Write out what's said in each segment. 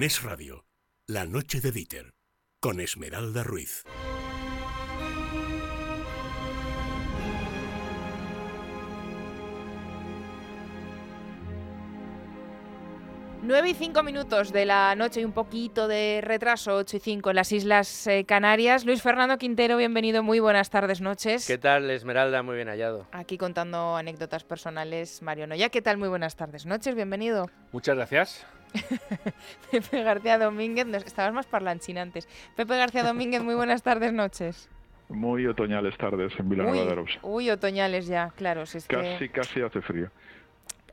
En Es Radio, La Noche de Dieter, con Esmeralda Ruiz. 9 y 5 minutos de la noche y un poquito de retraso, 8 y 5 en las Islas eh, Canarias. Luis Fernando Quintero, bienvenido, muy buenas tardes, noches. ¿Qué tal, Esmeralda? Muy bien hallado. Aquí contando anécdotas personales, Mario Noya. ¿Qué tal? Muy buenas tardes, noches, bienvenido. Muchas gracias. Pepe García Domínguez, no, estabas más parlanchín antes. Pepe García Domínguez, muy buenas tardes, noches. Muy otoñales tardes en Vilanova de. Uy, otoñales ya, claro. Si es casi, que... casi hace frío.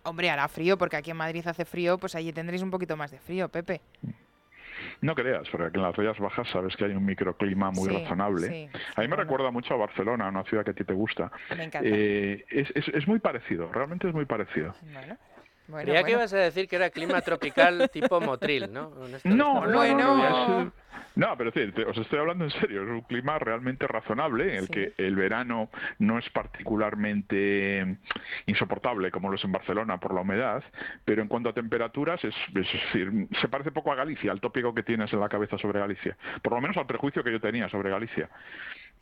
Hombre, hará frío, porque aquí en Madrid hace frío, pues allí tendréis un poquito más de frío, Pepe. No creas, porque aquí en las Rías Bajas sabes que hay un microclima muy Sí, razonable. sí, a mí me bueno. recuerda mucho a Barcelona, una ciudad que a ti te gusta. Me encanta. Eh, es, es- es muy parecido, realmente es muy parecido. Bueno, bueno, Creía que ibas a decir que era clima tropical tipo Motril, ¿no? Esto- No, no, Bueno. no, no, pero sí, te- os estoy hablando en serio, es un clima realmente razonable, en el Sí. que el verano no es particularmente insoportable como lo es en Barcelona por la humedad, pero en cuanto a temperaturas, es, es decir, se parece poco a Galicia, al tópico que tienes en la cabeza sobre Galicia, por lo menos al prejuicio que yo tenía sobre Galicia.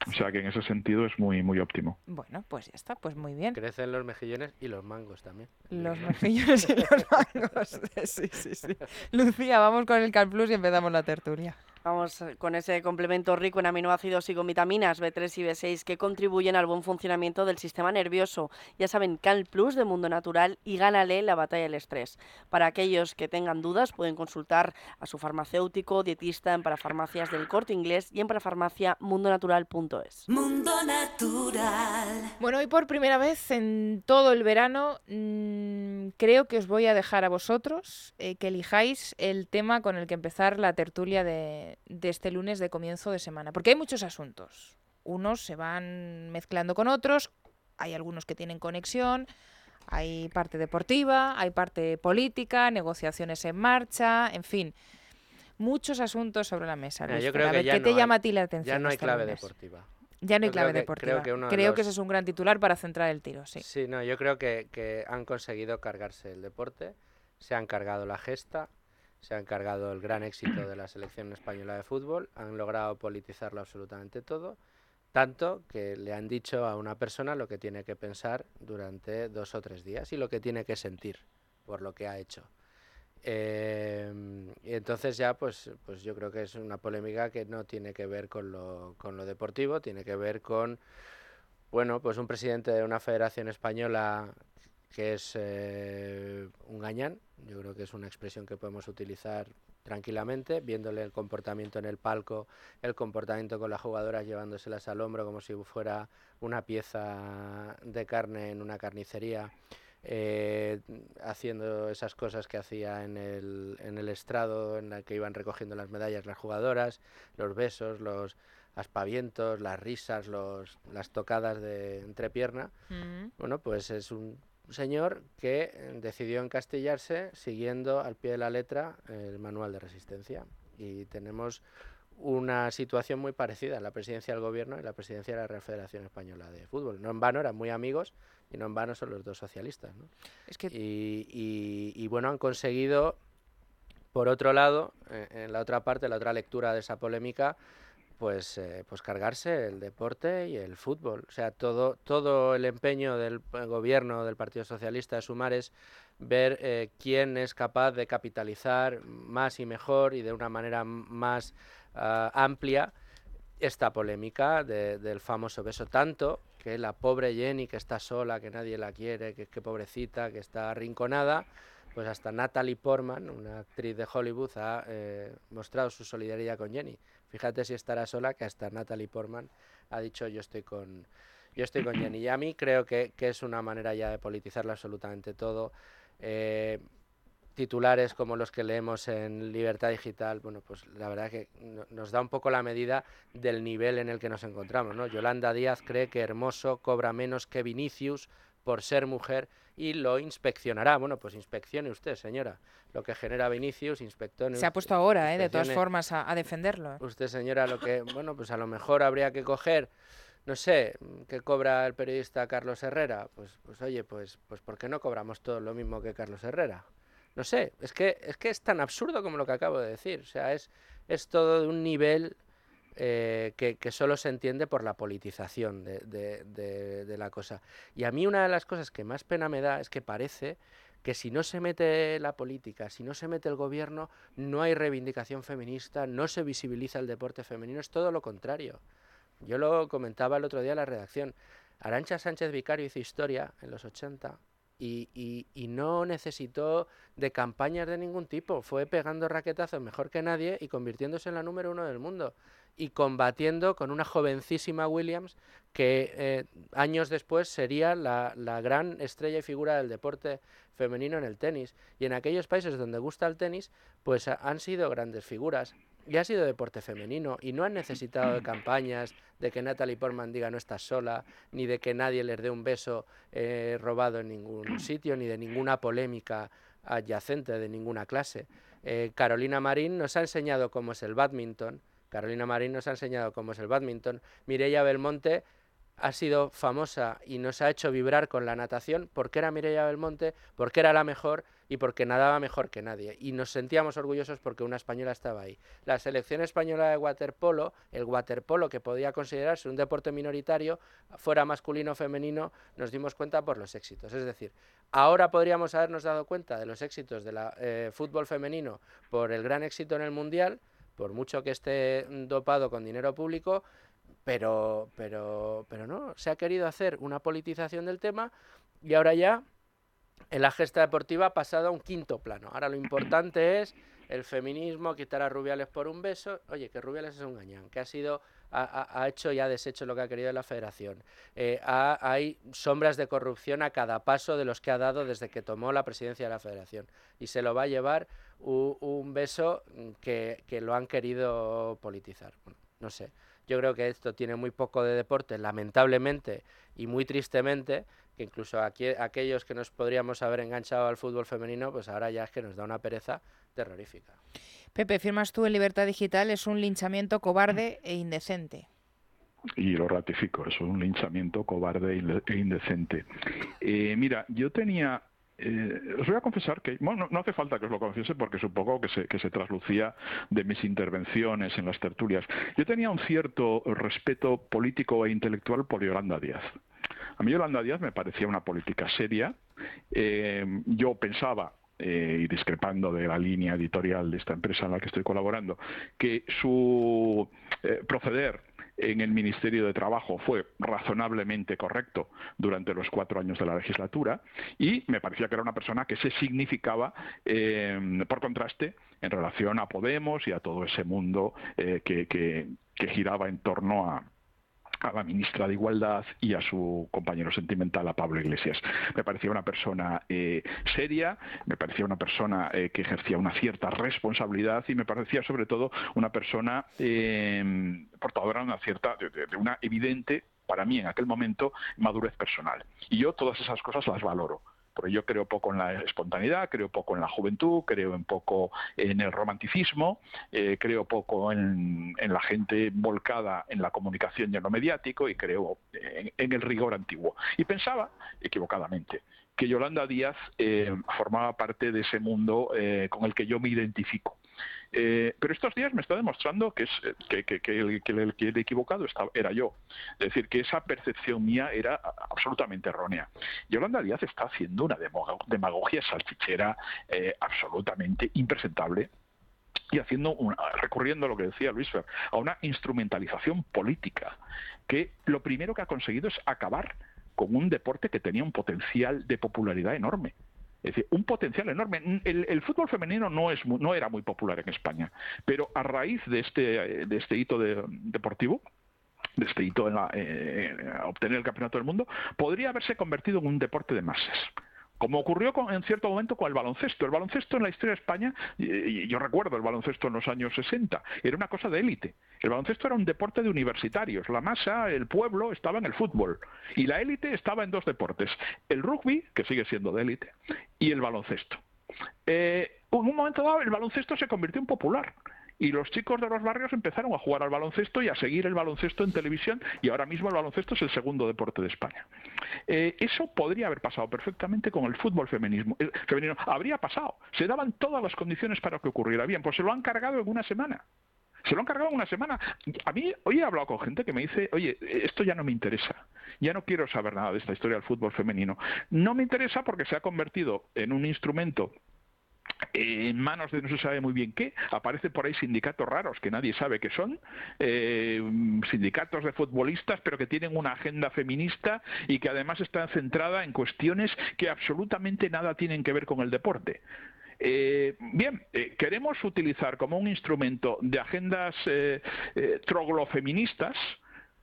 O sea que en ese sentido es muy, muy óptimo. Bueno, pues ya está, pues muy bien. Crecen los mejillones y los mangos también. Los mejillones y los mangos. Sí, sí, sí. Lucía, vamos con el Cal Plus y empezamos la tertulia. Vamos eh, con ese complemento rico en aminoácidos y con vitaminas B3 y B6 que contribuyen al buen funcionamiento del sistema nervioso. Ya saben, Cal Plus de Mundo Natural y gánale la batalla del estrés. Para aquellos que tengan dudas pueden consultar a su farmacéutico, dietista en parafarmacias del Corte Inglés y en parafarmaciamundonatural.es. Mundo Natural. Bueno, hoy por primera vez en todo el verano mm, creo que os voy a dejar a vosotros eh, que elijáis el tema con el que empezar la tertulia de, de este lunes de comienzo de semana. Porque hay muchos asuntos. Unos se van mezclando con otros, hay algunos que tienen conexión, hay parte deportiva, hay parte política, negociaciones en marcha, en fin. Muchos asuntos sobre la mesa. Luis yo creo que ver, ya ¿qué te no llama hay- a ti la atención? Ya no hay este clave lunes? deportiva. Ya no hay Yo clave creo que- deportiva. creo que uno ese es un gran titular para centrar el tiro, sí. Sí, no, yo creo que, que han conseguido cargarse el deporte, se han cargado la gesta, se han cargado el gran éxito de la selección española de fútbol, han logrado politizarlo absolutamente todo, tanto que le han dicho a una persona lo que tiene que pensar durante dos o tres días y lo que tiene que sentir por lo que ha hecho. Eh, y entonces ya, pues, pues yo creo que es una polémica que no tiene que ver con lo, con lo deportivo, tiene que ver con, bueno, pues un presidente de una federación española que es eh, un gañán, yo creo que es una expresión que podemos utilizar tranquilamente, viéndole el comportamiento en el palco, el comportamiento con las jugadoras llevándoselas al hombro como si fuera una pieza de carne en una carnicería, eh, haciendo esas cosas que hacía en el, en el estrado, en la que iban recogiendo las medallas las jugadoras, los besos, los aspavientos, las risas, los, las tocadas de entrepierna. Mm. Bueno, pues es un señor que eh, decidió encastillarse siguiendo al pie de la letra el manual de resistencia. Y tenemos una situación muy parecida en la presidencia del gobierno y la presidencia de la Real Federación Española de Fútbol. No en vano eran muy amigos y no en vano son los dos socialistas. ¿no? Es que Y, y- y, bueno, han conseguido, por otro lado, eh, en la otra parte, la otra lectura de esa polémica, pues, pues cargarse el deporte y el fútbol. O sea, todo, todo el empeño del gobierno del Partido Socialista de Sumar es ver quién es capaz de capitalizar más y mejor y de una manera más ah, amplia esta polémica del famoso beso tanto que la pobre Jenny que está sola, que nadie la quiere, que, que pobrecita, que está arrinconada, pues hasta Natalie Portman, una actriz de Hollywood, ha eh, mostrado su solidaridad con Jenny. Fíjate si estará sola, que hasta Natalie Portman ha dicho yo estoy con, yo estoy con Jenny. Y a mí creo que, que es una manera ya de politizarlo absolutamente todo. Eh, titulares como los que leemos en Libertad Digital, bueno, pues la verdad que nos da un poco la medida del nivel en el que nos encontramos, ¿no? Yolanda Díaz cree que Hermoso cobra menos que Vinicius por ser mujer y lo inspeccionará. Bueno, pues inspeccione usted, señora. Lo que genera Vinicius, inspectore. Se ha puesto ahora, ¿eh? de todas formas, a, defenderlo. ¿eh? Usted, señora, lo que, bueno, pues a lo mejor habría que coger no sé, ¿qué cobra el periodista Carlos Herrera? Pues, pues oye, pues, pues ¿por qué no cobramos todo lo mismo que Carlos Herrera? No sé, es que, es que es tan absurdo como lo que acabo de decir. O sea, es, es todo de un nivel eh, que, solo se entiende por la politización de, la cosa. Y a mí una de las cosas que más pena me da es que parece que si no se mete la política, si no se mete el gobierno, no hay reivindicación feminista, no se visibiliza el deporte femenino, es todo lo contrario. Yo lo comentaba el otro día en la redacción. Arancha Sánchez Vicario hizo historia en los 80 y, y, no necesitó de campañas de ningún tipo. Fue pegando raquetazos mejor que nadie y convirtiéndose en la número uno del mundo. Y combatiendo con una jovencísima Williams que eh, años después sería la, la, gran estrella y figura del deporte femenino en el tenis. Y en aquellos países donde gusta el tenis, pues han sido grandes figuras y ha sido deporte femenino y no han necesitado de campañas de que Natalie Portman diga no estás sola, ni de que nadie les dé un beso eh, robado en ningún sitio, ni de ninguna polémica adyacente de ninguna clase. Eh, Carolina Marín nos ha enseñado cómo es el badminton. Carolina Marín nos ha enseñado cómo es el badminton. Mireia Belmonte ha sido famosa y nos ha hecho vibrar con la natación porque era Mireia Belmonte, porque era la mejor y porque nadaba mejor que nadie. Y nos sentíamos orgullosos porque una española estaba ahí. La selección española de waterpolo, el waterpolo que podía considerarse un deporte minoritario, fuera masculino o femenino, nos dimos cuenta por los éxitos. Es decir, ahora podríamos habernos dado cuenta de los éxitos del eh, fútbol femenino por el gran éxito en el Mundial, por mucho que esté dopado con dinero público, pero, pero, pero no, se ha querido hacer una politización del tema y ahora ya en la gesta deportiva ha pasado a un quinto plano. Ahora lo importante es el feminismo, quitar a Rubiales por un beso. Oye, que Rubiales es un gañán, que ha sido ha, hecho y ha deshecho lo que ha querido la federación. Eh, hay sombras de corrupción a cada paso de los que ha dado desde que tomó la presidencia de la federación. Y se lo va a llevar un, beso que, que, lo han querido politizar. no sé. Yo creo que esto tiene muy poco de deporte, lamentablemente y muy tristemente, que incluso aquí, aquellos que nos podríamos haber enganchado al fútbol femenino, pues ahora ya es que nos da una pereza terrorífica. Pepe, firmas tú en Libertad Digital, es un linchamiento cobarde e indecente. Y lo ratifico, es un linchamiento cobarde e indecente. Eh, mira, yo tenía eh, os voy a confesar que, bueno, no, hace falta que os lo confiese porque supongo que se, que se traslucía de mis intervenciones en las tertulias. Yo tenía un cierto respeto político e intelectual por Yolanda Díaz. A mí Yolanda Díaz me parecía una política seria. Eh, yo pensaba, eh, y discrepando de la línea editorial de esta empresa en la que estoy colaborando, que su proceder en el Ministerio de Trabajo fue razonablemente correcto durante los cuatro años de la legislatura y me parecía que era una persona que se significaba, eh, por contraste, en relación a Podemos y a todo ese mundo eh, que giraba en torno a, a la ministra de Igualdad y a su compañero sentimental, a Pablo Iglesias. Me parecía una persona eh, seria, me parecía una persona eh, que ejercía una cierta responsabilidad y me parecía sobre todo una persona eh, portadora de una cierta, de una evidente, para mí en aquel momento, madurez personal. Y yo todas esas cosas las valoro porque yo creo poco en la espontaneidad, creo poco en la juventud, creo un poco en el romanticismo, eh, creo poco en, la gente volcada en la comunicación y en lo mediático y creo en, el rigor antiguo. Y pensaba, equivocadamente, que Yolanda Díaz eh, formaba parte de ese mundo eh, con el que yo me identifico Eh, pero estos días me está demostrando que, es, que, que, el, que, el, equivocado estaba, era yo. Es decir, que esa percepción mía era absolutamente errónea. Yolanda Díaz está haciendo una demagogia salchichera eh, absolutamente impresentable y haciendo recurriendo a lo que decía Luis Fer, a una instrumentalización política que lo primero que ha conseguido es acabar con un deporte que tenía un potencial de popularidad enorme. Es decir, un potencial enorme. El, fútbol femenino no, es, no era muy popular en España, pero a raíz de este, de este hito deportivo, de este hito en, obtener el campeonato del mundo, podría haberse convertido en un deporte de masas como ocurrió en cierto momento con el baloncesto. El baloncesto en la historia de España, y, yo recuerdo el baloncesto en los años 60, era una cosa de élite. El baloncesto era un deporte de universitarios. La masa, el pueblo, estaba en el fútbol. Y la élite estaba en dos deportes. El rugby, que sigue siendo de élite, y el baloncesto. Eh, en un momento dado el baloncesto se convirtió en popular y los chicos de los barrios empezaron a jugar al baloncesto y a seguir el baloncesto en televisión y ahora mismo el baloncesto es el segundo deporte de España. Eh, eso podría haber pasado perfectamente con el fútbol femenino. Habría pasado. Se daban todas las condiciones para que ocurriera bien. Pues se lo han cargado en una semana. Se lo han cargado en una semana. A mí, hoy he hablado con gente que me dice, oye, esto ya no me interesa. Ya no quiero saber nada de esta historia del fútbol femenino. No me interesa porque se ha convertido en un instrumento en manos de no se sabe muy bien qué, aparecen por ahí sindicatos raros que nadie sabe qué son, eh, sindicatos de futbolistas pero que tienen una agenda feminista y que además están centrada en cuestiones que absolutamente nada tienen que ver con el deporte. Eh, bien, eh, queremos utilizar como un instrumento de agendas troglofeministas,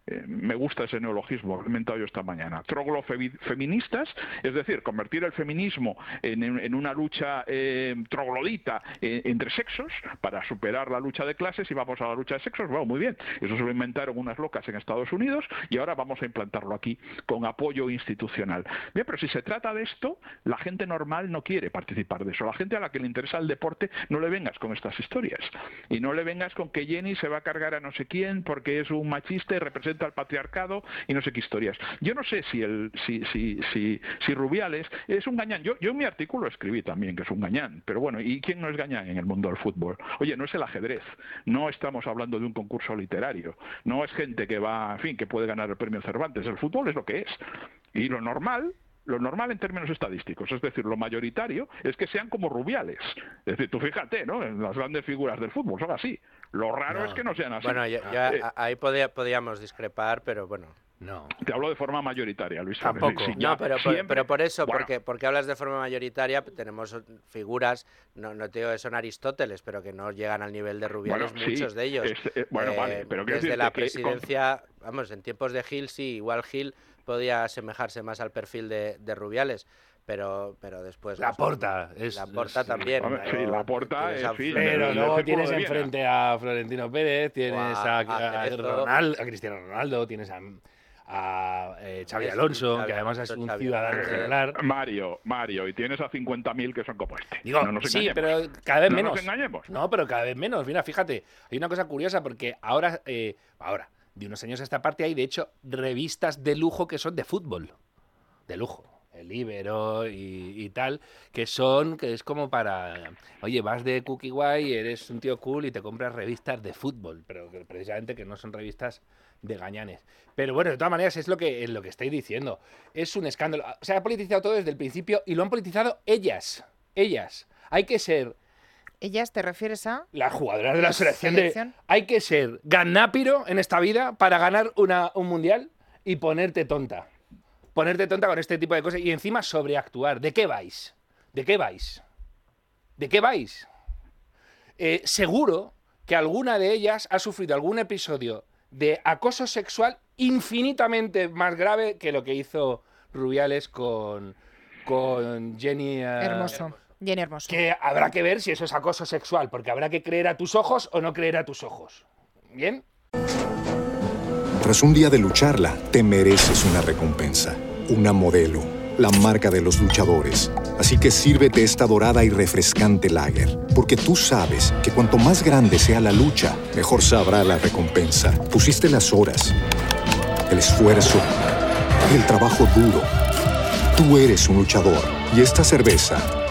eh, me gusta ese neologismo, lo he inventado yo esta mañana, troglofeministas, es decir, convertir el feminismo en, una lucha eh, troglodita eh, entre sexos para superar la lucha de clases y vamos a la lucha de sexos, bueno, muy bien, eso se lo inventaron unas locas en Estados Unidos y ahora vamos a implantarlo aquí con apoyo institucional. Bien, pero si se trata de esto, la gente normal no quiere participar de eso, la gente a la que le interesa el deporte, no le vengas con estas historias. Y no le vengas con que Jenny se va a cargar a no sé quién porque es un machista y representa patriarcado y no sé qué historias. Yo no sé si el si, si, si, si Rubiales es un gañán. Yo, yo en mi artículo escribí también que es un gañán, pero bueno, ¿y quién no es gañán en el mundo del fútbol? Oye, no es el ajedrez, no estamos hablando de un concurso literario, no es gente que va, en fin, que puede ganar el premio Cervantes, el fútbol es lo que es. Y lo normal lo normal en términos estadísticos, es decir, lo mayoritario es que sean como rubiales. Es decir, tú fíjate, ¿no? Las grandes figuras del fútbol son así. Lo raro es que no sean así. Bueno, ya, eh, ahí podíamos discrepar, pero bueno. No. Te hablo de forma mayoritaria, Luis. Tampoco. no, pero, pero por eso, porque, porque hablas de forma mayoritaria, tenemos figuras, no, no te digo que son Aristóteles, pero que no llegan al nivel de Rubiales, muchos de ellos. Eh, bueno, vale, eh, pero desde la presidencia, vamos, en tiempos de Gil sí, igual Gil podía asemejarse más al perfil de, de Rubiales pero pero después la porta es la porta también sí, la porta es pero luego tienes enfrente a Florentino Pérez tienes a, a, Cristiano Ronaldo tienes a, a eh, Xavi Alonso, que además es un ciudadano ejemplar. Mario, Mario, y tienes a 50.000 que son como este. Digo, sí, pero cada vez menos. No, pero cada vez menos. Mira, fíjate, hay una cosa curiosa porque ahora, eh, ahora, de unos años a esta parte hay de hecho revistas de lujo que son de fútbol. De lujo el Ibero y, tal, que son, que es como para, oye, vas de cookie guay, eres un tío cool y te compras revistas de fútbol, pero precisamente que no son revistas de gañanes. Pero bueno, de todas maneras es lo que, es lo que estáis diciendo. Es un escándalo. Se ha politizado todo desde el principio y lo han politizado ellas. Ellas. Hay que ser ¿Ellas te refieres a? Las jugadoras de la selección, de... Hay que ser ganápiro en esta vida para ganar una, un mundial y ponerte tonta. Ponerte tonta con este tipo de cosas y encima sobreactuar. ¿De qué vais? ¿De qué vais? ¿De qué vais? Eh, seguro que alguna de ellas ha sufrido algún episodio de acoso sexual infinitamente más grave que lo que hizo Rubiales con, con Jenny. Eh, Hermoso. Jenny Hermoso. Que habrá que ver si eso es acoso sexual, porque habrá que creer a tus ojos o no creer a tus ojos. ¿Bien? Tras un día de lucharla, te mereces una recompensa, una modelo, la marca de los luchadores. Así que sírvete esta dorada y refrescante lager, porque tú sabes que cuanto más grande sea la lucha, mejor sabrá la recompensa. Pusiste las horas, el esfuerzo, el trabajo duro. Tú eres un luchador y esta cerveza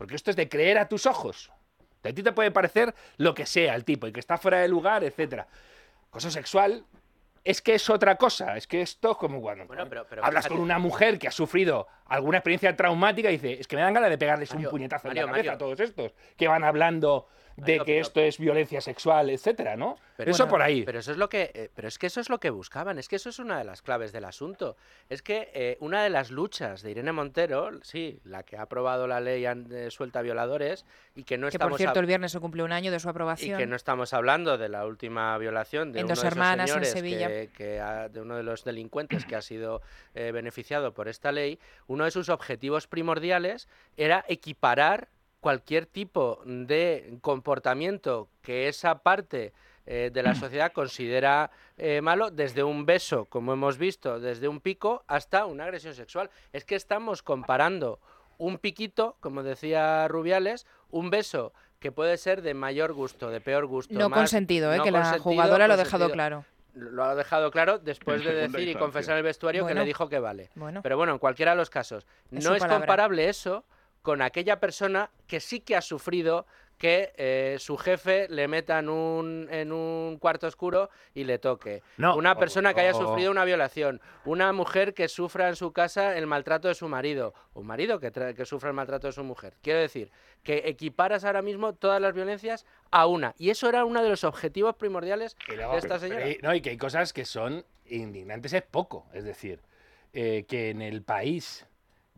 Porque esto es de creer a tus ojos. A ti te puede parecer lo que sea el tipo y que está fuera de lugar, etcétera. Cosa sexual es que es otra cosa. Es que esto es como cuando hablas con una mujer que ha sufrido alguna experiencia traumática y dice, es que me dan ganas de pegarles un puñetazo en la cabeza a todos estos que van hablando de que esto es violencia sexual, etcétera, ¿no? Pero, eso por ahí. Pero eso es lo que, eh, pero es que eso es lo que buscaban. Es que eso es una de las claves del asunto. Es que eh, una de las luchas de Irene Montero, sí, la que ha aprobado la ley de suelta violadores y que no que estamos por cierto el viernes se cumple un año de su aprobación y que no estamos hablando de la última violación de en uno dos de hermanas esos en señores Sevilla. que, que ha- de uno de los delincuentes que ha sido eh, beneficiado por esta ley. Uno de sus objetivos primordiales era equiparar cualquier tipo de comportamiento que esa parte eh, de la sociedad considera eh, malo, desde un beso, como hemos visto, desde un pico, hasta una agresión sexual. Es que estamos comparando un piquito, como decía Rubiales, un beso que puede ser de mayor gusto, de peor gusto. no más- consentido, ¿eh? no que la jugadora lo ha dejado claro. Lo ha dejado claro después de decir y confesar en el vestuario que le dijo que vale. Bueno, Pero bueno, en cualquiera de los casos, Es no es palabra. comparable eso con aquella persona que sí que ha sufrido que eh, su jefe le meta en un, en un cuarto oscuro y le toque. No, una persona que haya sufrido una violación. Una mujer que sufra en su casa el maltrato de su marido. Un marido que, que sufra el maltrato de su mujer. Quiero decir, que equiparas ahora mismo todas las violencias a una. Y eso era uno de los objetivos primordiales luego- de esta pero- señora. y- no, y que hay cosas que son indignantes, es poco. Es decir, eh, que en el país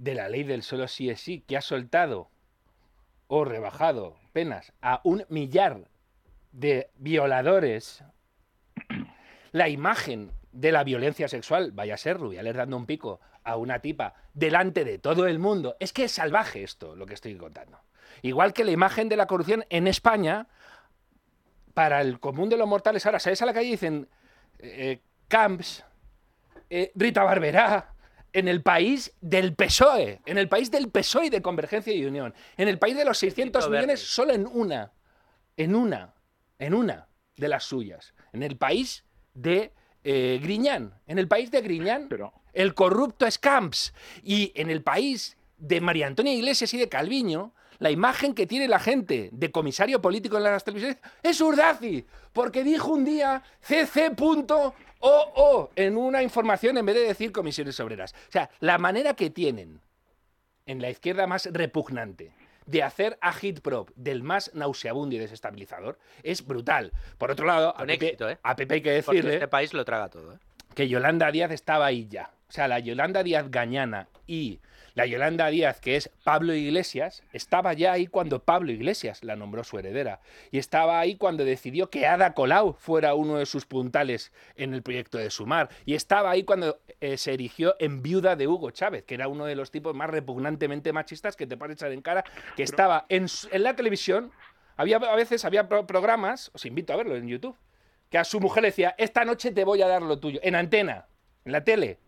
de la ley del solo sí es sí, que ha soltado o rebajado penas a un millar de violadores, la imagen de la violencia sexual, vaya a ser Rubiales dando un pico a una tipa delante de todo el mundo, es que es salvaje esto, lo que estoy contando. Igual que la imagen de la corrupción en España, para el común de los mortales, ahora sales a la calle y dicen eh, Camps, eh, Rita Barberá, en el país del PSOE, en el país del PSOE y de Convergencia y Unión, en el país de los 600 Tito millones, solo en una, en una, en una de las suyas, en el país de eh, Griñán, en el país de Griñán, Pero, el corrupto es Camps. Y en el país de María Antonia Iglesias y de Calviño, la imagen que tiene la gente de comisario político en las televisiones es Urdazi, porque dijo un día cc.oo en una información en vez de decir comisiones obreras. O sea, la manera que tienen en la izquierda más repugnante de hacer agitprop del más nauseabundo y desestabilizador es brutal. Por otro lado, a Pepe, éxito, ¿eh? a Pepe hay que Porque decirle este país lo traga todo. ¿eh? que Yolanda Díaz estaba ahí ya. O sea, la Yolanda Díaz Gañana y la Yolanda Díaz, que es Pablo Iglesias, estaba ya ahí cuando Pablo Iglesias la nombró su heredera. Y estaba ahí cuando decidió que Ada Colau fuera uno de sus puntales en el proyecto de Sumar. Y estaba ahí cuando eh, se erigió en viuda de Hugo Chávez, que era uno de los tipos más repugnantemente machistas que te pueden echar en cara, que estaba en, la televisión. Había, a veces había pro- programas, os invito a verlo en YouTube, que a su mujer le decía, esta noche te voy a dar lo tuyo, en antena, en la tele.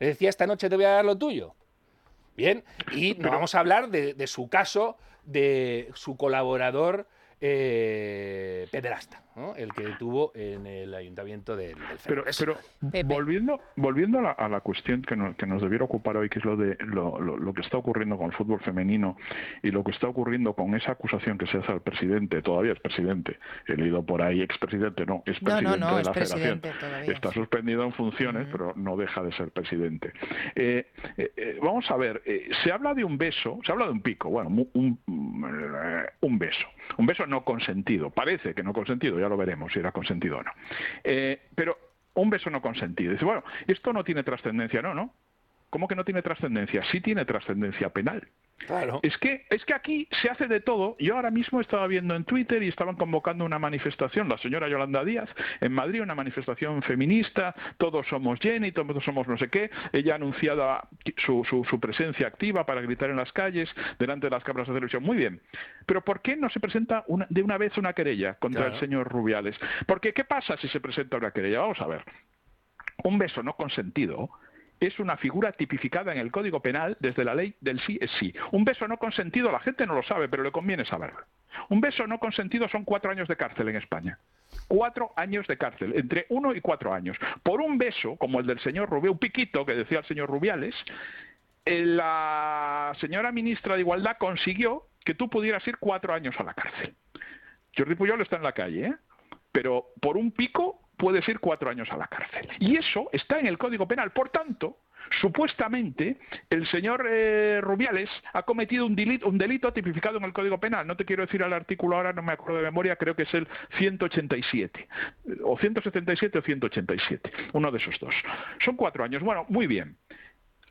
Le decía, esta noche te voy a dar lo tuyo. Bien, y no. vamos a hablar de, de su caso, de su colaborador eh, pederasta, ¿no? el que tuvo en el ayuntamiento del, del pero, pero volviendo, volviendo a la, a la cuestión que nos, que nos debiera ocupar hoy, que es lo de lo, lo- lo que está ocurriendo con el fútbol femenino y lo que está ocurriendo con esa acusación que se hace al presidente, todavía es presidente, he leído por ahí expresidente, no, es No, presidente no, no, de es la federación. presidente todavía. Está suspendido en funciones, pero no deja de ser presidente. Eh, eh, eh, vamos a ver, eh, se habla de un beso, se habla de un pico, bueno, mu- un, mm, un beso. Un beso no consentido, parece que no consentido, ya lo veremos si era consentido o no. Eh, pero un beso no consentido. Dice, bueno, esto no tiene trascendencia, no, no. ¿Cómo que no tiene trascendencia? Sí tiene trascendencia penal. Claro. Es que, es que aquí se hace de todo. Yo ahora mismo estaba viendo en Twitter y estaban convocando una manifestación, la señora Yolanda Díaz, en Madrid, una manifestación feminista, todos somos Jenny, todos somos no sé qué. Ella ha anunciado su, su, presencia activa para gritar en las calles, delante de las cámaras de televisión. Muy bien. Pero ¿por qué no se presenta de una vez una querella contra el señor Rubiales? Porque ¿qué pasa si se presenta una querella? Vamos a ver. Un beso no consentido es una figura tipificada en el Código Penal desde la ley del sí es sí. Un beso no consentido, la gente no lo sabe, pero le conviene saberlo. Un beso no consentido son cuatro años de cárcel en España. Cuatro años de cárcel, entre uno y cuatro años. Por un beso, como el del señor Rubiales, un piquito que decía el señor Rubiales, eh, la señora ministra de Igualdad consiguió que tú pudieras ir cuatro años a la cárcel. Jordi Puyol está en la calle, ¿eh? pero por un pico puedes ir cuatro años a la cárcel. Y eso está en el Código Penal. Por tanto, supuestamente el señor eh, Rubiales ha cometido un delito, un delito tipificado en el Código Penal. No te quiero decir el artículo ahora, no me acuerdo de memoria, creo que es el 187, o 177 o 187, uno de esos dos. Son cuatro años. Bueno, muy bien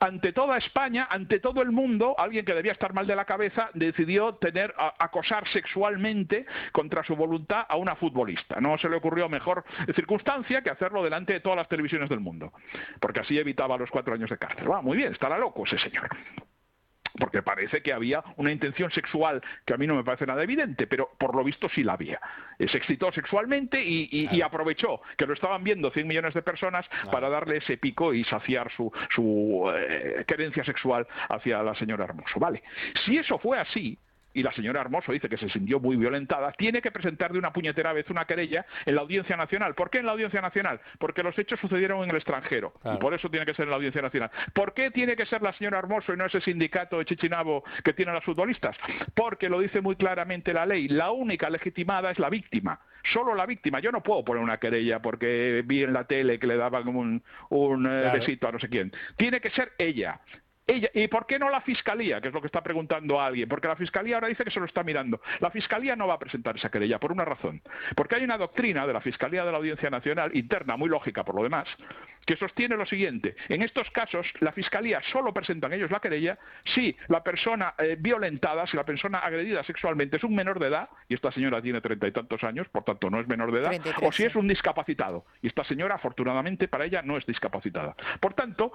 ante toda España, ante todo el mundo, alguien que debía estar mal de la cabeza decidió tener acosar sexualmente contra su voluntad a una futbolista. No se le ocurrió mejor circunstancia que hacerlo delante de todas las televisiones del mundo, porque así evitaba los cuatro años de cárcel. Va, muy bien, estará loco ese señor porque parece que había una intención sexual que a mí no me parece nada evidente, pero por lo visto sí la había. Se excitó sexualmente y, aprovechó que lo estaban viendo 100 millones de personas para darle ese pico y saciar su, su eh, querencia sexual hacia la señora Hermoso. Vale, si eso fue así, y la señora Hermoso dice que se sintió muy violentada, tiene que presentar de una puñetera vez una querella en la Audiencia Nacional. ¿Por qué en la Audiencia Nacional? Porque los hechos sucedieron en el extranjero y por eso tiene que ser en la Audiencia Nacional. ¿Por qué tiene que ser la señora Hermoso y no ese sindicato de Chichinabo que tienen los futbolistas? Porque lo dice muy claramente la ley, la única legitimada es la víctima solo la víctima. Yo no puedo poner una querella porque vi en la tele que le daban un, un eh, besito a no sé quién. Tiene que ser ella. ¿Y por qué no la Fiscalía? Que es lo que está preguntando alguien. Porque la Fiscalía ahora dice que se lo está mirando. La Fiscalía no va a presentar esa querella por una razón. Porque hay una doctrina de la Fiscalía de la Audiencia Nacional, interna, muy lógica por lo demás, que sostiene lo siguiente. En estos casos, la Fiscalía solo presentan ellos la querella si la persona eh, violentada, si la persona agredida sexualmente es un menor de edad, y esta señora tiene treinta y tantos años, por tanto no es menor de edad, o si es un discapacitado. Y esta señora, afortunadamente, para ella no es discapacitada. Por tanto,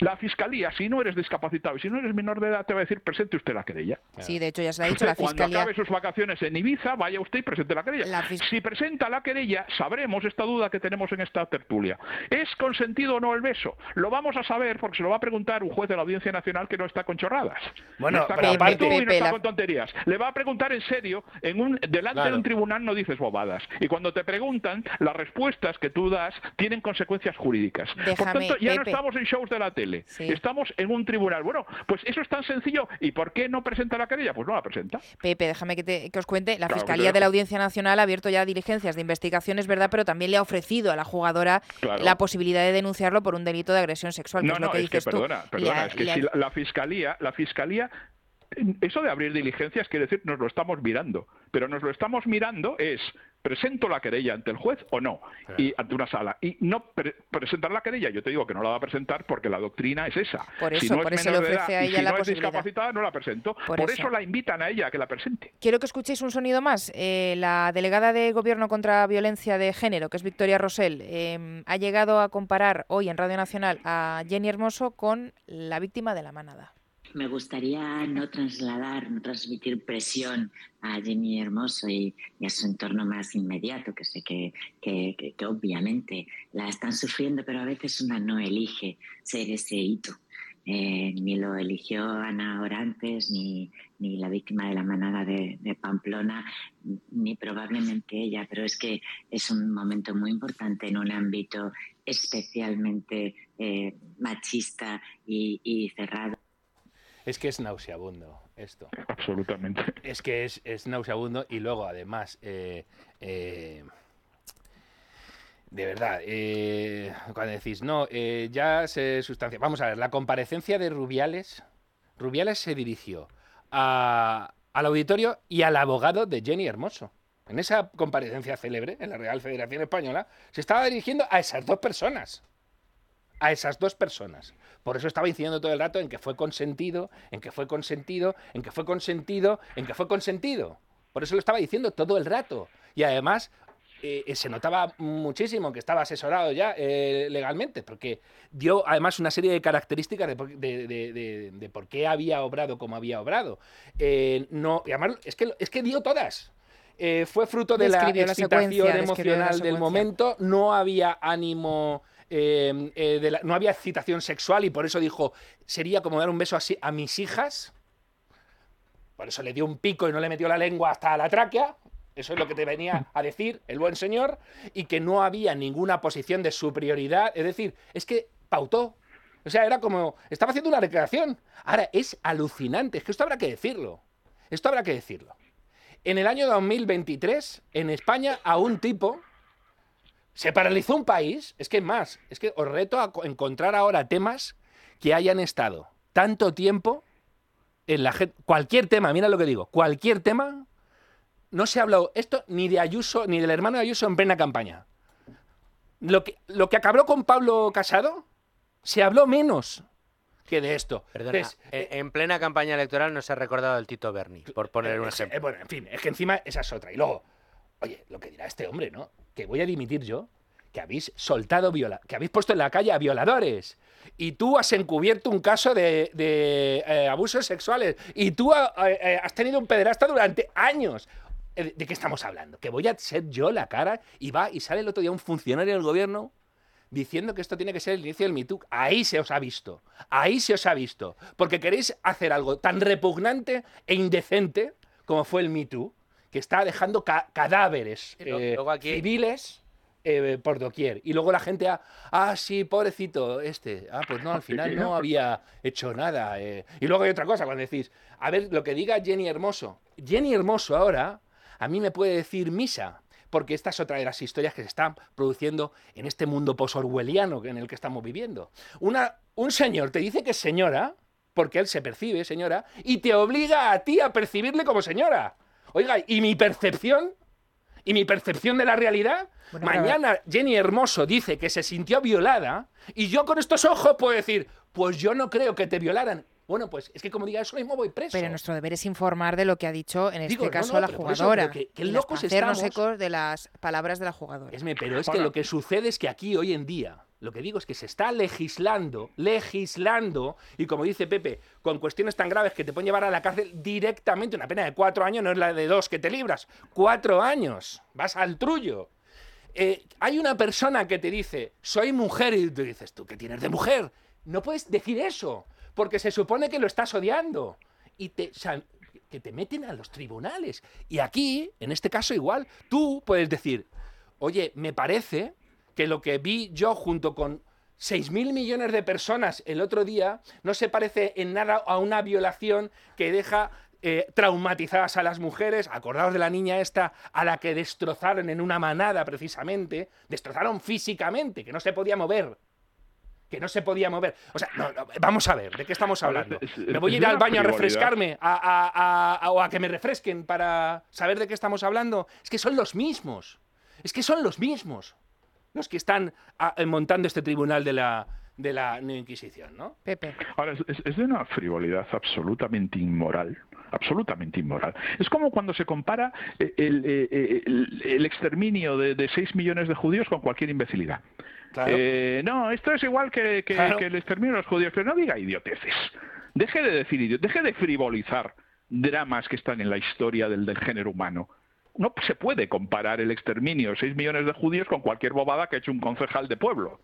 la Fiscalía, si no eres discapacitado y si no eres menor de edad, te va a decir, presente usted la querella. Sí, de hecho ya se ha dicho la Fiscalía. Cuando acabe sus vacaciones en Ibiza, vaya usted y presente la querella. Si presenta la querella, sabremos esta duda que tenemos en esta tertulia. ¿Es consentido o no el beso? Lo vamos a saber porque se lo va a preguntar un juez de la Audiencia Nacional que no está con chorradas. Bueno, no está con y no está con tonterías. Le va a preguntar en serio, en un, delante de un tribunal no dices bobadas. Y cuando te preguntan, las respuestas que tú das tienen consecuencias jurídicas. Por tanto, ya no estamos en shows de la tele. Estamos en un tribunal. Bueno, pues eso es tan sencillo. ¿Y por qué no presenta la querella? Pues no la presenta. Pepe, déjame que, os cuente. La Fiscalía de la Audiencia Nacional ha abierto ya diligencias de investigación, es verdad, pero también le ha ofrecido a la jugadora la posibilidad de denunciarlo por un delito de agresión sexual. No, no, es que perdona, perdona, es que si la, Fiscalía, la Fiscalía eso de abrir diligencias quiere decir nos lo estamos mirando, pero nos lo estamos mirando es ¿presento la querella ante el juez o no? Y ante una sala. Y no presentar la querella, yo te digo que no la va a presentar porque la doctrina es esa. Por eso, si no es le ofrece a ella si no es discapacitada, no la presento. Por, eso. la invitan a ella a que la presente. Quiero que escuchéis un sonido más. Eh, la delegada de Gobierno contra Violencia de Género, que es Victoria Rosell, em, ha llegado a comparar hoy en Radio Nacional a Jenny Hermoso con la víctima de la manada. Me gustaría no trasladar, no transmitir presión a Jenny Hermoso y, a su entorno más inmediato, que sé que, que, obviamente la están sufriendo, pero a veces una no elige ser ese hito. Eh, ni lo eligió Ana Orantes, ni, ni la víctima de la manada de, Pamplona, ni probablemente ella, pero es que es un momento muy importante en un ámbito especialmente eh, machista y cerrado. Es que es nauseabundo esto. Absolutamente. Es que es, es nauseabundo y luego además... Eh, eh, de verdad, eh, cuando decís, no, ya se sustancia. Vamos a ver, la comparecencia de Rubiales. Rubiales se dirigió a, al auditorio y al abogado de Jenny Hermoso. En esa comparecencia célebre en la Real Federación Española, se estaba dirigiendo a esas dos personas. a esas dos personas. Por eso estaba incidiendo todo el rato en que fue consentido, en que fue consentido, en que fue consentido, en que fue consentido. Por eso lo estaba diciendo todo el rato. Y además eh, se notaba muchísimo que estaba asesorado ya eh, legalmente, porque dio además una serie de características de, por qué había obrado como había obrado. Eh, no, y además es que, es que dio todas. fue fruto de la excitación emocional del momento, no había ánimo no había excitación sexual y por eso dijo, sería como dar un beso así a mis hijas. Por eso le dio un pico y no le metió la lengua hasta la tráquea. Eso es lo que te venía a decir el buen señor. Y que no había ninguna posición de superioridad. Es decir, es que pautó. O sea, era como. Estaba haciendo una recreación. Ahora, es alucinante. Es que esto habrá que decirlo. Esto habrá que decirlo. En el año 2023, en España, a un tipo se paralizó un país. Es que más, es que os reto a encontrar ahora temas que hayan estado tanto tiempo en la gente. Cualquier tema, mira lo que digo, cualquier tema, no se ha hablado esto ni de Ayuso, ni del hermano de Ayuso en plena campaña. Lo que, lo que acabó con Pablo Casado, se habló menos que de esto. Perdona, en plena campaña electoral no se ha recordado el Tito Berni, por poner un eh, ejemplo. bueno, en fin, es que encima esa es otra. Y luego, oye, lo que dirá este hombre, ¿no? Que voy a dimitir yo, que habéis soltado viola, que habéis puesto en la calle a violadores. Y tú has encubierto un caso de, eh, abusos sexuales. Y tú eh, has tenido un pederasta durante años. Eh, ¿De qué estamos hablando? ¿Que voy a ser yo la cara? Y va y sale el otro día un funcionario del gobierno diciendo que esto tiene que ser el inicio del MeToo. Ahí se os ha visto. Ahí se os ha visto. Porque queréis hacer algo tan repugnante e indecente como fue el MeToo que está dejando cadáveres eh, civiles eh, por doquier. Y luego la gente, ah, ah, sí, pobrecito, este. Ah, pues no, al final no había hecho nada. Eh". Y luego hay otra cosa, cuando decís, a ver, lo que diga Jenny Hermoso. Jenny Hermoso ahora, a mí me puede decir misa. Porque esta es otra de las historias que se están produciendo en este mundo posorwelliano en el que estamos viviendo. Una, un señor te dice que es señora, porque él se percibe señora, y te obliga a ti a percibirle como señora. Oiga, ¿y mi percepción? ¿Y mi percepción de la realidad? Mañana Jenny Hermoso dice que se sintió violada y yo con estos ojos puedo decir, pues yo no creo que te violaran. Bueno, pues es que como diga eso mismo voy preso. Pero nuestro deber es informar de lo que ha dicho en este caso la jugadora. que, que locos hacernos ecos de las palabras de la jugadora. pero es que lo que sucede es que aquí hoy en día lo que digo es que se está legislando, legislando, y como dice Pepe, con cuestiones tan graves que te pueden llevar a la cárcel directamente, una pena de cuatro años no es la de dos que te libras, cuatro años, vas al trullo. Eh, hay una persona que te dice, soy mujer, y tú dices, ¿tú qué tienes de mujer? No puedes decir eso, porque se supone que lo estás odiando. Y que te meten a los tribunales. Y aquí, en este caso igual, tú puedes decir, oye, me parece que lo que vi yo junto con 6.000 millones de personas el otro día no se parece en nada a una violación que deja eh, traumatizadas a las mujeres. Acordaos de la niña esta a la que destrozaron en una manada precisamente. Destrozaron físicamente, que no se podía mover. Que no se podía mover. O sea, vamos a ver, ¿de qué estamos hablando? Me voy a ir al baño a refrescarme o a que me refresquen para saber de qué estamos hablando. Es que son los mismos. Es que son los mismos los que están ah, eh, montando este tribunal de la, de la Inquisición, ¿no? Pepe. Ahora, es, de una frivolidad absolutamente inmoral, absolutamente inmoral. Es como cuando se compara eh, eh, el, exterminio de, de 6 millones de judíos con cualquier imbecilidad. no, esto es igual que, el exterminio de los judíos, pero no diga idioteces. Deje de decir idioteces, deje de frivolizar dramas que están en la historia del, del género humano no se puede comparar el exterminio de 6 millones de judíos con cualquier bobada que ha hecho un concejal de pueblo.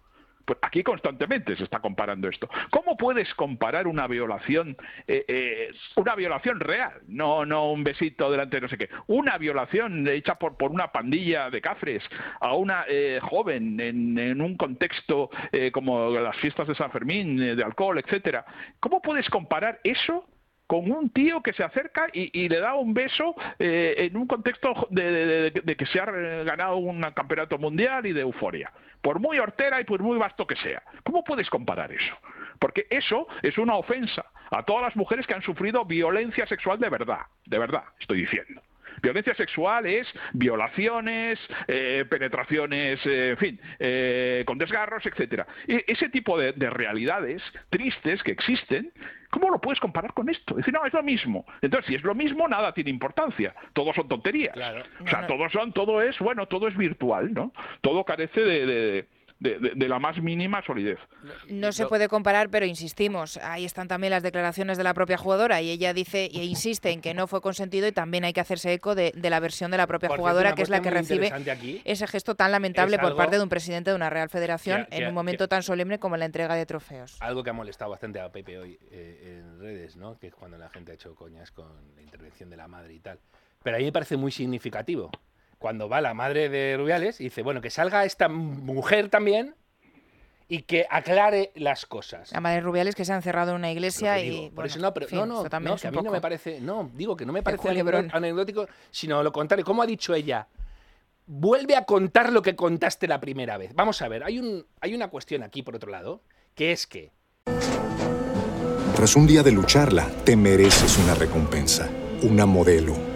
Pues aquí constantemente se está comparando esto. ¿Cómo puedes comparar una violación, eh, eh, una violación real, no, no un besito delante de no sé qué, una violación hecha por, por una pandilla de cafres a una eh, joven en, en, un contexto como las fiestas de San Fermín, de alcohol, etcétera? ¿Cómo puedes comparar eso con un tío que se acerca y, le da un beso eh, en un contexto de, que se ha ganado un campeonato mundial y de euforia. Por muy hortera y por muy vasto que sea. ¿Cómo puedes comparar eso? Porque eso es una ofensa a todas las mujeres que han sufrido violencia sexual de verdad. De verdad, estoy diciendo Violencia sexual es violaciones, eh, penetraciones, eh, en fin, eh, con desgarros, etcétera. E, ese tipo de, realidades tristes que existen, ¿cómo lo puedes comparar con esto? Decir, no, es lo mismo. Entonces, si es lo mismo, nada tiene importancia. Todos son tonterías. O sea, todos son, todo es, bueno, todo es virtual, ¿no? Todo carece de de, la más mínima solidez. No se puede comparar, pero insistimos, ahí están también las declaraciones de la propia jugadora y ella dice e insiste en que no fue consentido y también hay que hacerse eco de, la versión de la propia jugadora, que es la que recibe ese gesto tan lamentable por parte de un presidente de una Real Federación en un momento tan solemne como la entrega de trofeos. Algo que ha molestado bastante a Pepe hoy eh, en redes, ¿no? que es cuando la gente ha hecho coñas con la intervención de la madre y tal. Pero a mí me parece muy significativo cuando va la madre de Rubiales y dice, bueno, que salga esta mujer también y que aclare las cosas. La madre de Rubiales que se ha encerrado en una iglesia y... Por eso no, pero no, no, no que a mí no me parece... No, digo que no me parece anecdótico, sino lo contrario. ¿Cómo ha dicho ella? Vuelve a contar lo que contaste la primera vez. Vamos a ver, hay, un, hay una cuestión aquí, por otro lado, que es que... Tras un día de lucharla, te mereces una recompensa, una modelo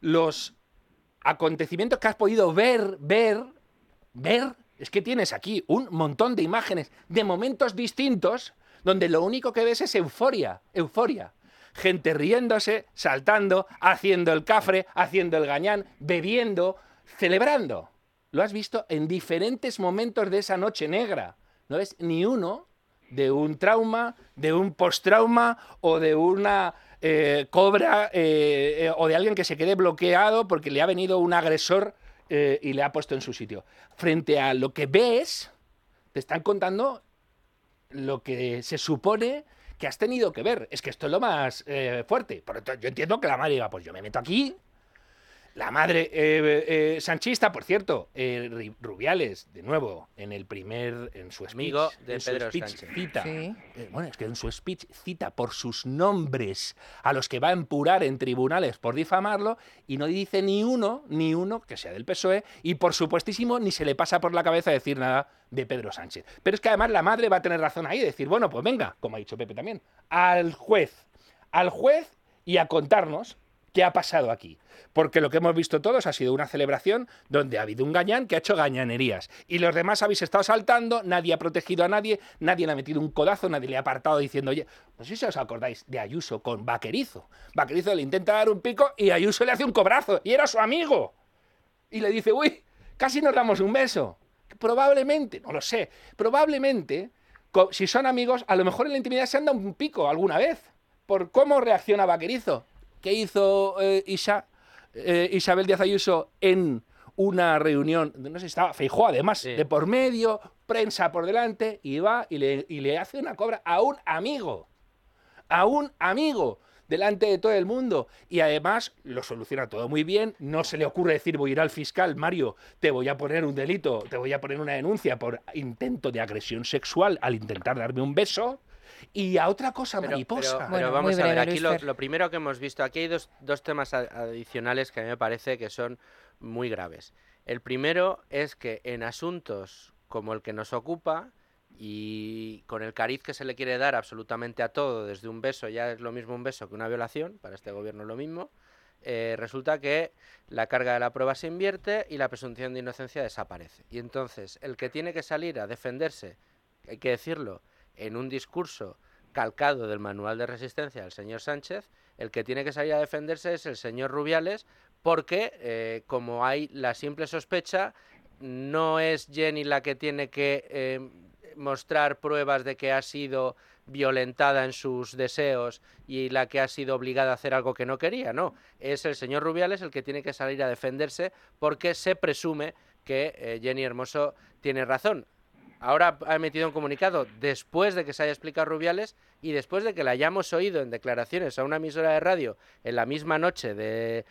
los acontecimientos que has podido ver, ver, ver, es que tienes aquí un montón de imágenes de momentos distintos donde lo único que ves es euforia, euforia. Gente riéndose, saltando, haciendo el cafre, haciendo el gañán, bebiendo, celebrando. Lo has visto en diferentes momentos de esa noche negra. No ves ni uno de un trauma, de un post-trauma o de una eh, cobra eh, eh, o de alguien que se quede bloqueado porque le ha venido un agresor y le ha puesto en su sitio. Frente a lo que ves, te están contando lo que se supone que has tenido que ver. Es que esto es lo más fuerte. Por yo entiendo que la madre diga, pues yo me meto aquí, la madre eh, eh, sanchista, por cierto, eh, Rubiales, de nuevo, en el primer, en su amigo de Pedro Sánchez. cita, bueno, es que en su speech cita por sus nombres a los que va a empurar en tribunales por difamarlo y no dice ni uno, ni uno que sea del PSOE y por supuestísimo ni se le pasa por la cabeza decir nada de Pedro Sánchez. Pero es que además la madre va a tener razón ahí, decir, bueno, pues venga, como ha dicho Pepe también, al juez, al juez y a contarnos qué ha pasado aquí. Porque lo que hemos visto todos ha sido una celebración donde ha habido un gañán que ha hecho gañanerías. Y los demás habéis estado saltando, nadie ha protegido a nadie, nadie le ha metido un codazo, nadie le ha apartado diciendo, oye, no sé si os acordáis de Ayuso con Vaquerizo. Vaquerizo le intenta dar un pico y Ayuso le hace un cobrazo y era su amigo. Y le dice, uy, casi nos damos un beso. Probablemente, no lo sé, probablemente, si son amigos, a lo mejor en la intimidad se han dado un pico alguna vez. Por cómo reacciona Vaquerizo. ¿Qué hizo eh, eh, Isabel Díaz Ayuso en una reunión, no sé, estaba Feijó además, de por medio, prensa por delante, y va y le, y le hace una cobra a un amigo, a un amigo, delante de todo el mundo. Y además lo soluciona todo muy bien. No se le ocurre decir voy a ir al fiscal, Mario, te voy a poner un delito, te voy a poner una denuncia por intento de agresión sexual al intentar darme un beso. Y a otra cosa mariposa. Pero, vamos a ver, aquí lo, primero que hemos visto, aquí hay dos, dos temas adicionales que a mí me parece que son muy graves. El primero es que en asuntos como el que nos ocupa, y con el cariz que se le quiere dar absolutamente a todo, desde un beso ya es lo mismo un beso que una violación, para este gobierno es lo mismo, eh, resulta que la carga de la prueba se invierte y la presunción de inocencia desaparece. Y entonces el que tiene que salir a defenderse, hay que decirlo, en un discurso calcado del manual de resistencia del señor Sánchez, el que tiene que salir a defenderse es el señor Rubiales, porque, eh, como hay la simple sospecha, no es Jenny la que tiene que eh, mostrar pruebas de que ha sido violentada en sus deseos y la que ha sido obligada a hacer algo que no quería, no, es el señor Rubiales el que tiene que salir a defenderse porque se presume que eh, Jenny Hermoso tiene razón ahora ha emitido un comunicado después de que se haya explicado Rubiales y después de que la hayamos oído en declaraciones a una emisora de radio en la misma noche de,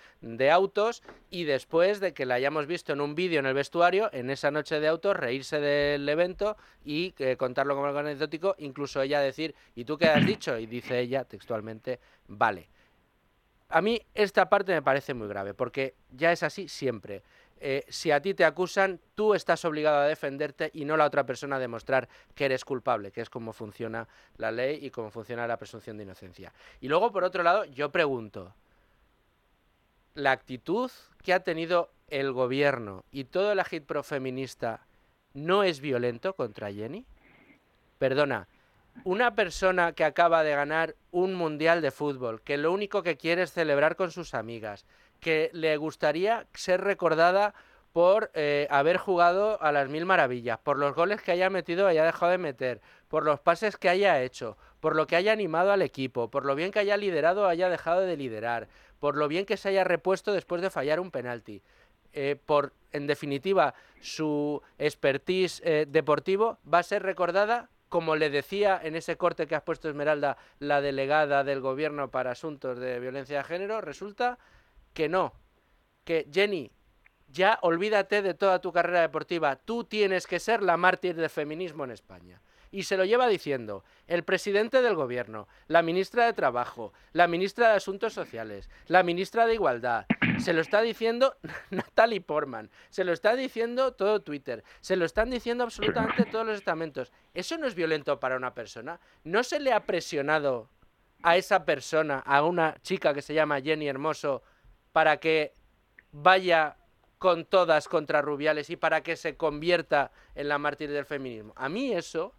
autos y después de que la hayamos visto en un vídeo en el vestuario en esa noche de autos reírse del evento y eh, contarlo como algo anecdótico, incluso ella decir, ¿y tú qué has dicho? Y dice ella textualmente, vale. A mí esta parte me parece muy grave, porque ya es así siempre. Eh, si a ti te acusan, tú estás obligado a defenderte y no la otra persona a demostrar que eres culpable, que es como funciona la ley y cómo funciona la presunción de inocencia. Y luego, por otro lado, yo pregunto, ¿la actitud que ha tenido el gobierno y todo el agitpro feminista no es violento contra Jenny? Perdona, una persona que acaba de ganar un mundial de fútbol, que lo único que quiere es celebrar con sus amigas, que le gustaría ser recordada por eh, haber jugado a las mil maravillas, por los goles que haya metido haya dejado de meter, por los pases que haya hecho, por lo que haya animado al equipo, por lo bien que haya liderado haya dejado de liderar, por lo bien que se haya repuesto después de fallar un penalti, eh, por, en definitiva, su expertise eh, deportivo, va a ser recordada como le decía en ese corte que has puesto Esmeralda, la delegada del gobierno para asuntos de violencia de género, resulta que no, que Jenny, ya olvídate de toda tu carrera deportiva, tú tienes que ser la mártir del feminismo en España. Y se lo lleva diciendo el presidente del gobierno, la ministra de Trabajo, la ministra de Asuntos Sociales, la ministra de Igualdad, se lo está diciendo Natalie Portman, se lo está diciendo todo Twitter, se lo están diciendo absolutamente todos los estamentos. ¿Eso no es violento para una persona? ¿No se le ha presionado a esa persona, a una chica que se llama Jenny Hermoso, para que vaya con todas contra Rubiales y para que se convierta en la mártir del feminismo. A mí eso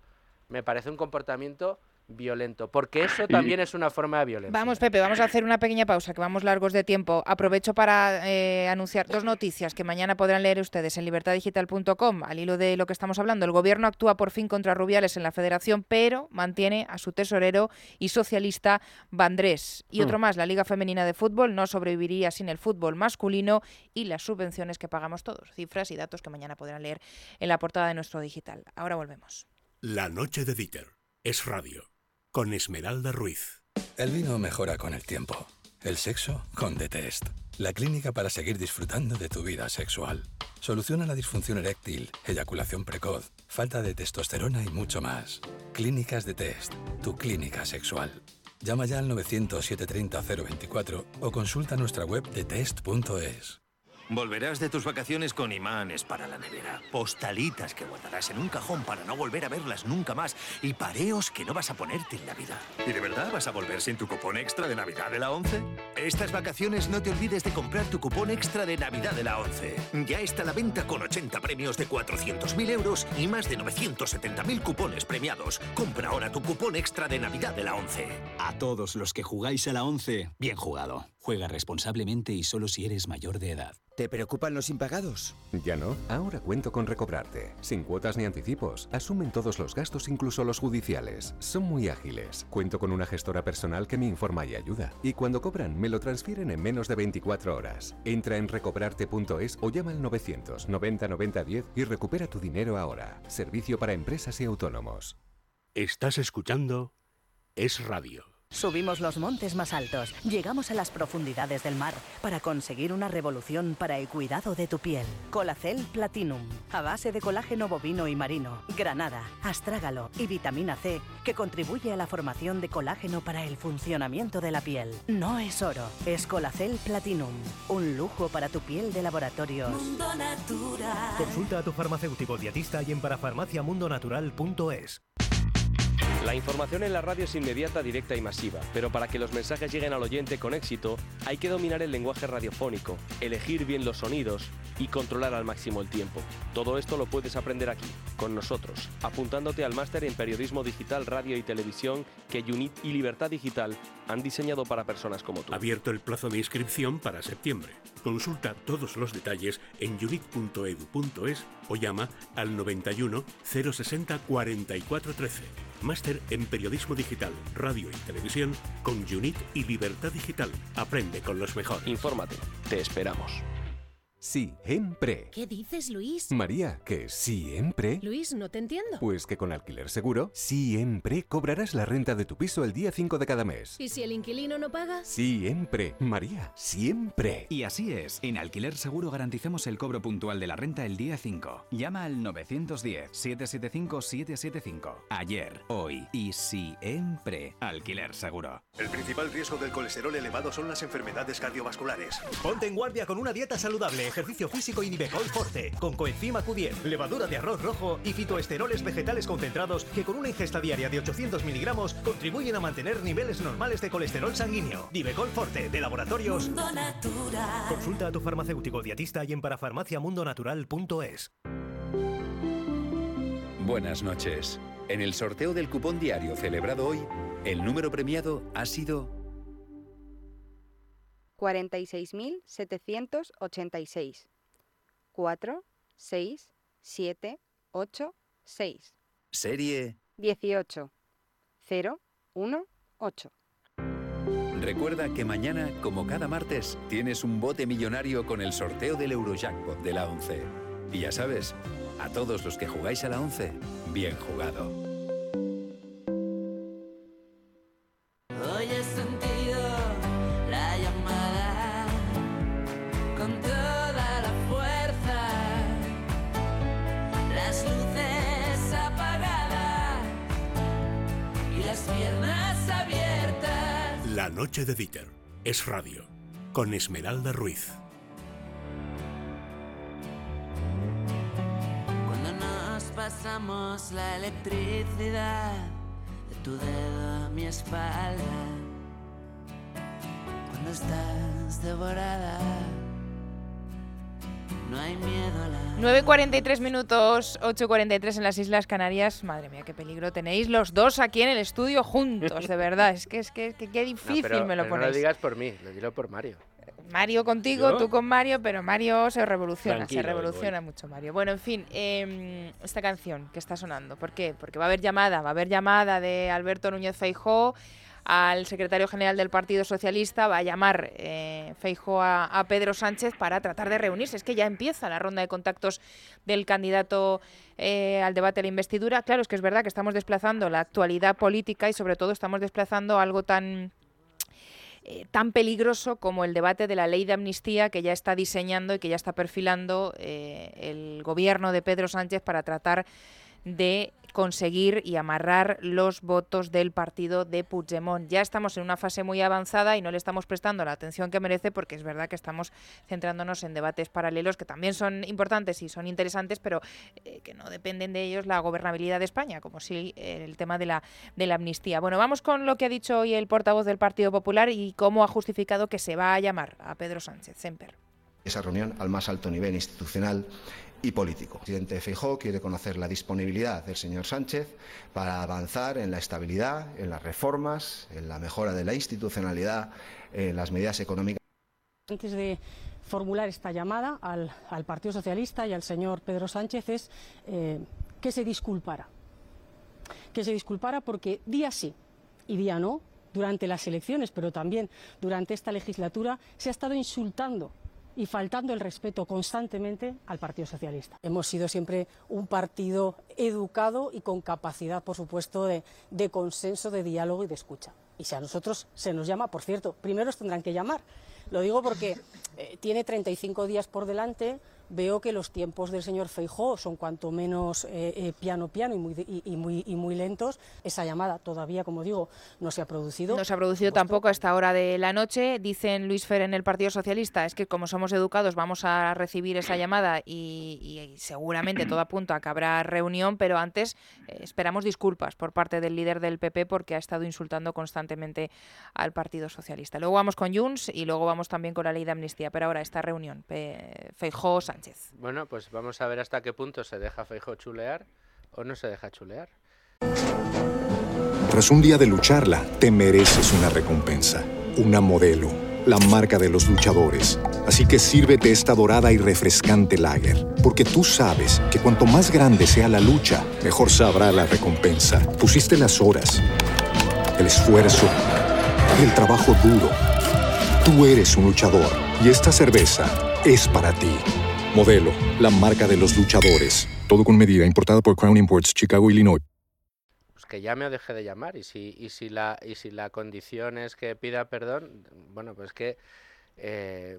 me parece un comportamiento violento, porque eso también es una forma de violencia. Vamos, Pepe, vamos a hacer una pequeña pausa, que vamos largos de tiempo. Aprovecho para eh, anunciar dos noticias que mañana podrán leer ustedes en libertadigital.com. Al hilo de lo que estamos hablando, el gobierno actúa por fin contra Rubiales en la federación, pero mantiene a su tesorero y socialista Vandrés. Y otro hmm. más, la Liga Femenina de Fútbol no sobreviviría sin el fútbol masculino y las subvenciones que pagamos todos. Cifras y datos que mañana podrán leer en la portada de nuestro digital. Ahora volvemos. La noche de Dieter es radio con Esmeralda Ruiz. El vino mejora con el tiempo. El sexo con The Test. La clínica para seguir disfrutando de tu vida sexual. Soluciona la disfunción eréctil, eyaculación precoz, falta de testosterona y mucho más. Clínicas de Test. Tu clínica sexual. Llama ya al 900-730-024 o consulta nuestra web de test.es. Volverás de tus vacaciones con imanes para la nevera, postalitas que guardarás en un cajón para no volver a verlas nunca más y pareos que no vas a ponerte en la vida. ¿Y de verdad vas a volver sin tu cupón extra de Navidad de la 11? Estas vacaciones no te olvides de comprar tu cupón extra de Navidad de la 11. Ya está a la venta con 80 premios de 400.000 euros y más de 970.000 cupones premiados. Compra ahora tu cupón extra de Navidad de la 11. A todos los que jugáis a la 11, bien jugado. Juega responsablemente y solo si eres mayor de edad. ¿Te preocupan los impagados? Ya no. Ahora cuento con Recobrarte. Sin cuotas ni anticipos. Asumen todos los gastos, incluso los judiciales. Son muy ágiles. Cuento con una gestora personal que me informa y ayuda. Y cuando cobran, me lo transfieren en menos de 24 horas. Entra en recobrarte.es o llama al 990 90 10 y recupera tu dinero ahora. Servicio para empresas y autónomos. Estás escuchando Es Radio. Subimos los montes más altos, llegamos a las profundidades del mar para conseguir una revolución para el cuidado de tu piel. Colacel Platinum, a base de colágeno bovino y marino, granada, astrágalo y vitamina C, que contribuye a la formación de colágeno para el funcionamiento de la piel. No es oro, es Colacel Platinum, un lujo para tu piel de laboratorio. Mundo Natural. Consulta a tu farmacéutico dietista y en parafarmaciamundonatural.es. La información en la radio es inmediata, directa y masiva, pero para que los mensajes lleguen al oyente con éxito, hay que dominar el lenguaje radiofónico, elegir bien los sonidos y controlar al máximo el tiempo. Todo esto lo puedes aprender aquí, con nosotros, apuntándote al máster en Periodismo Digital, Radio y Televisión que UNIT y Libertad Digital han diseñado para personas como tú. Abierto el plazo de inscripción para septiembre. Consulta todos los detalles en unit.edu.es o llama al 91 060 4413. Máster en Periodismo Digital, Radio y Televisión con UNIT y Libertad Digital. Aprende con los mejores. Infórmate. Te esperamos. Siempre. ¿Qué dices, Luis? María, que siempre. Luis, no te entiendo. Pues que con Alquiler Seguro, siempre cobrarás la renta de tu piso el día 5 de cada mes. ¿Y si el inquilino no paga? Siempre. María, siempre. Y así es. En Alquiler Seguro garantizamos el cobro puntual de la renta el día 5. Llama al 910-775-775. Ayer, hoy y siempre. Alquiler Seguro. El principal riesgo del colesterol elevado son las enfermedades cardiovasculares. Ponte en guardia con una dieta saludable ejercicio físico y Nivecol Forte, con coenzima Q10, levadura de arroz rojo y fitoesteroles vegetales concentrados que con una ingesta diaria de 800 miligramos contribuyen a mantener niveles normales de colesterol sanguíneo. Nivecol Forte, de Laboratorios Mundo Natural. Consulta a tu farmacéutico dietista y en parafarmaciamundonatural.es. Buenas noches. En el sorteo del cupón diario celebrado hoy, el número premiado ha sido 46.786. 4, 6, 7, 8, 6. serie. 18. 0, 1, 8. Recuerda que mañana, como cada martes, tienes un bote millonario con el sorteo del Eurojackpot de la 11. Y ya sabes, a todos los que jugáis a la 11, bien jugado. Noche de Dieter es radio con Esmeralda Ruiz. Cuando nos pasamos la electricidad de tu dedo a mi espalda. Cuando estás devorada, 9.43 minutos, 8.43 en las Islas Canarias. Madre mía, qué peligro tenéis los dos aquí en el estudio juntos, de verdad. Es que es que, que qué No, difícil pero- me lo pero No ponéis. lo digas por mí, lo digo por Mario. Mario contigo, ¿Yo? tú con Mario, pero Mario se revoluciona, Tranquilo, se revoluciona mucho Mario. Bueno, en fin, em, esta canción que está sonando, ¿por qué? Porque va a haber llamada, va a haber llamada de Alberto Núñez Feijó al secretario general del Partido Socialista, va a llamar eh, Feijó a, a Pedro Sánchez para tratar de reunirse. Es que ya empieza la ronda de contactos del candidato eh, al debate de la investidura. Claro, es que es verdad que estamos desplazando la actualidad política y sobre todo estamos desplazando algo tan eh, tan peligroso como el debate de la ley de amnistía que ya está diseñando y que ya está perfilando eh, el gobierno de Pedro Sánchez para tratar de conseguir y amarrar los votos del partido de Puigdemont. Ya estamos en una fase muy avanzada y no le estamos prestando la atención que merece porque es verdad que estamos centrándonos en debates paralelos que también son importantes y son interesantes, pero eh, que no dependen de ellos la gobernabilidad de España, como si eh, el tema de la, de la amnistía. Bueno, vamos con lo que ha dicho hoy el portavoz del Partido Popular y cómo ha justificado que se va a llamar a Pedro Sánchez. Semper. esa reunión al más alto nivel institucional y político. El presidente Feijóo quiere conocer la disponibilidad del señor Sánchez para avanzar en la estabilidad, en las reformas, en la mejora de la institucionalidad, en las medidas económicas. Antes de formular esta llamada al, al Partido Socialista y al señor Pedro Sánchez es eh, que se disculpara. Que se disculpara porque día sí y día no, durante las elecciones, pero también durante esta legislatura, se ha estado insultando y faltando el respeto constantemente al Partido Socialista. Hemos sido siempre un partido educado y con capacidad, por supuesto, de, consenso, de diálogo y de escucha. Y si a nosotros se nos llama, por cierto, primero os tendrán que llamar. Lo digo porque eh, tiene 35 días por delante veo que los tiempos del señor Feijó son cuanto menos eh, eh, piano piano y muy, y, muy, y muy lentos. Esa llamada todavía, como digo, no se ha producido. No se ha producido tampoco a esta hora de la noche. Dicen Luis Fer en el Partido Socialista, es que como somos educados vamos a recibir esa llamada y, seguramente todo apunta a que habrá reunión, pero antes eh, esperamos disculpas por parte del líder del PP porque ha estado insultando constantemente al Partido Socialista. Luego vamos con Junts y luego vamos también con la ley de amnistía, pero ahora esta reunión, Feijó Sánchez. Bueno, pues vamos a ver hasta qué punto se deja Feijó chulear o no se deja chulear. Tras un día de lucharla, te mereces una recompensa, una modelo, la marca de los luchadores. Así que sírvete esta dorada y refrescante lager, porque tú sabes que cuanto más grande sea la lucha, mejor sabrá la recompensa. Pusiste las horas, el esfuerzo, el trabajo duro. Tú eres un luchador y esta cerveza es para ti. Modelo, la marca de los luchadores. Todo con medida, importada por Crown Imports, Chicago, Illinois. Pues que llame o deje de llamar. Y si, la condición es que pida perdón, bueno, pues que eh,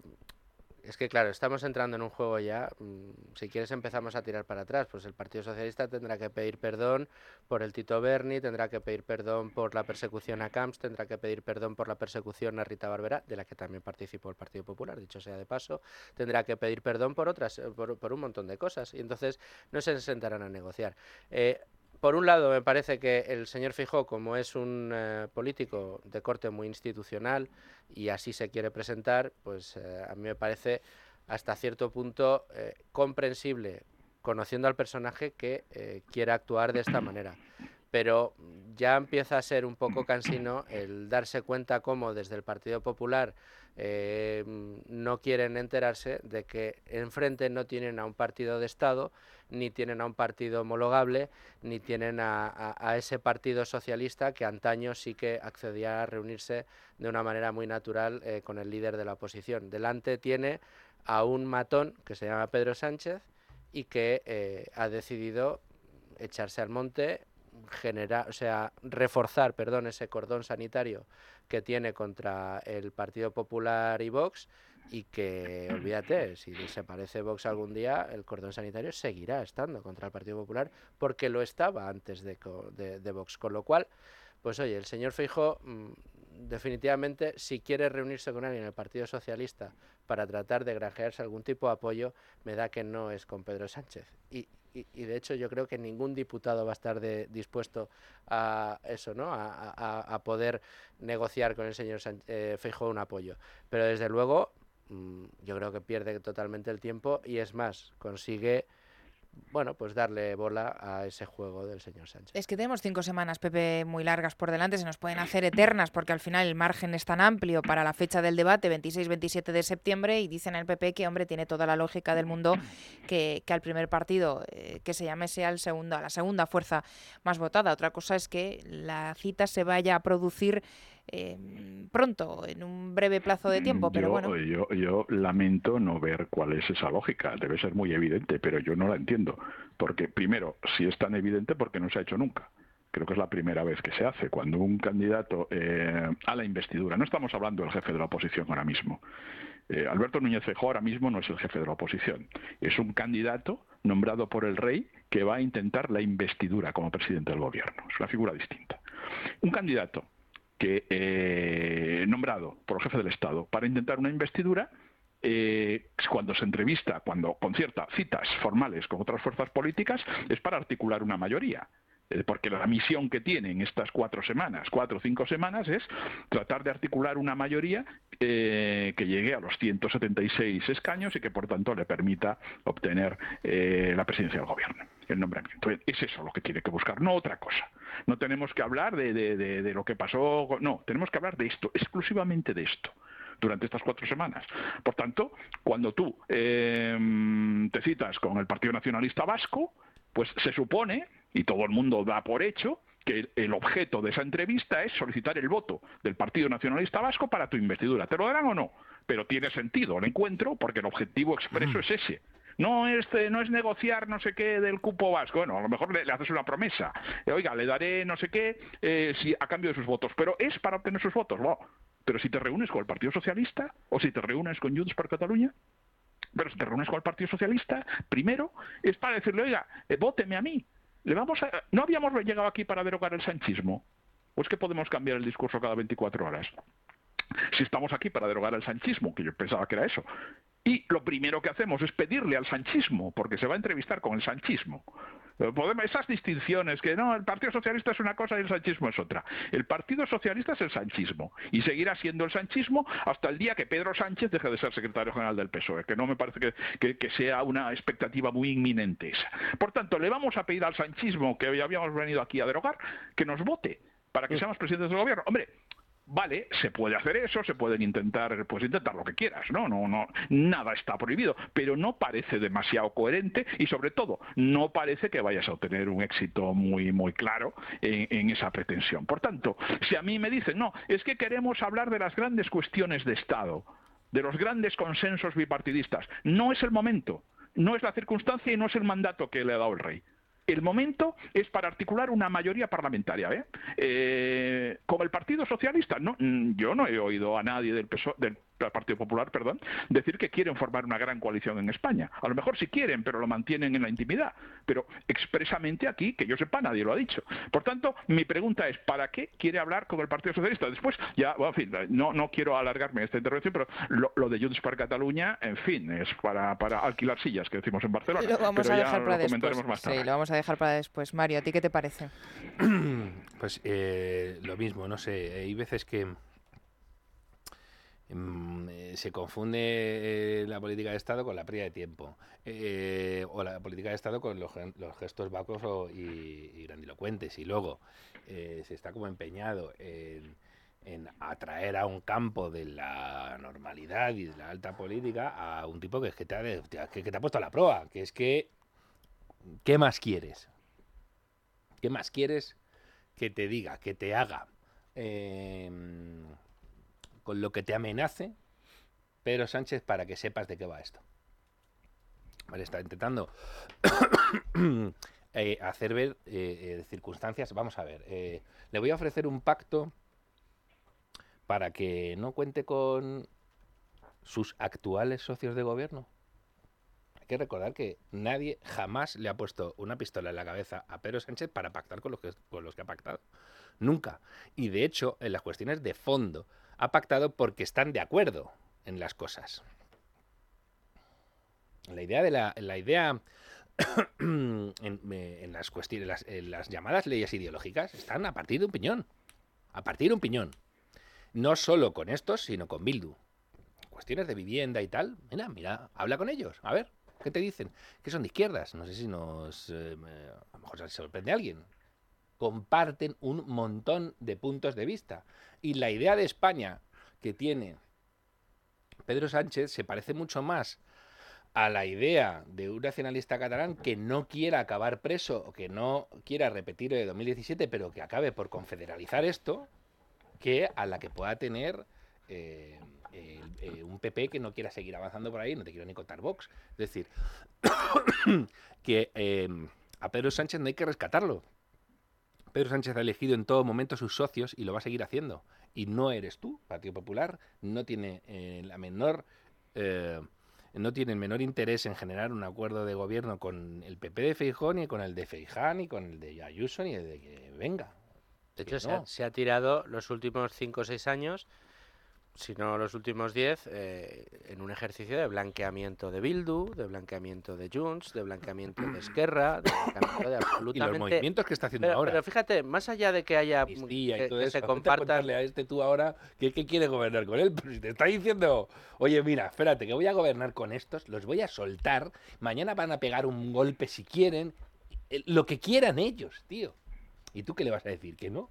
es que claro, estamos entrando en un juego ya, mm, si quieres empezamos a tirar para atrás, pues el Partido Socialista tendrá que pedir perdón por el Tito Berni, tendrá que pedir perdón por la persecución a Camps, tendrá que pedir perdón por la persecución a Rita Barbera, de la que también participó el Partido Popular, dicho sea de paso, tendrá que pedir perdón por otras, eh, por, un montón de cosas, y entonces no se sentarán a negociar. Eh, por un lado, me parece que el señor Fijó, como es un eh, político de corte muy institucional y así se quiere presentar, pues eh, a mí me parece hasta cierto punto eh, comprensible, conociendo al personaje, que quiera actuar de esta manera. Pero ya empieza a ser un poco cansino el darse cuenta cómo desde el Partido Popular no quieren enterarse de que enfrente no tienen a un partido de Estado ni tienen a un partido homologable, ni tienen a, ese partido socialista que antaño sí que accedía a reunirse de una manera muy natural eh, con el líder de la oposición. Delante tiene a un matón que se llama Pedro Sánchez y que eh, ha decidido echarse al monte, generar, o sea, reforzar, perdón, ese cordón sanitario que tiene contra el Partido Popular y Vox y que, olvídate, si desaparece Vox algún día, el cordón sanitario seguirá estando contra el Partido Popular porque lo estaba antes de, de, Vox. Con lo cual, pues oye, el señor Feijo mm, definitivamente, si quiere reunirse con alguien en el Partido Socialista para tratar de granjearse algún tipo de apoyo, me da que no es con Pedro Sánchez. Y, y, de hecho yo creo que ningún diputado va a estar de, dispuesto a eso, ¿no? A, poder negociar con el señor eh, un apoyo. Pero desde luego Mm, yo creo que pierde totalmente el tiempo y es más, consigue bueno, pues darle bola a ese juego del señor Sánchez. Es que tenemos cinco semanas, Pepe, muy largas por delante, se nos pueden hacer eternas porque al final el margen es tan amplio para la fecha del debate, 26-27 de septiembre, y dicen el PP que, hombre, tiene toda la lógica del mundo que, al primer partido eh, que se llame sea el segundo, la segunda fuerza más votada. Otra cosa es que la cita se vaya a producir Em, pronto, en un breve plazo de tiempo, pero bueno. Yo, yo lamento no ver cuál es esa lógica. Debe ser muy evidente, pero yo no la entiendo. Porque, primero, si es tan evidente, porque no se ha hecho nunca creo que es la primera vez que se hace, cuando un candidato eh, a la investidura, no estamos hablando del jefe de la oposición ahora mismo, eh, Alberto Núñez Feijóo ahora mismo no es el jefe de la oposición, es un candidato nombrado por el rey que va a intentar la investidura como presidente del gobierno, es una figura distinta. Un candidato que eh, nombrado por el jefe del Estado para intentar una investidura, eh, cuando se entrevista, cuando concierta citas formales con otras fuerzas políticas, es para articular una mayoría. Eh, porque la misión que tiene en estas cuatro semanas, cuatro o cinco semanas, es tratar de articular una mayoría que llegue a los 176 escaños y que por tanto le permita obtener la presidencia del gobierno, el nombramiento. Es eso lo que tiene que buscar, no otra cosa. No tenemos que hablar de, de, lo que pasó, no, tenemos que hablar de esto, exclusivamente de esto durante estas cuatro semanas. Por tanto, cuando tú em, te citas con el Partido Nacionalista Vasco, pues se supone, y todo el mundo da por hecho, que el objeto de esa entrevista es solicitar el voto del Partido Nacionalista Vasco para tu investidura. ¿Te lo darán o no? Pero tiene sentido el encuentro porque el objetivo expreso es ese, no es, no es negociar no sé qué del cupo vasco. Bueno, a lo mejor le, haces una promesa. Eh, oiga, le daré no sé qué eh, si, a cambio de sus votos. Pero es para obtener sus votos. No. Pero si te reúnes con el Partido Socialista o si te reúnes con Junts per Cataluña, Pero si te reúnes con el Partido Socialista, primero es para decirle, oiga, eh, vóteme a mí. Le vamos a... ¿No habíamos llegado aquí para derogar el sanchismo? ¿O es que podemos cambiar el discurso cada 24 horas? Si estamos aquí para derogar el sanchismo, que yo pensaba que era eso, y lo primero que hacemos es pedirle al sanchismo, porque se va a entrevistar con el sanchismo. Eh, Podemos, esas distinciones, que no, el Partido Socialista es una cosa y el sanchismo es otra. El Partido Socialista es el sanchismo y seguirá siendo el sanchismo hasta el día que Pedro Sánchez deje de ser secretario general del PSOE, que no me parece que, que- que sea una expectativa muy inminente esa. Por tanto, le vamos a pedir al sanchismo que hoy habíamos venido aquí a derogar que nos vote para que seamos presidentes del gobierno. Hombre, Vale, se puede hacer eso, se pueden intentar, pues intentar lo que quieras, ¿no? No, no, nada está prohibido, pero no parece demasiado coherente y sobre todo no parece que vayas a obtener un éxito muy, muy claro en, en esa pretensión. Por tanto, si a mí me dicen, no, es que queremos hablar de las grandes cuestiones de Estado, de los grandes consensos bipartidistas, no es el momento, no es la circunstancia y no es el mandato que le ha dado el rey. El momento es para articular una mayoría parlamentaria. ¿eh? Eh, con el Partido Socialista, no, mm, yo no he oído a nadie del, del Partido Popular, perdón, decir que quieren formar una gran coalición en España. A lo mejor sí quieren, pero lo mantienen en la intimidad. Pero expresamente aquí, que yo sepa, nadie lo ha dicho. Por tanto, mi pregunta es, ¿para qué quiere hablar con el Partido Socialista? Después, ya, bueno, en fin, no, no quiero alargarme esta intervención, pero lo, lo de Junts per Catalunya, en fin, es para, para alquilar sillas, que decimos en Barcelona. Lo vamos pero a ya dejar para lo comentaremos después. más tarde. Sí, lo vamos a dejar para después. Mario, ¿a ti qué te parece? Pues eh, lo mismo, no sé, hay veces que se confunde eh, la política de Estado con la pérdida de tiempo, eh, o la política de Estado con los, gestos vacos o- y, grandilocuentes, y luego eh, se está como empeñado en, atraer a un campo de la normalidad y de la alta política a un tipo que, es que, te ha, que- te ha puesto a la proa, que es que, ¿qué más quieres? ¿Qué más quieres que te diga, que te haga, eh, con lo que te amenace Pedro Sánchez para que sepas de qué va esto? Vale, está intentando eh, hacer ver eh, eh, circunstancias. Vamos a ver, le voy a ofrecer un pacto para que no cuente con sus actuales socios de gobierno. Hay que recordar que nadie jamás le ha puesto una pistola en la cabeza a Pedro Sánchez para pactar con los que, con los que ha pactado. Nunca. Y de hecho, en las cuestiones de fondo, ha pactado porque están de acuerdo en las cosas. La idea de la, la idea en, eh, en las cuestiones, las, en las llamadas leyes ideológicas están a partir de un piñón. A partir de un piñón. No solo con estos, sino con Bildu. Cuestiones de vivienda y tal. Mira, mira, habla con ellos. A ver, ¿qué te dicen? Que son de izquierdas. No sé si nos. eh, a lo mejor se sorprende a alguien. Comparten un montón de puntos de vista. Y la idea de España que tiene Pedro Sánchez se parece mucho más a la idea de un nacionalista catalán que no quiera acabar preso o que no quiera repetir el de 2017, pero que acabe por confederalizar esto, que a la que pueda tener eh, eh, un PP que no quiera seguir avanzando por ahí, no te quiero ni contar Vox. Es decir, que eh, a Pedro Sánchez no hay que rescatarlo. Pedro Sánchez ha elegido en todo momento sus socios y lo va a seguir haciendo. Y no eres tú, Partido Popular, no tiene eh, la menor... eh, no tiene el menor interés en generar un acuerdo de gobierno con el PP de Feijón, ni con el de Feiján, ni con el de Ayuso, ni el de que venga. De hecho, se, ha, se ha tirado los últimos 5 o 6 años, si no los últimos 10, eh, en un ejercicio de blanqueamiento de Bildu, de blanqueamiento de Junts, de blanqueamiento de Esquerra, de blanqueamiento de absolutamente... movimientos que está haciendo pero, ahora. Pero fíjate, más allá de que haya... Y todo que eso. se compartan... a este tú ahora que, que quiere gobernar con él. Pero si te está diciendo, oye, mira, espérate, que voy a gobernar con estos, los voy a soltar, mañana van a pegar un golpe si quieren, eh, lo que quieran ellos, tío. ¿Y tú qué le vas a decir? ¿Que no?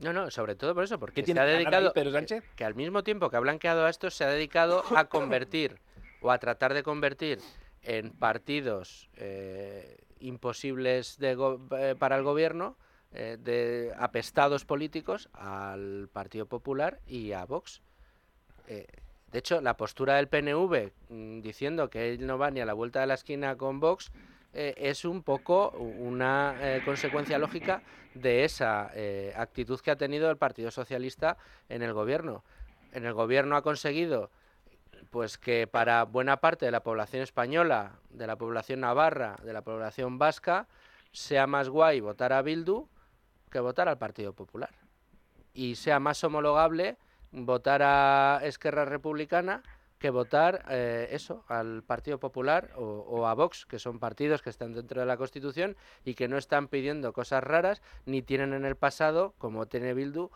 No, no, sobre todo por eso, porque ¿Qué se tiene ha ahí dedicado... Pedro Sánchez? Que, que al mismo tiempo que ha blanqueado a estos, se ha dedicado a convertir, o a tratar de convertir en partidos eh, imposibles de eh, para el gobierno, eh, de apestados políticos, al Partido Popular y a Vox. De hecho, la postura del PNV mm, diciendo que él no va ni a la vuelta de la esquina con Vox eh, es un poco una eh, consecuencia lógica de esa eh, actitud que ha tenido el Partido Socialista en el gobierno. En el gobierno ha conseguido pues que para buena parte de la población española, de la población navarra, de la población vasca, sea más guay votar a Bildu que votar al Partido Popular. Y sea más homologable votar a Esquerra Republicana que votar eh, eso al Partido Popular o, a Vox, que son partidos que están dentro de la Constitución y que no están pidiendo cosas raras ni tienen en el pasado, como tiene Bildu,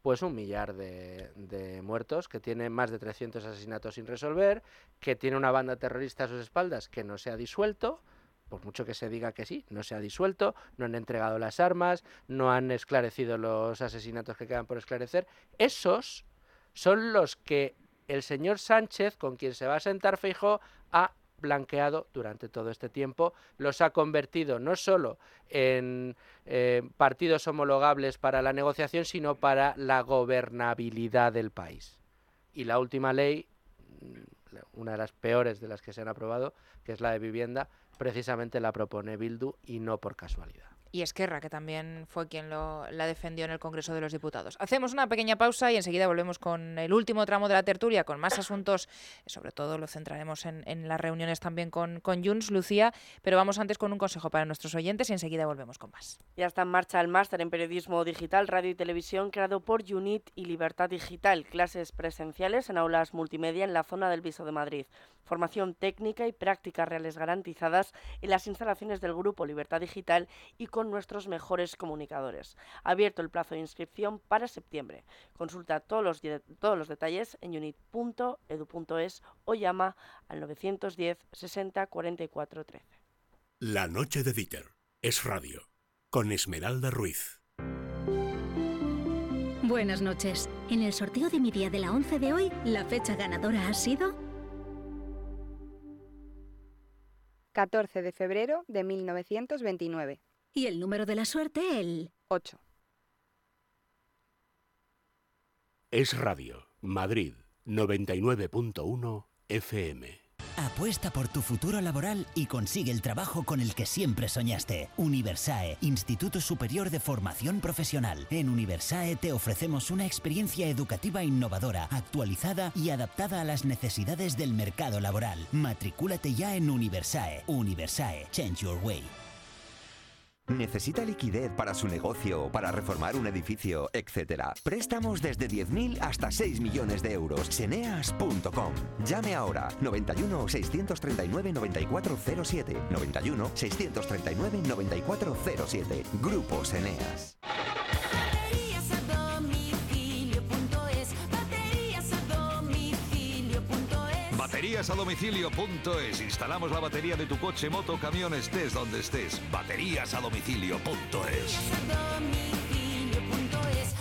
pues un millar de, de, muertos, que tiene más de 300 asesinatos sin resolver, que tiene una banda terrorista a sus espaldas que no se ha disuelto, por mucho que se diga que sí, no se ha disuelto, no han entregado las armas, no han esclarecido los asesinatos que quedan por esclarecer. Esos son los que el señor Sánchez, con quien se va a sentar Feijó, ha blanqueado durante todo este tiempo, los ha convertido no solo en eh, partidos homologables para la negociación, sino para la gobernabilidad del país. Y la última ley, mm, una de las peores de las que se han aprobado, que es la de vivienda, precisamente la propone Bildu y no por casualidad y Esquerra, que también fue quien lo, la defendió en el Congreso de los Diputados. Hacemos una pequeña pausa y enseguida volvemos con el último tramo de la tertulia, con más asuntos, sobre todo lo centraremos en, en las reuniones también con, con Junts, Lucía, pero vamos antes con un consejo para nuestros oyentes y enseguida volvemos con más. Ya está en marcha el máster en periodismo digital, radio y televisión creado por UNIT y Libertad Digital, clases presenciales en aulas multimedia en la zona del Viso de Madrid, formación técnica y prácticas reales garantizadas en las instalaciones del grupo Libertad Digital y con nuestros mejores comunicadores. Abierto el plazo de inscripción para septiembre. Consulta todos los, todos los detalles en unit.edu.es o llama al 910 60 44 13. La noche de Dieter es radio con Esmeralda Ruiz. Buenas noches. En el sorteo de mi día de la 11 de hoy, la fecha ganadora ha sido 14 de febrero de 1929. Y el número de la suerte, el 8. Es Radio, Madrid, 99.1 FM. Apuesta por tu futuro laboral y consigue el trabajo con el que siempre soñaste. Universae, Instituto Superior de Formación Profesional. En Universae te ofrecemos una experiencia educativa innovadora, actualizada y adaptada a las necesidades del mercado laboral. Matricúlate ya en Universae. Universae, Change Your Way. ¿Necesita liquidez para su negocio, para reformar un edificio, etcétera? Préstamos desde 10.000 hasta 6 millones de euros. Seneas.com. Llame ahora 91 639 9407. 91 639 9407. Grupo Seneas. Baterías a domicilio.es. Instalamos la batería de tu coche, moto, camión, estés donde estés. Baterías a domicilio.es.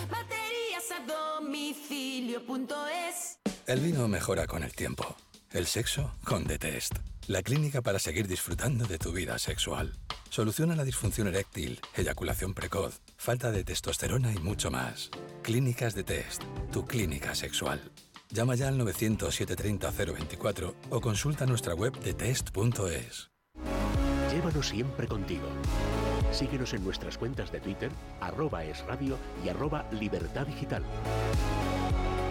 Baterías a domicilio.es. El vino mejora con el tiempo. El sexo con The Test. La clínica para seguir disfrutando de tu vida sexual. Soluciona la disfunción eréctil, eyaculación precoz, falta de testosterona y mucho más. Clínicas de Test. Tu clínica sexual. Llama ya al 900-730-024 o consulta nuestra web de test.es. Llévanos siempre contigo. Síguenos en nuestras cuentas de Twitter, arroba es radio y arroba libertad digital.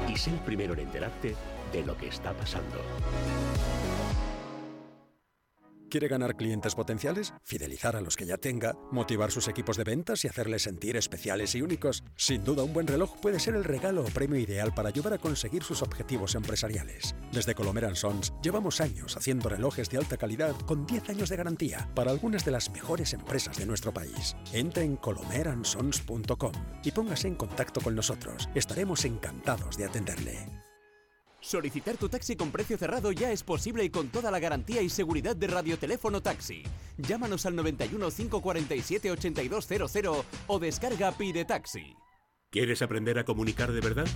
Y sé el primero en enterarte de lo que está pasando. ¿Quiere ganar clientes potenciales? ¿Fidelizar a los que ya tenga? ¿Motivar sus equipos de ventas y hacerles sentir especiales y únicos? Sin duda, un buen reloj puede ser el regalo o premio ideal para ayudar a conseguir sus objetivos empresariales. Desde Colomer Sons llevamos años haciendo relojes de alta calidad con 10 años de garantía para algunas de las mejores empresas de nuestro país. Entre en colomeransons.com y póngase en contacto con nosotros. Estaremos encantados de atenderle. Solicitar tu taxi con precio cerrado ya es posible y con toda la garantía y seguridad de Radioteléfono Taxi. Llámanos al 91 547 8200 o descarga Pide Taxi. ¿Quieres aprender a comunicar de verdad?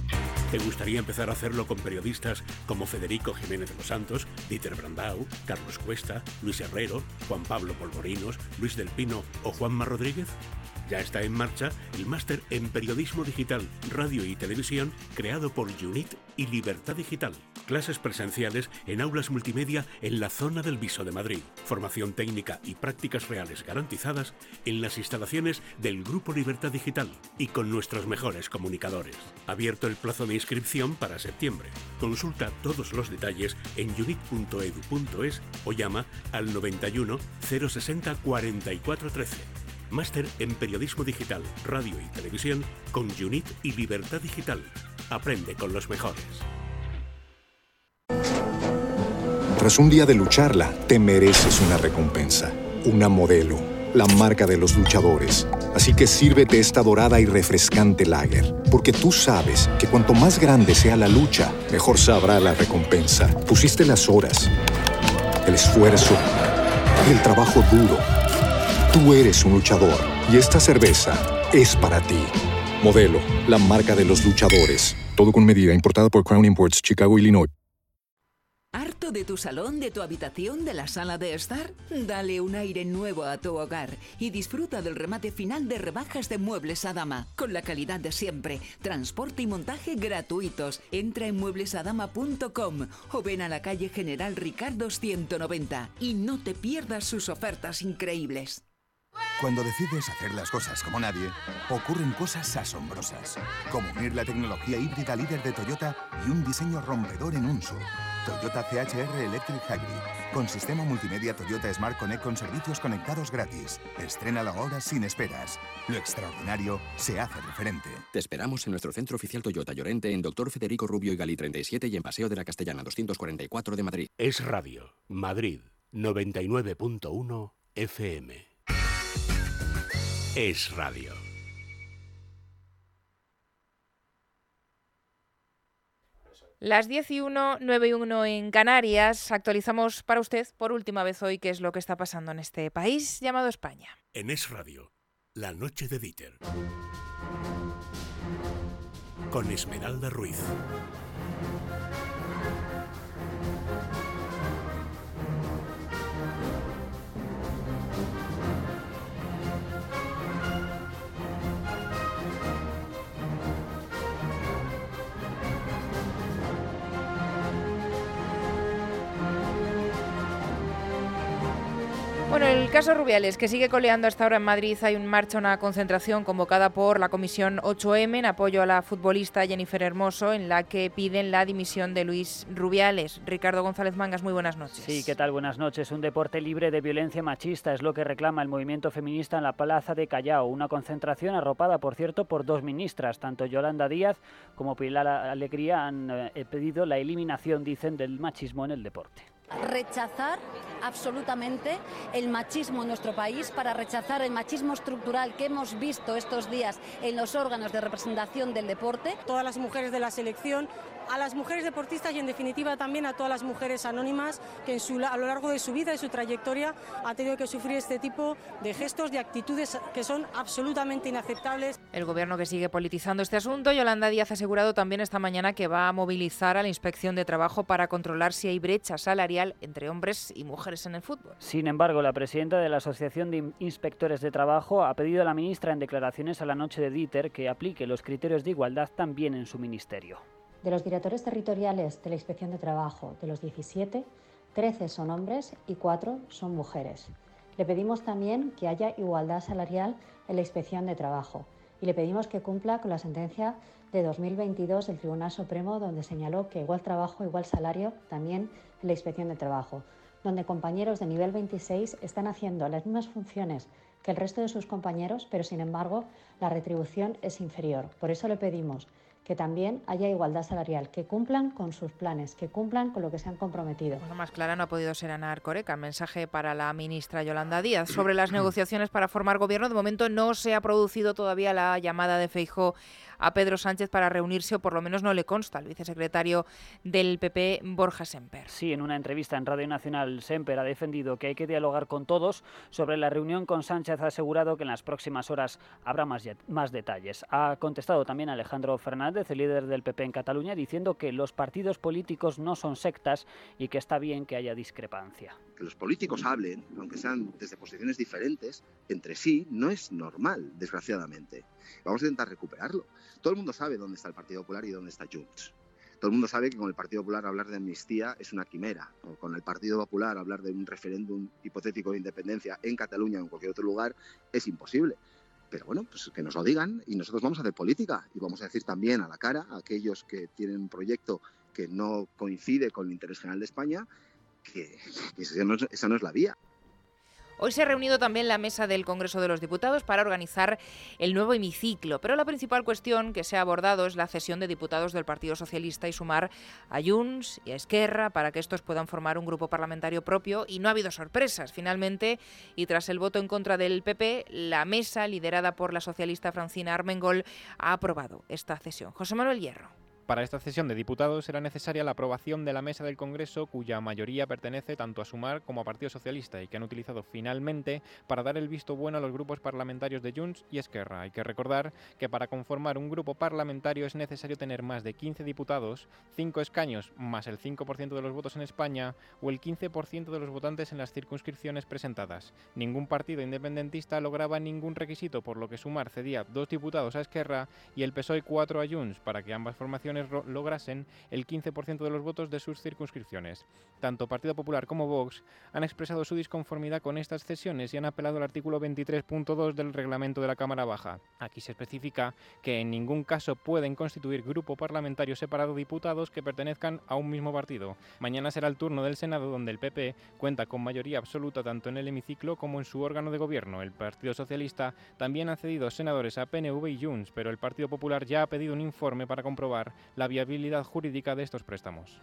¿Te gustaría empezar a hacerlo con periodistas como Federico Jiménez de los Santos, Dieter Brandau, Carlos Cuesta, Luis Herrero, Juan Pablo Polvorinos, Luis del Pino o Juanma Rodríguez? Ya está en marcha el máster en periodismo digital, radio y televisión creado por UNIT y Libertad Digital. Clases presenciales en aulas multimedia en la zona del Viso de Madrid. Formación técnica y prácticas reales garantizadas en las instalaciones del Grupo Libertad Digital y con nuestros mejores comunicadores. Abierto el plazo de inscripción para septiembre. Consulta todos los detalles en unit.edu.es o llama al 91 060 4413. Máster en Periodismo Digital, Radio y Televisión con UNIT y Libertad Digital. Aprende con los mejores. Tras un día de lucharla, te mereces una recompensa, una modelo, la marca de los luchadores. Así que sírvete esta dorada y refrescante lager, porque tú sabes que cuanto más grande sea la lucha, mejor sabrá la recompensa. Pusiste las horas, el esfuerzo, el trabajo duro. Tú eres un luchador y esta cerveza es para ti. Modelo, la marca de los luchadores. Todo con medida, importada por Crown Imports, Chicago, Illinois. ¿Harto de tu salón, de tu habitación, de la sala de estar? Dale un aire nuevo a tu hogar y disfruta del remate final de rebajas de Muebles Adama, con la calidad de siempre, transporte y montaje gratuitos. Entra en mueblesadama.com o ven a la calle General Ricardo 190 y no te pierdas sus ofertas increíbles. Cuando decides hacer las cosas como nadie, ocurren cosas asombrosas, como unir la tecnología híbrida líder de Toyota y un diseño rompedor en un SUV. Toyota CHR Electric Hybrid, con sistema multimedia Toyota Smart Connect con servicios conectados gratis. Estrénalo ahora sin esperas. Lo extraordinario se hace referente. Te esperamos en nuestro centro oficial Toyota Llorente en Doctor Federico Rubio y Gali 37 y en Paseo de la Castellana 244 de Madrid. Es Radio, Madrid, 99.1 FM. Es Radio. Las 10 y 1, 9 y 1 en Canarias. Actualizamos para usted por última vez hoy qué es lo que está pasando en este país llamado España. En Es Radio, La Noche de Dieter. Con Esmeralda Ruiz. Bueno, el caso Rubiales, que sigue coleando hasta ahora en Madrid, hay un marcha, una concentración convocada por la Comisión 8M en apoyo a la futbolista Jennifer Hermoso, en la que piden la dimisión de Luis Rubiales. Ricardo González Mangas, muy buenas noches. Sí, ¿qué tal? Buenas noches. Un deporte libre de violencia machista es lo que reclama el movimiento feminista en la Plaza de Callao. Una concentración arropada, por cierto, por dos ministras, tanto Yolanda Díaz como Pilar Alegría, han eh, pedido la eliminación, dicen, del machismo en el deporte rechazar absolutamente el machismo en nuestro país, para rechazar el machismo estructural que hemos visto estos días en los órganos de representación del deporte. Todas las mujeres de la selección a las mujeres deportistas y en definitiva también a todas las mujeres anónimas que a lo largo de su vida y su trayectoria han tenido que sufrir este tipo de gestos, de actitudes que son absolutamente inaceptables. El gobierno que sigue politizando este asunto, Yolanda Díaz ha asegurado también esta mañana que va a movilizar a la inspección de trabajo para controlar si hay brecha salarial entre hombres y mujeres en el fútbol. Sin embargo, la presidenta de la Asociación de Inspectores de Trabajo ha pedido a la ministra en declaraciones a la noche de Dieter que aplique los criterios de igualdad también en su ministerio. De los directores territoriales de la Inspección de Trabajo, de los 17, 13 son hombres y 4 son mujeres. Le pedimos también que haya igualdad salarial en la Inspección de Trabajo y le pedimos que cumpla con la sentencia de 2022 del Tribunal Supremo donde señaló que igual trabajo, igual salario también en la Inspección de Trabajo, donde compañeros de nivel 26 están haciendo las mismas funciones que el resto de sus compañeros, pero sin embargo la retribución es inferior. Por eso le pedimos que también haya igualdad salarial, que cumplan con sus planes, que cumplan con lo que se han comprometido. Bueno, más clara no ha podido ser Ana Arcoreca. Mensaje para la ministra Yolanda Díaz. Sobre las negociaciones para formar gobierno, de momento no se ha producido todavía la llamada de Feijóo a Pedro Sánchez para reunirse, o por lo menos no le consta al vicesecretario del PP, Borja Semper. Sí, en una entrevista en Radio Nacional, Semper ha defendido que hay que dialogar con todos. Sobre la reunión con Sánchez ha asegurado que en las próximas horas habrá más, más detalles. Ha contestado también Alejandro Fernández, el líder del PP en Cataluña, diciendo que los partidos políticos no son sectas y que está bien que haya discrepancia. Que los políticos hablen, aunque sean desde posiciones diferentes, entre sí, no es normal, desgraciadamente. Vamos a intentar recuperarlo. Todo el mundo sabe dónde está el Partido Popular y dónde está Junts. Todo el mundo sabe que con el Partido Popular hablar de amnistía es una quimera, o con el Partido Popular hablar de un referéndum hipotético de independencia en Cataluña o en cualquier otro lugar es imposible. Pero bueno, pues que nos lo digan y nosotros vamos a hacer política y vamos a decir también a la cara a aquellos que tienen un proyecto que no coincide con el interés general de España, que, esa no es la vía. Hoy se ha reunido también la mesa del Congreso de los Diputados para organizar el nuevo hemiciclo, pero la principal cuestión que se ha abordado es la cesión de diputados del Partido Socialista y sumar a Junts y a Esquerra para que estos puedan formar un grupo parlamentario propio y no ha habido sorpresas. Finalmente, y tras el voto en contra del PP, la mesa, liderada por la socialista Francina Armengol, ha aprobado esta cesión. José Manuel Hierro. Para esta sesión de diputados será necesaria la aprobación de la mesa del Congreso, cuya mayoría pertenece tanto a Sumar como a Partido Socialista y que han utilizado finalmente para dar el visto bueno a los grupos parlamentarios de Junts y Esquerra. Hay que recordar que para conformar un grupo parlamentario es necesario tener más de 15 diputados, 5 escaños más el 5% de los votos en España o el 15% de los votantes en las circunscripciones presentadas. Ningún partido independentista lograba ningún requisito, por lo que Sumar cedía dos diputados a Esquerra y el PSOE cuatro a Junts para que ambas formaciones lograsen el 15% de los votos de sus circunscripciones. Tanto Partido Popular como Vox han expresado su disconformidad con estas cesiones y han apelado al artículo 23.2 del reglamento de la Cámara Baja. Aquí se especifica que en ningún caso pueden constituir grupo parlamentario separado diputados que pertenezcan a un mismo partido. Mañana será el turno del Senado donde el PP cuenta con mayoría absoluta tanto en el hemiciclo como en su órgano de gobierno. El Partido Socialista también ha cedido senadores a PNV y Junts, pero el Partido Popular ya ha pedido un informe para comprobar la viabilidad jurídica de estos préstamos.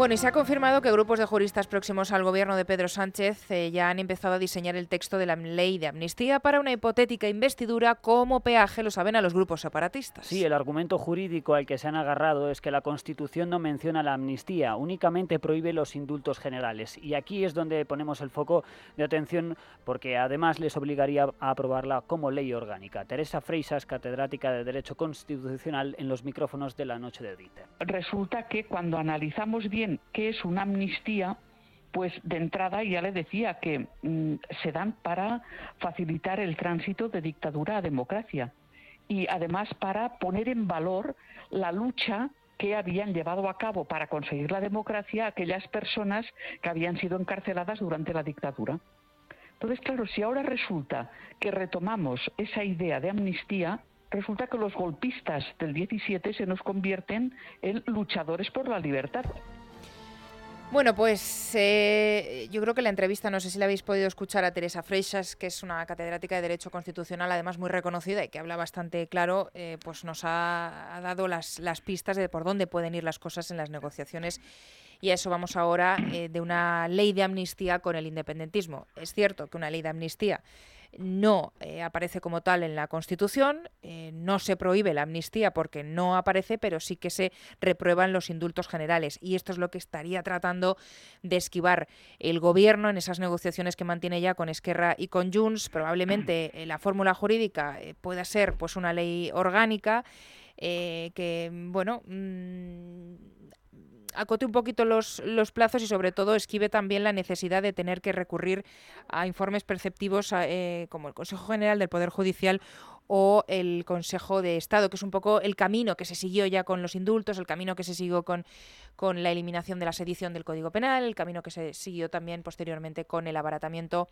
Bueno, y se ha confirmado que grupos de juristas próximos al gobierno de Pedro Sánchez eh, ya han empezado a diseñar el texto de la ley de amnistía para una hipotética investidura como peaje, lo saben, a los grupos separatistas. Sí, el argumento jurídico al que se han agarrado es que la Constitución no menciona la amnistía, únicamente prohíbe los indultos generales. Y aquí es donde ponemos el foco de atención porque además les obligaría a aprobarla como ley orgánica. Teresa Freisas, catedrática de Derecho Constitucional, en los micrófonos de la noche de Dieter. Resulta que cuando analizamos bien qué es una amnistía, pues de entrada ya le decía que mm, se dan para facilitar el tránsito de dictadura a democracia y además para poner en valor la lucha que habían llevado a cabo para conseguir la democracia aquellas personas que habían sido encarceladas durante la dictadura. Entonces, claro, si ahora resulta que retomamos esa idea de amnistía, resulta que los golpistas del 17 se nos convierten en luchadores por la libertad. Bueno, pues eh, yo creo que la entrevista, no sé si la habéis podido escuchar a Teresa Freixas, que es una catedrática de Derecho Constitucional, además muy reconocida y que habla bastante claro, eh, pues nos ha, dado las, las, pistas de por dónde pueden ir las cosas en las negociaciones. Y a eso vamos ahora eh, de una ley de amnistía con el independentismo. Es cierto que una ley de amnistía no eh, aparece como tal en la Constitución, eh, no se prohíbe la amnistía porque no aparece, pero sí que se reprueban los indultos generales. Y esto es lo que estaría tratando de esquivar el Gobierno en esas negociaciones que mantiene ya con Esquerra y con Junts. Probablemente eh, la fórmula jurídica pueda ser pues una ley orgánica que, bueno... Mm, acote un poquito los, los, plazos y sobre todo esquive también la necesidad de tener que recurrir a informes perceptivos eh, como el Consejo General del Poder Judicial o el Consejo de Estado, que es un poco el camino que se siguió ya con los indultos, el camino que se siguió con, con la eliminación de la sedición del Código Penal, el camino que se siguió también posteriormente con el abaratamiento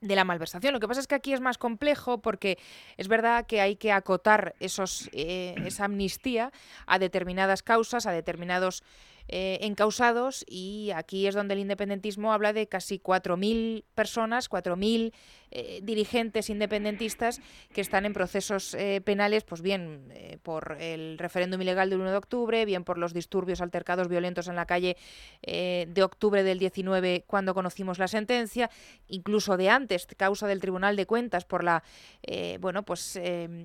de la malversación. Lo que pasa es que aquí es más complejo porque es verdad que hay que acotar esos, eh, esa amnistía a determinadas causas, a determinados eh, encausados y aquí es donde el independentismo habla de casi 4.000 personas, 4.000 eh, dirigentes independentistas que están en procesos eh, penales, pues bien eh, por el referéndum ilegal del 1 de octubre, bien por los disturbios altercados violentos en la calle de octubre del 19 cuando conocimos la sentencia, incluso de antes, causa del Tribunal de Cuentas por la bueno pues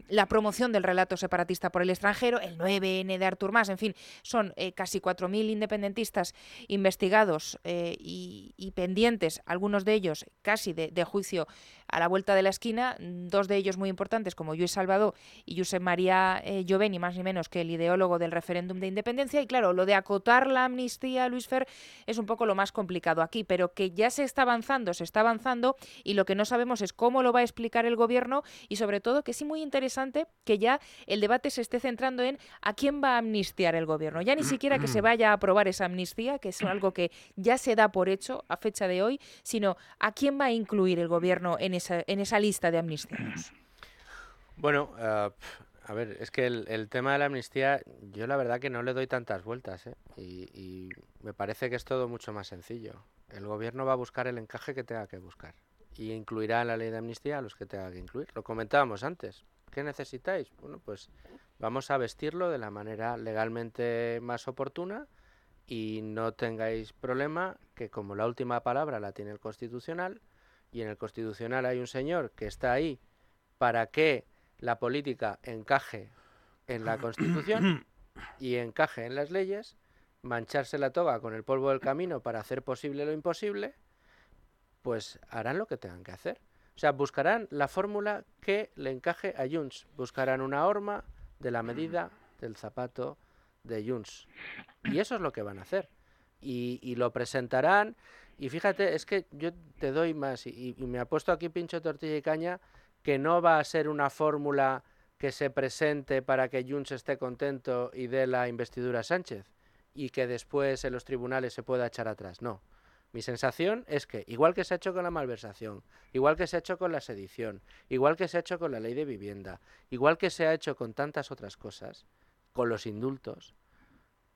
la promoción del relato separatista por el extranjero, el 9N de Artur Mas, en fin, son casi 4.000 independentistas investigados y, pendientes, algunos de ellos casi de, juicio a la vuelta de la esquina, dos de ellos muy importantes como Luis Salvador y Josep María eh, Gioveni, más ni menos que el ideólogo del referéndum de independencia. Y claro, lo de acotar la amnistía, Luis Fer, es un poco lo más complicado aquí, pero que ya se está avanzando, se está avanzando y lo que no sabemos es cómo lo va a explicar el gobierno y sobre todo que sí muy interesante que ya el debate se esté centrando en a quién va a amnistiar el gobierno. Ya ni siquiera que se vaya a aprobar esa amnistía, que es algo que ya se da por hecho a fecha de hoy, sino a quién va a incluir el gobierno en en esa lista de amnistiados. Bueno, uh, a ver, es que el, tema de la amnistía, yo la verdad que no le doy tantas vueltas, ¿eh? y, me parece que es todo mucho más sencillo. El gobierno va a buscar el encaje que tenga que buscar y incluirá en la ley de amnistía a los que tenga que incluir. Lo comentábamos antes. ¿Qué necesitáis? Bueno, pues vamos a vestirlo de la manera legalmente más oportuna y no tengáis problema que como la última palabra la tiene el constitucional y en el constitucional hay un señor que está ahí para que la política encaje en la Constitución y encaje en las leyes, mancharse la toga con el polvo del camino para hacer posible lo imposible, pues harán lo que tengan que hacer. O sea, buscarán la fórmula que le encaje a Junts. Buscarán una horma de la medida del zapato de Junts. Y eso es lo que van a hacer. Y, lo presentarán. Y fíjate, es que yo te doy más. Y, y me apuesto aquí pincho tortilla y caña que no va a ser una fórmula que se presente para que Junts esté contento y dé la investidura a Sánchez y que después en los tribunales se pueda echar atrás. No. Mi sensación es que, igual que se ha hecho con la malversación, igual que se ha hecho con la sedición, igual que se ha hecho con la ley de vivienda, igual que se ha hecho con tantas otras cosas, con los indultos,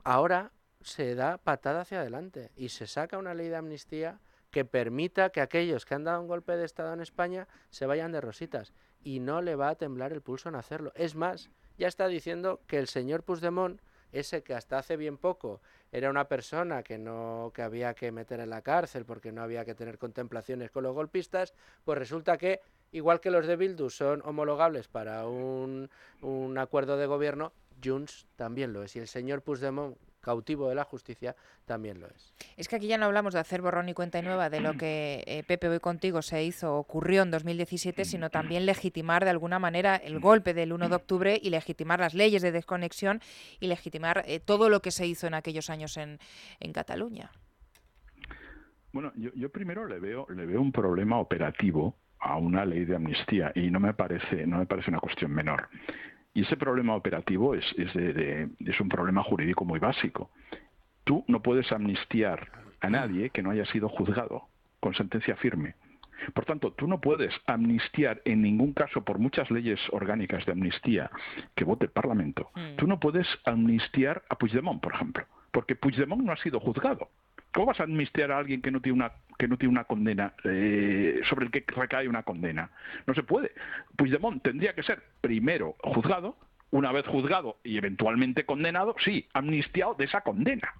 ahora se da patada hacia adelante y se saca una ley de amnistía que permita que aquellos que han dado un golpe de Estado en España se vayan de rositas. Y no le va a temblar el pulso en hacerlo. Es más, ya está diciendo que el señor Puigdemont, ese que hasta hace bien poco era una persona que no que había que meter en la cárcel porque no había que tener contemplaciones con los golpistas, pues resulta que igual que los de Bildu son homologables para un, un acuerdo de gobierno, Junts también lo es. Y el señor Puigdemont cautivo de la justicia, también lo es. Es que aquí ya no hablamos de hacer borrón y cuenta nueva de lo que eh, Pepe hoy contigo se hizo, ocurrió en 2017, sino también legitimar de alguna manera el golpe del 1 de octubre y legitimar las leyes de desconexión y legitimar eh, todo lo que se hizo en aquellos años en, en Cataluña. Bueno, yo, yo primero le veo, le veo un problema operativo a una ley de amnistía y no me parece, no me parece una cuestión menor. Y ese problema operativo es, es, un problema jurídico muy básico. Tú no puedes amnistiar a nadie que no haya sido juzgado con sentencia firme. Por tanto, tú no puedes amnistiar en ningún caso, por muchas leyes orgánicas de amnistía que vote el Parlamento, mm. tú no puedes amnistiar a Puigdemont, por ejemplo, porque Puigdemont no ha sido juzgado. ¿Cómo vas a amnistiar a alguien que no tiene una, que no tiene una condena, eh, sobre el que recae una condena? No se puede. Puigdemont tendría que ser primero juzgado, una vez juzgado y eventualmente condenado, sí, amnistiado de esa condena.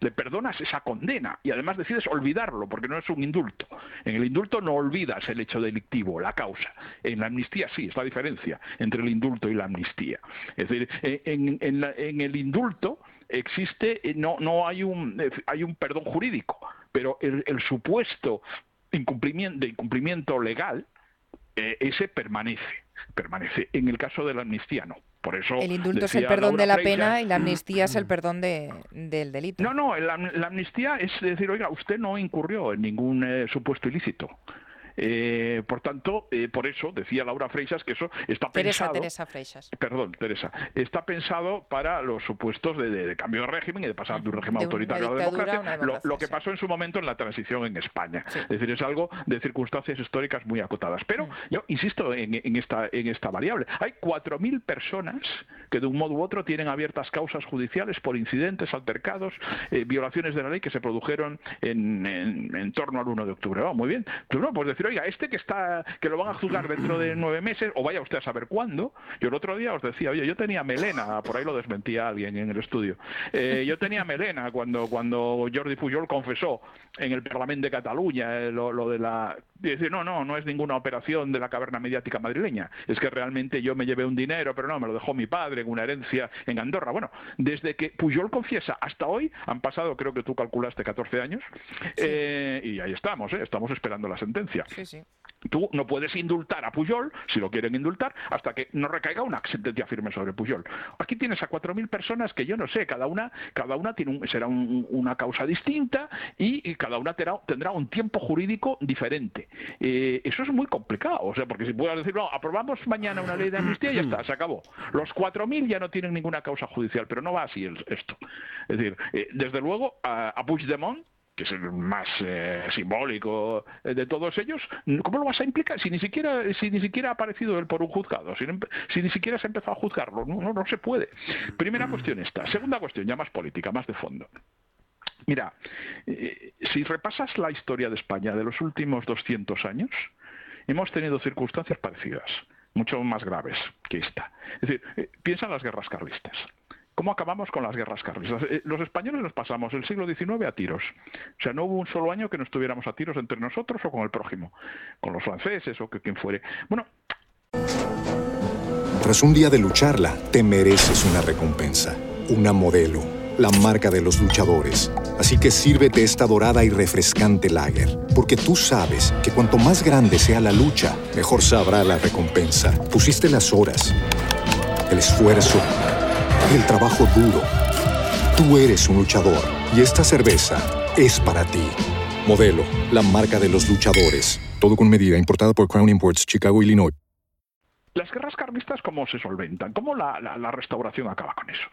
Le perdonas esa condena y además decides olvidarlo porque no es un indulto. En el indulto no olvidas el hecho delictivo, la causa. En la amnistía sí, es la diferencia entre el indulto y la amnistía. Es decir, en, en el indulto existe, eh, no, no hay un, eh, hay un perdón jurídico, pero el, supuesto incumplimiento, de incumplimiento legal, eh, ese permanece, permanece. En el caso de la amnistía no. Por eso el indulto es el perdón de la pena y la amnistía es el perdón de, del delito. No, no, la, amnistía es decir, oiga, usted no incurrió en ningún supuesto ilícito. Eh, por tanto, eh, por eso decía Laura Freixas que eso está pensado. Teresa Freixas. Perdón, Teresa. Está pensado para los supuestos de, cambio de régimen y de pasar de un régimen autoritario a la democracia. lo, que pasó en su momento en la transición en España. Es decir, es algo de circunstancias históricas muy acotadas. Pero mm. yo insisto en, esta, en esta variable. Hay 4.000 personas que de un modo u otro tienen abiertas causas judiciales por incidentes, altercados, eh, violaciones de la ley que se produjeron en, torno al 1 de octubre. muy bien. Tú no puedes decir decir, oiga, este que está, que lo van a juzgar dentro de nueve meses, o vaya usted a saber cuándo. Yo el otro día os decía, oye, yo tenía melena, por ahí lo desmentía alguien en el estudio. Eh, yo tenía melena cuando, cuando Jordi Pujol confesó en el Parlamento de Cataluña eh, lo, lo de la y decir, no, no, no es ninguna operación de la caverna mediática madrileña, es que realmente yo me llevé un dinero, pero no, me lo dejó mi padre en una herencia en Andorra. Bueno, desde que Pujol confiesa hasta hoy, han pasado, creo que tú calculaste 14 años, eh, y ahí estamos, ¿eh? estamos esperando la sentencia. Tú no puedes indultar a Pujol, si lo quieren indultar, hasta que no recaiga una sentencia firme sobre Pujol. Aquí tienes a 4.000 personas que yo no sé, cada una, cada una tiene un, será un, una causa distinta y, cada una tendrá, un tiempo jurídico diferente. Eh, eso es muy complicado, o sea, porque si puedes decir, no, aprobamos mañana una ley de amnistía y ya está, se acabó. Los 4.000 ya no tienen ninguna causa judicial, pero no va así el, esto. Es decir, eh, desde luego, a, a Puigdemont que es el más eh, simbólico de todos ellos, ¿cómo lo vas a implicar si ni siquiera si ni siquiera ha aparecido él por un juzgado, si, si ni siquiera se ha empezado a juzgarlo? No, no, no se puede. Primera cuestión esta. Segunda cuestión, ya más política, más de fondo. Mira, eh, si repasas la historia de España de los últimos 200 años, hemos tenido circunstancias parecidas, mucho más graves que esta. Es decir, eh, piensa en las guerras carlistas. ¿Cómo acabamos con las guerras carlistas? Eh, los españoles nos pasamos el siglo XIX a tiros. O sea, no hubo un solo año que no estuviéramos a tiros entre nosotros o con el prójimo, con los franceses o que quien fuere. Bueno. Tras un día de lucharla, te mereces una recompensa, una modelo, la marca de los luchadores. Así que sírvete esta dorada y refrescante lager, porque tú sabes que cuanto más grande sea la lucha, mejor sabrá la recompensa. Pusiste las horas, el esfuerzo, el trabajo duro. Tú eres un luchador y esta cerveza es para ti. Modelo, la marca de los luchadores. Todo con medida, importada por Crown Imports, Chicago, Illinois. Las guerras carlistas, ¿cómo se solventan? ¿Cómo la, restauración acaba con eso?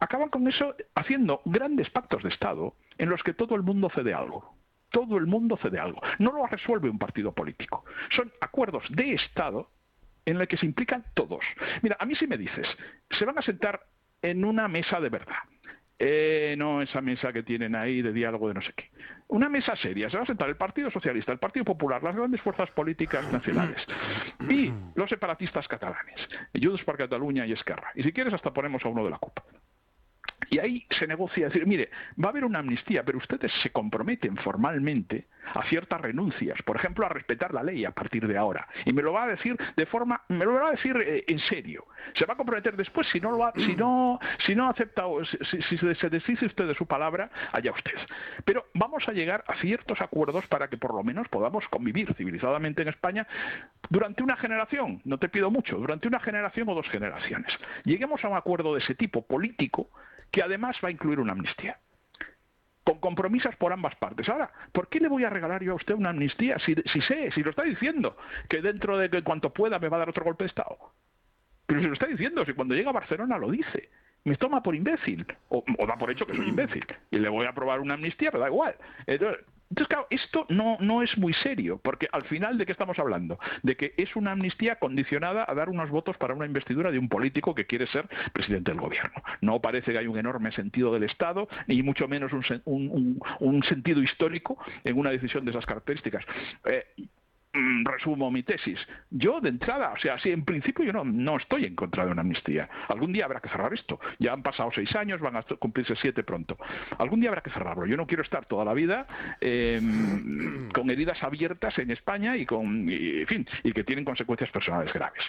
Acaban con eso haciendo grandes pactos de Estado en los que todo el mundo cede algo. Todo el mundo cede algo. No lo resuelve un partido político. Son acuerdos de Estado en los que se implican todos. Mira, a mí si me dices, se van a sentar en una mesa de verdad. Eh, no esa mesa que tienen ahí de diálogo de no sé qué. Una mesa seria. Se va a sentar el Partido Socialista, el Partido Popular, las grandes fuerzas políticas nacionales y los separatistas catalanes, Junts per Cataluña y Esquerra. Y si quieres hasta ponemos a uno de la CUP. Y ahí se negocia, decir, mire, va a haber una amnistía, pero ustedes se comprometen formalmente a ciertas renuncias, por ejemplo, a respetar la ley a partir de ahora. Y me lo va a decir de forma, me lo va a decir eh, en serio. Se va a comprometer después si no lo ha, si no, si no acepta, si, si se desdice usted de su palabra, allá usted. Pero vamos a llegar a ciertos acuerdos para que por lo menos podamos convivir civilizadamente en España durante una generación. No te pido mucho, durante una generación o dos generaciones. Lleguemos a un acuerdo de ese tipo político que además va a incluir una amnistía con compromisos por ambas partes. Ahora, ¿por qué le voy a regalar yo a usted una amnistía si, si sé, si lo está diciendo, que dentro de que cuanto pueda me va a dar otro golpe de Estado? Pero si lo está diciendo, si cuando llega a Barcelona lo dice, me toma por imbécil, o, o da por hecho que soy imbécil, y le voy a aprobar una amnistía, pero da igual. Entonces, entonces, claro, esto no, no es muy serio, porque al final de qué estamos hablando? De que es una amnistía condicionada a dar unos votos para una investidura de un político que quiere ser presidente del gobierno. No parece que hay un enorme sentido del Estado, ni mucho menos un, un, un, sentido histórico en una decisión de esas características. Eh, resumo mi tesis. Yo, de entrada, o sea, sí, en principio yo no, no estoy en contra de una amnistía. Algún día habrá que cerrar esto. Ya han pasado seis años, van a cumplirse siete pronto. Algún día habrá que cerrarlo. Yo no quiero estar toda la vida eh, con heridas abiertas en España y con, y, en fin, y que tienen consecuencias personales graves.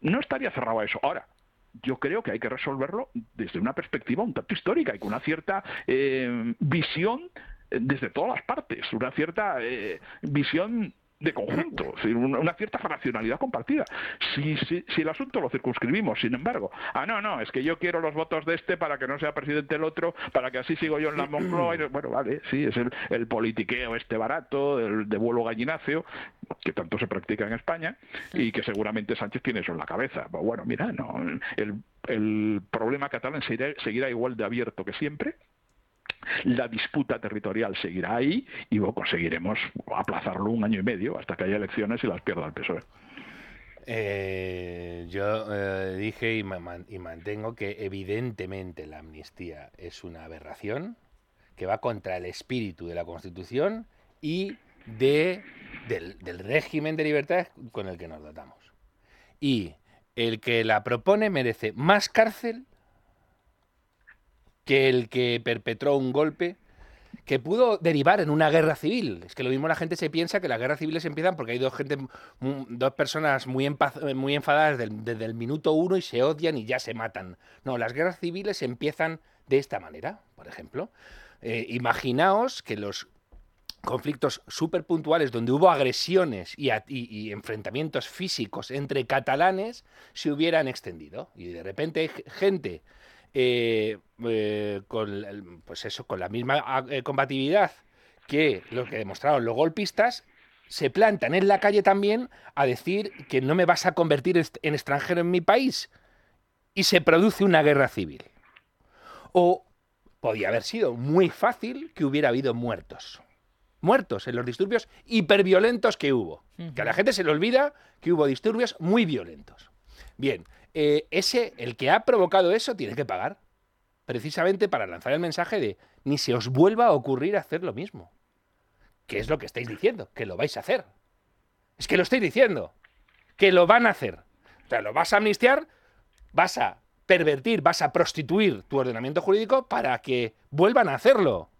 No estaría cerrado a eso. Ahora, yo creo que hay que resolverlo desde una perspectiva un tanto histórica y con una cierta eh, visión desde todas las partes, una cierta eh, visión de conjunto, una cierta racionalidad compartida. Si, si, si, el asunto lo circunscribimos, sin embargo, ah, no, no, es que yo quiero los votos de este para que no sea presidente el otro, para que así sigo yo en la Moncloa, bueno, vale, sí, es el, el politiqueo este barato, el de vuelo gallináceo, que tanto se practica en España, y que seguramente Sánchez tiene eso en la cabeza. Bueno, mira, no, el, el problema catalán seguirá, seguirá igual de abierto que siempre, la disputa territorial seguirá ahí y conseguiremos aplazarlo un año y medio hasta que haya elecciones y las pierda el PSOE. Eh, yo eh, dije y, mantengo que evidentemente la amnistía es una aberración que va contra el espíritu de la Constitución y de del, del régimen de libertades con el que nos dotamos. Y el que la propone merece más cárcel que el que perpetró un golpe que pudo derivar en una guerra civil. Es que lo mismo la gente se piensa que las guerras civiles empiezan porque hay dos gente, dos personas muy, empa- muy enfadadas desde el minuto uno y se odian y ya se matan. No, las guerras civiles empiezan de esta manera, por ejemplo. Eh, imaginaos que los conflictos súper puntuales donde hubo agresiones y, y- enfrentamientos físicos entre catalanes se hubieran extendido. Y de repente hay gente eh, eh, con, pues eso, con la misma ah, eh, combatividad que lo que demostraron los golpistas, se plantan en la calle también a decir que no me vas a convertir en extranjero en mi país. Y se produce una guerra civil. O podía haber sido muy fácil que hubiera habido muertos. Muertos en los disturbios hiperviolentos que hubo. Que a la gente se le olvida que hubo disturbios muy violentos. Bien, eh, ese, el que ha provocado eso, tiene que pagar. Precisamente para lanzar el mensaje de ni se os vuelva a ocurrir hacer lo mismo. ¿Qué es lo que estáis diciendo? Que lo vais a hacer. Es que lo estáis diciendo. Que lo van a hacer. O sea, lo vas a amnistiar, vas a pervertir, vas a prostituir tu ordenamiento jurídico para que vuelvan a hacerlo.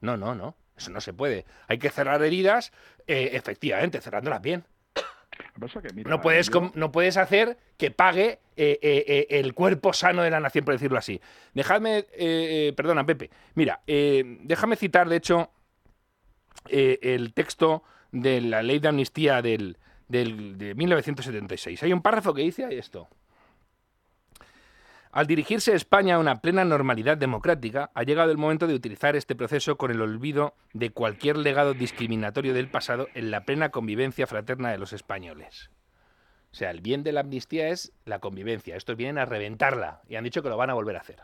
No, no, no. Eso no se puede. Hay que cerrar heridas, eh, efectivamente, cerrándolas bien. Lo que pasa que, mira, No puedes, yo- no puedes hacer que pague eh, eh, eh, el cuerpo sano de la nación, por decirlo así. Dejadme, eh, perdona, Pepe. Mira, déjame citar, de hecho, el texto de la ley de amnistía del, del- de 1976. Hay un párrafo que dice esto. Al dirigirse España a una plena normalidad democrática, ha llegado el momento de utilizar este proceso con el olvido de cualquier legado discriminatorio del pasado en la plena convivencia fraterna de los españoles. O sea, el bien de la amnistía es la convivencia. Estos vienen a reventarla y han dicho que lo van a volver a hacer.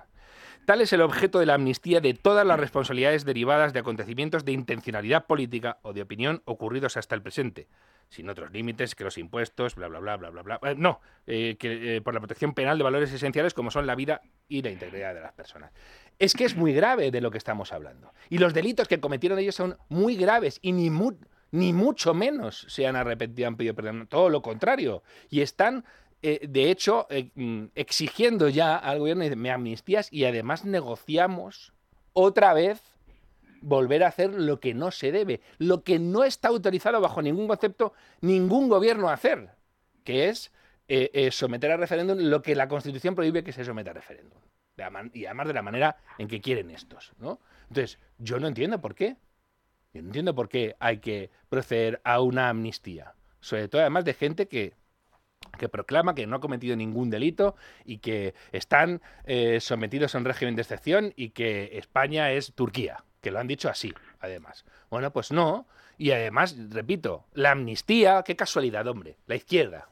Tal es el objeto de la amnistía de todas las responsabilidades derivadas de acontecimientos de intencionalidad política o de opinión ocurridos hasta el presente, sin otros límites que los impuestos, bla, bla, bla, bla, bla, bla. Eh, no, eh, que, eh, por la protección penal de valores esenciales como son la vida y la integridad de las personas. Es que es muy grave de lo que estamos hablando. Y los delitos que cometieron ellos son muy graves y ni, mu- ni mucho menos se han arrepentido, han pedido perdón. Todo lo contrario. Y están eh, de hecho, mm, exigiendo ya al gobierno me amnistías y además negociamos otra vez volver a hacer lo que no se debe, lo que no está autorizado bajo ningún concepto ningún gobierno a hacer, que es eh, eh, someter a referéndum lo que la Constitución prohíbe que se someta a referéndum. Y además de la manera en que quieren estos. ¿no? Entonces, yo no entiendo por qué. Yo no entiendo por qué hay que proceder a una amnistía. Sobre todo además de gente que que proclama que no ha cometido ningún delito y que están eh, sometidos a un régimen de excepción y que España es Turquía, que lo han dicho así, además. Bueno, pues no. Y además, repito, la amnistía, qué casualidad, hombre, la izquierda,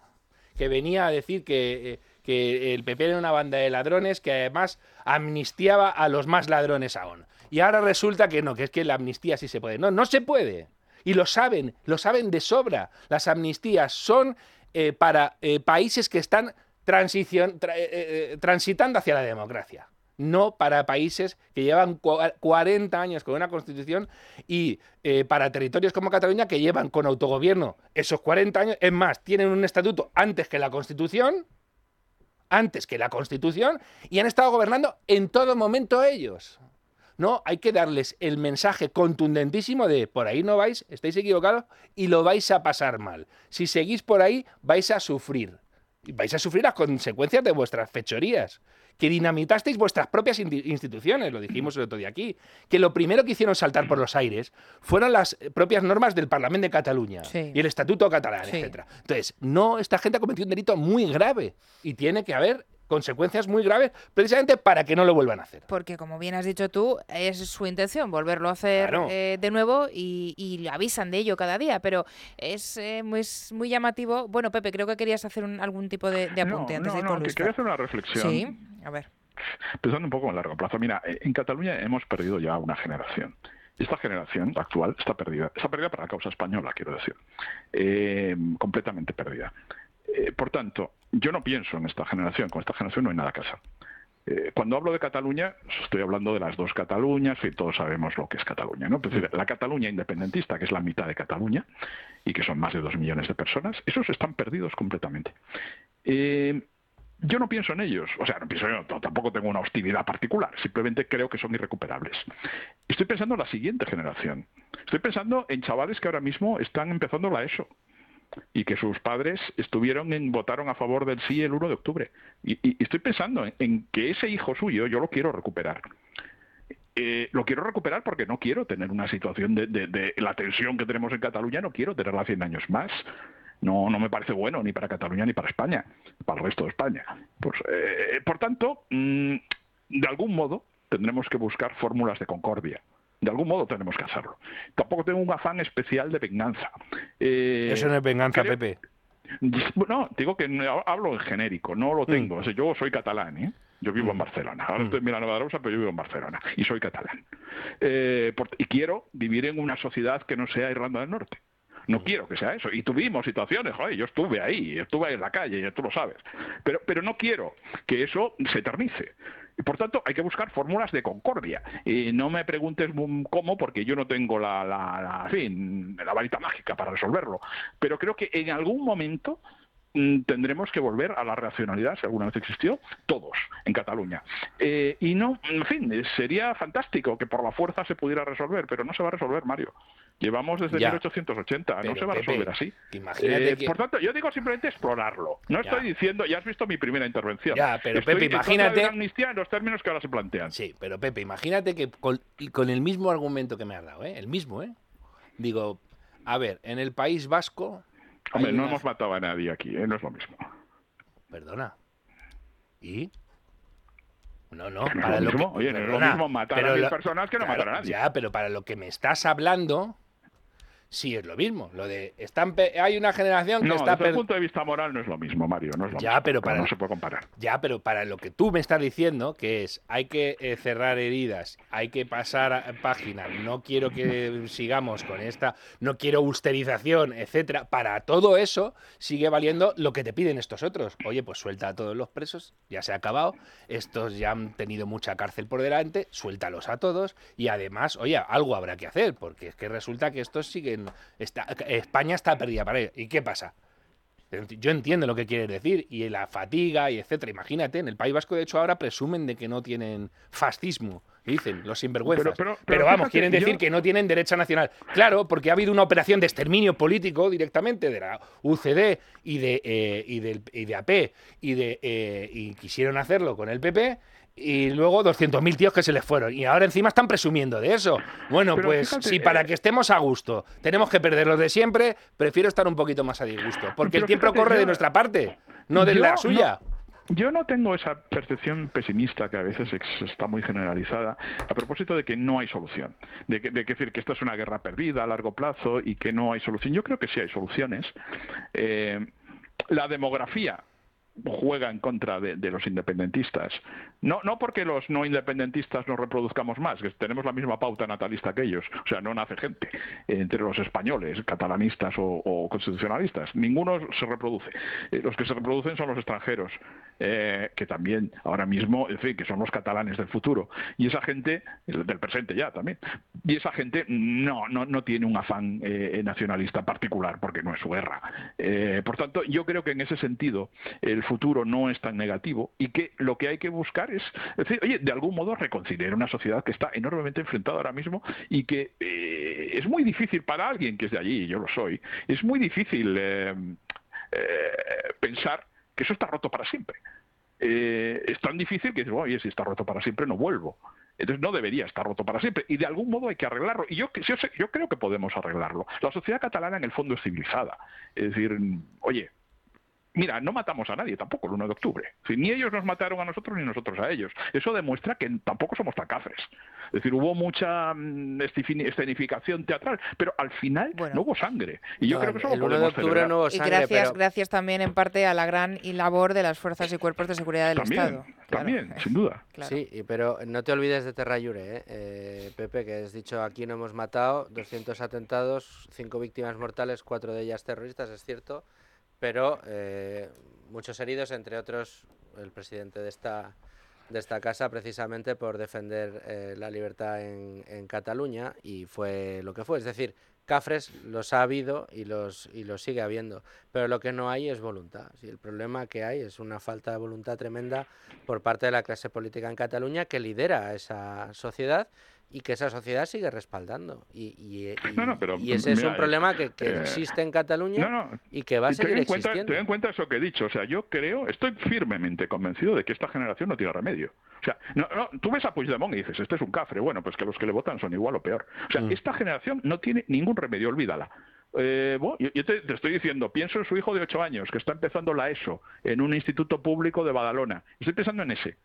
que venía a decir que, eh, que el PP era una banda de ladrones que además amnistiaba a los más ladrones aún. Y ahora resulta que no, que es que la amnistía sí se puede. No, no se puede. Y lo saben, lo saben de sobra. Las amnistías son eh, para eh, países que están transicion- tra- eh, transitando hacia la democracia. No para países que llevan cua- 40 años con una constitución y eh, para territorios como Cataluña que llevan con autogobierno esos 40 años. Es más, tienen un estatuto antes que la constitución, antes que la constitución, y han estado gobernando en todo momento ellos. No, hay que darles el mensaje contundentísimo de por ahí no vais, estáis equivocados y lo vais a pasar mal. Si seguís por ahí, vais a sufrir. Vais a sufrir las consecuencias de vuestras fechorías. Que dinamitasteis vuestras propias instituciones, lo dijimos el otro día aquí. Que lo primero que hicieron saltar por los aires fueron las propias normas del Parlamento de Cataluña Sí. y el Estatuto catalán, Sí. etcétera. Entonces, no, esta gente ha cometido un delito muy grave y tiene que haber consecuencias muy graves precisamente para que no lo vuelvan a hacer. Porque, como bien has dicho tú, es su intención volverlo a hacer Claro. eh, de nuevo y, y avisan de ello cada día. Pero es, eh, muy, es muy llamativo. Bueno, Pepe, creo que querías hacer un- algún tipo de, de No, apunte antes no, de ir no, con que Luis quería hacer una reflexión. Sí, a ver. Pensando un poco a largo plazo. Mira, eh, en Cataluña hemos perdido ya una generación. Esta generación actual está perdida. Está perdida para la causa española, quiero decir. Eh, completamente perdida. Eh, por tanto, yo no pienso en esta generación. Con esta generación no hay nada que hacer. Eh, cuando hablo de Cataluña, estoy hablando de las dos Cataluñas, y todos sabemos lo que es Cataluña. ¿no? Es decir, la Cataluña independentista, que es la mitad de Cataluña, y que son más de dos millones de personas, esos están perdidos completamente. Eh, yo no pienso en ellos, o sea, no pienso tampoco tengo una hostilidad particular, simplemente creo que son irrecuperables. Estoy pensando en la siguiente generación. Estoy pensando en chavales que ahora mismo están empezando la ESO y que sus padres estuvieron en, votaron a favor del sí el 1 de octubre. Y, estoy pensando en, que ese hijo suyo yo lo quiero recuperar. Eh, lo quiero recuperar porque no quiero tener una situación de, de, la tensión que tenemos en Cataluña, no quiero tenerla 100 años más no, no me parece bueno ni para Cataluña ni para España, para el resto de España. Pues, eh, por tanto, mm, de algún modo tendremos que buscar fórmulas de concordia. De algún modo tenemos que hacerlo. Tampoco tengo un afán especial de venganza. Eh, Eso no es venganza, Pepe. No, digo que hablo en genérico, no lo mm. tengo. yo soy catalán, ¿eh? Yo vivo en mm. Barcelona. Ahora estoy en Rosa, pero yo vivo en Barcelona y soy catalán. Eh, y quiero vivir en una sociedad que no sea Irlanda del Norte. No quiero que sea eso. Y tuvimos situaciones, joder, yo estuve ahí, estuve ahí en la calle, tú lo sabes. Pero, pero no quiero que eso se eternice. Y por tanto, hay que buscar fórmulas de concordia. Y no me preguntes cómo, porque yo no tengo la, la, fin, la varita mágica para resolverlo. Pero creo que en algún momento mm, tendremos que volver a la racionalidad, si alguna vez existió, todos en Cataluña. Eh, y no, en fin, sería fantástico que por la fuerza se pudiera resolver, pero no se va a resolver, Mario. Llevamos desde 1880, no se va a resolver así. Eh, por tanto, yo digo simplemente explorarlo. No estoy diciendo, ya has visto mi primera intervención. Ya, pero Pepe, imagínate. amnistía en los términos que ahora se plantean. Sí, pero Pepe, imagínate que con, el mismo argumento que me has dado, ¿eh? el mismo, ¿eh? Digo, a ver, en el País Vasco. Hombre, no hemos matado a nadie aquí, ¿eh? no es lo mismo. Perdona. ¿Y? No, no, para lo, mismo. Oye, no es lo mismo matar a mil personas que no matar a nadie. Ya, pero para lo que me estás hablando, sí es lo mismo. Lo de están hay una generación que no, está desde el punto de vista moral no es lo mismo, Mario, no es lo ya, pero para no se puede comparar. Ya, pero para lo que tú me estás diciendo, que es hay que eh, cerrar heridas, hay que pasar a, página, no quiero que sigamos con esta, no quiero austerización, etcétera. Para todo eso sigue valiendo lo que te piden estos otros. Oye, pues suelta a todos los presos, ya se ha acabado. Estos ya han tenido mucha cárcel por delante, suéltalos a todos y además, oye, algo habrá que hacer, porque es que resulta que estos siguen España está perdida para él. ¿Y qué pasa? Yo entiendo lo que quieres decir, y la fatiga, y etcétera. Imagínate, en el País Vasco, de hecho, ahora presumen de que no tienen fascismo, dicen los sinvergüenzas. Pero, vamos, quieren decir que no tienen derecha nacional. Claro, porque ha habido una operación de exterminio político directamente de la UCD y de, eh, y de AP, y, de, eh, y quisieron hacerlo con el PP, y luego 200.000 tíos que se les fueron. Y ahora encima están presumiendo de eso. Bueno, pues si para eh, que estemos a gusto tenemos que perder los de siempre, prefiero estar un poquito más a disgusto. Porque el tiempo corre de nuestra parte, no de la suya. yo no tengo esa percepción pesimista que a veces está muy generalizada a propósito de que no hay solución, de que, de que decir que esta es una guerra perdida a largo plazo y que no hay solución. Yo creo que sí hay soluciones. Eh, la demografía juega en contra de, los independentistas. No, no porque los no independentistas nos reproduzcamos más, que tenemos la misma pauta natalista que ellos. O sea, no nace gente entre los españoles, catalanistas o, constitucionalistas. Ninguno se reproduce. Eh, los que se reproducen son los extranjeros, eh, que también ahora mismo, en fin, que son los catalanes del futuro. Y esa gente, del presente ya también, y esa gente no, no, no tiene un afán eh, nacionalista particular, porque no es su guerra. por tanto, yo creo que en ese sentido el futuro no es tan negativo y que lo que hay que buscar es, decir, oye, de algún modo reconciliar una sociedad que está enormemente enfrentada ahora mismo y que eh, es muy difícil para alguien que es de allí, yo lo soy, es muy difícil eh, eh, pensar que eso está roto para siempre. es tan difícil que, oye, si está roto para siempre no vuelvo. Entonces no debería estar roto para siempre. Y de algún modo hay que arreglarlo. Y yo, yo, yo creo que podemos arreglarlo. La sociedad catalana en el fondo es civilizada. Es decir, oye, Mira, no matamos a nadie tampoco el 1 de octubre. ni ellos nos mataron a nosotros ni nosotros a ellos. Eso demuestra que tampoco somos tan cafres. Es decir, hubo mucha mm, escenificación teatral, pero al final no hubo sangre. Y yo creo que eso el 1 de octubre no hubo sangre. Y gracias, gracias también en parte a la gran labor de las fuerzas y cuerpos de seguridad del Estado. También, sin duda. Sí, pero no te olvides de Terrayure, ¿eh? ¿eh? Pepe, que has dicho aquí no hemos matado, 200 atentados, 5 víctimas mortales, 4 de ellas terroristas, es cierto pero eh, muchos heridos, entre otros el presidente de esta de esta casa precisamente por defender eh, la libertad en, Cataluña y fue lo que fue. Es decir, cafres los ha habido y los, y los sigue habiendo, pero lo que no hay es voluntad. Sí, el problema que hay es una falta de voluntad tremenda por parte de la clase política en Cataluña que lidera esa sociedad y que esa sociedad sigue respaldando. Y, y, y- No, no, pero, y ese es un problema que, que eh, existe en Cataluña no, y que va a ten seguir en cuenta, existiendo. ten en cuenta eso que he dicho. O sea, yo creo, estoy firmemente convencido de que esta generación no tiene remedio. O sea, no, no, tú ves a Puigdemont y dices, este es un cafre. Bueno, pues que los que le votan son igual o peor. O sea, esta generación no tiene ningún remedio, olvídala. Eh, bueno, yo te, te estoy diciendo, pienso en su hijo de 8 años que está empezando la ESO en un instituto público de Badalona. Estoy pensando en ese.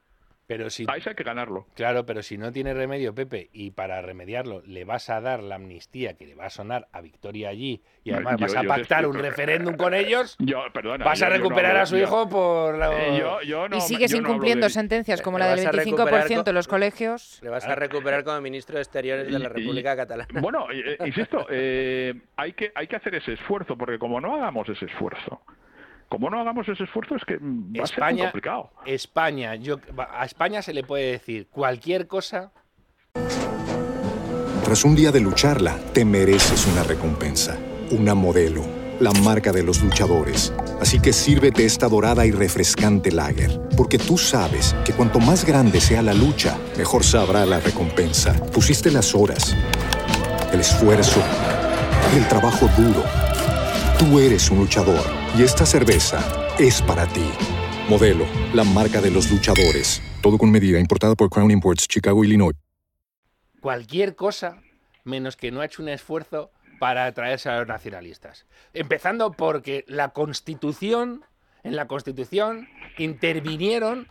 Pero si, A hay que ganarlo. Claro, pero si no tiene remedio, Pepe, y para remediarlo le vas a dar la amnistía que le va a sonar a Victoria allí y No, además yo- vas a pactar un referéndum con ellos, Yo, perdona, vas yo- a yo no recuperar hablo- a su yo- hijo por... la- Eh, yo- yo no- y sigues no incumpliendo de- sentencias como la del vas a recuperar 25% de con- los colegios. Le vas a recuperar como ministro de Exteriores de la Y- y- República Catalana. Bueno, eh, eh, insisto, eh, hay, que, hay que hacer ese esfuerzo, porque como no hagamos ese esfuerzo, como no hagamos ese esfuerzo es que va a ser muy complicado. España, yo, a España se le puede decir cualquier cosa Tras un día de lucharla, te mereces una recompensa, una modelo, la marca de los luchadores. Así que sírvete esta dorada y refrescante lager, porque tú sabes que cuanto más grande sea la lucha, mejor sabrá la recompensa. Pusiste las horas, el esfuerzo, el trabajo duro. Tú eres un luchador y esta cerveza es para ti. Modelo, la marca de los luchadores. Todo con medida, importada por Crown Imports, Chicago, Illinois. cualquier cosa menos que no ha hecho un esfuerzo para atraerse a los nacionalistas. Empezando porque la Constitución, en la Constitución intervinieron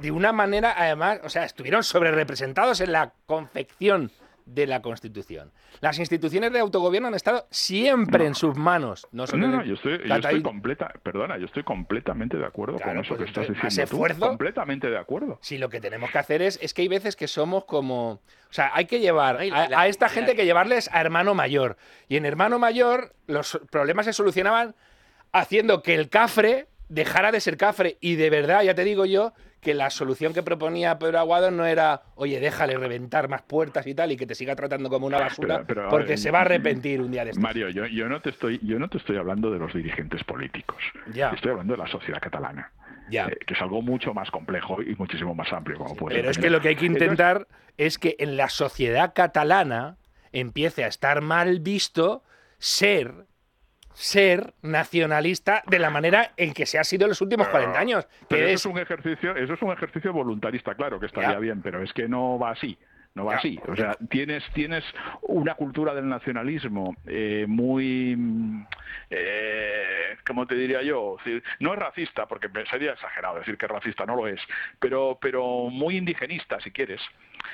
de una manera, además, o sea, estuvieron sobre representados en la confección de la Constitución. Las instituciones de autogobierno han estado siempre en sus manos. No, solo No, yo estoy, yo completa, perdona, yo estoy completamente de acuerdo Claro, con eso pues que estás entonces, diciendo tú. esfuerzo. Completamente de acuerdo. Sí, lo que tenemos que hacer es, es que hay veces que somos como... O sea, hay que llevar Ay, a, la- a esta la- gente que llevarles a hermano mayor. Y en hermano mayor los problemas se solucionaban haciendo que el cafre dejara de ser cafre. Y de verdad, ya te digo yo, que la solución que proponía Pedro Aguado no era, oye, déjale reventar más puertas y tal, y que te siga tratando como una basura, Pero- porque ver, se va a arrepentir un día de estos. Mario, yo, yo no te estoy, yo no te estoy hablando de los dirigentes políticos. Ya. Estoy hablando de la sociedad catalana. Ya. eh, que es algo mucho más complejo y muchísimo más amplio, como puedes Pero es que lo que hay que Entonces, intentar es que en la sociedad catalana empiece a estar mal visto ser ser nacionalista de la manera en que se ha sido en los últimos 40 años, Pero eso es es un ejercicio, eso es un ejercicio voluntarista, claro, que estaría Ya. bien, pero es que no va así. No va Ya. así. O sea, tienes, tienes una cultura del nacionalismo eh, muy, eh, ¿cómo te diría yo? No es racista, porque sería exagerado decir que es racista, no lo es, pero, pero muy indigenista, si quieres,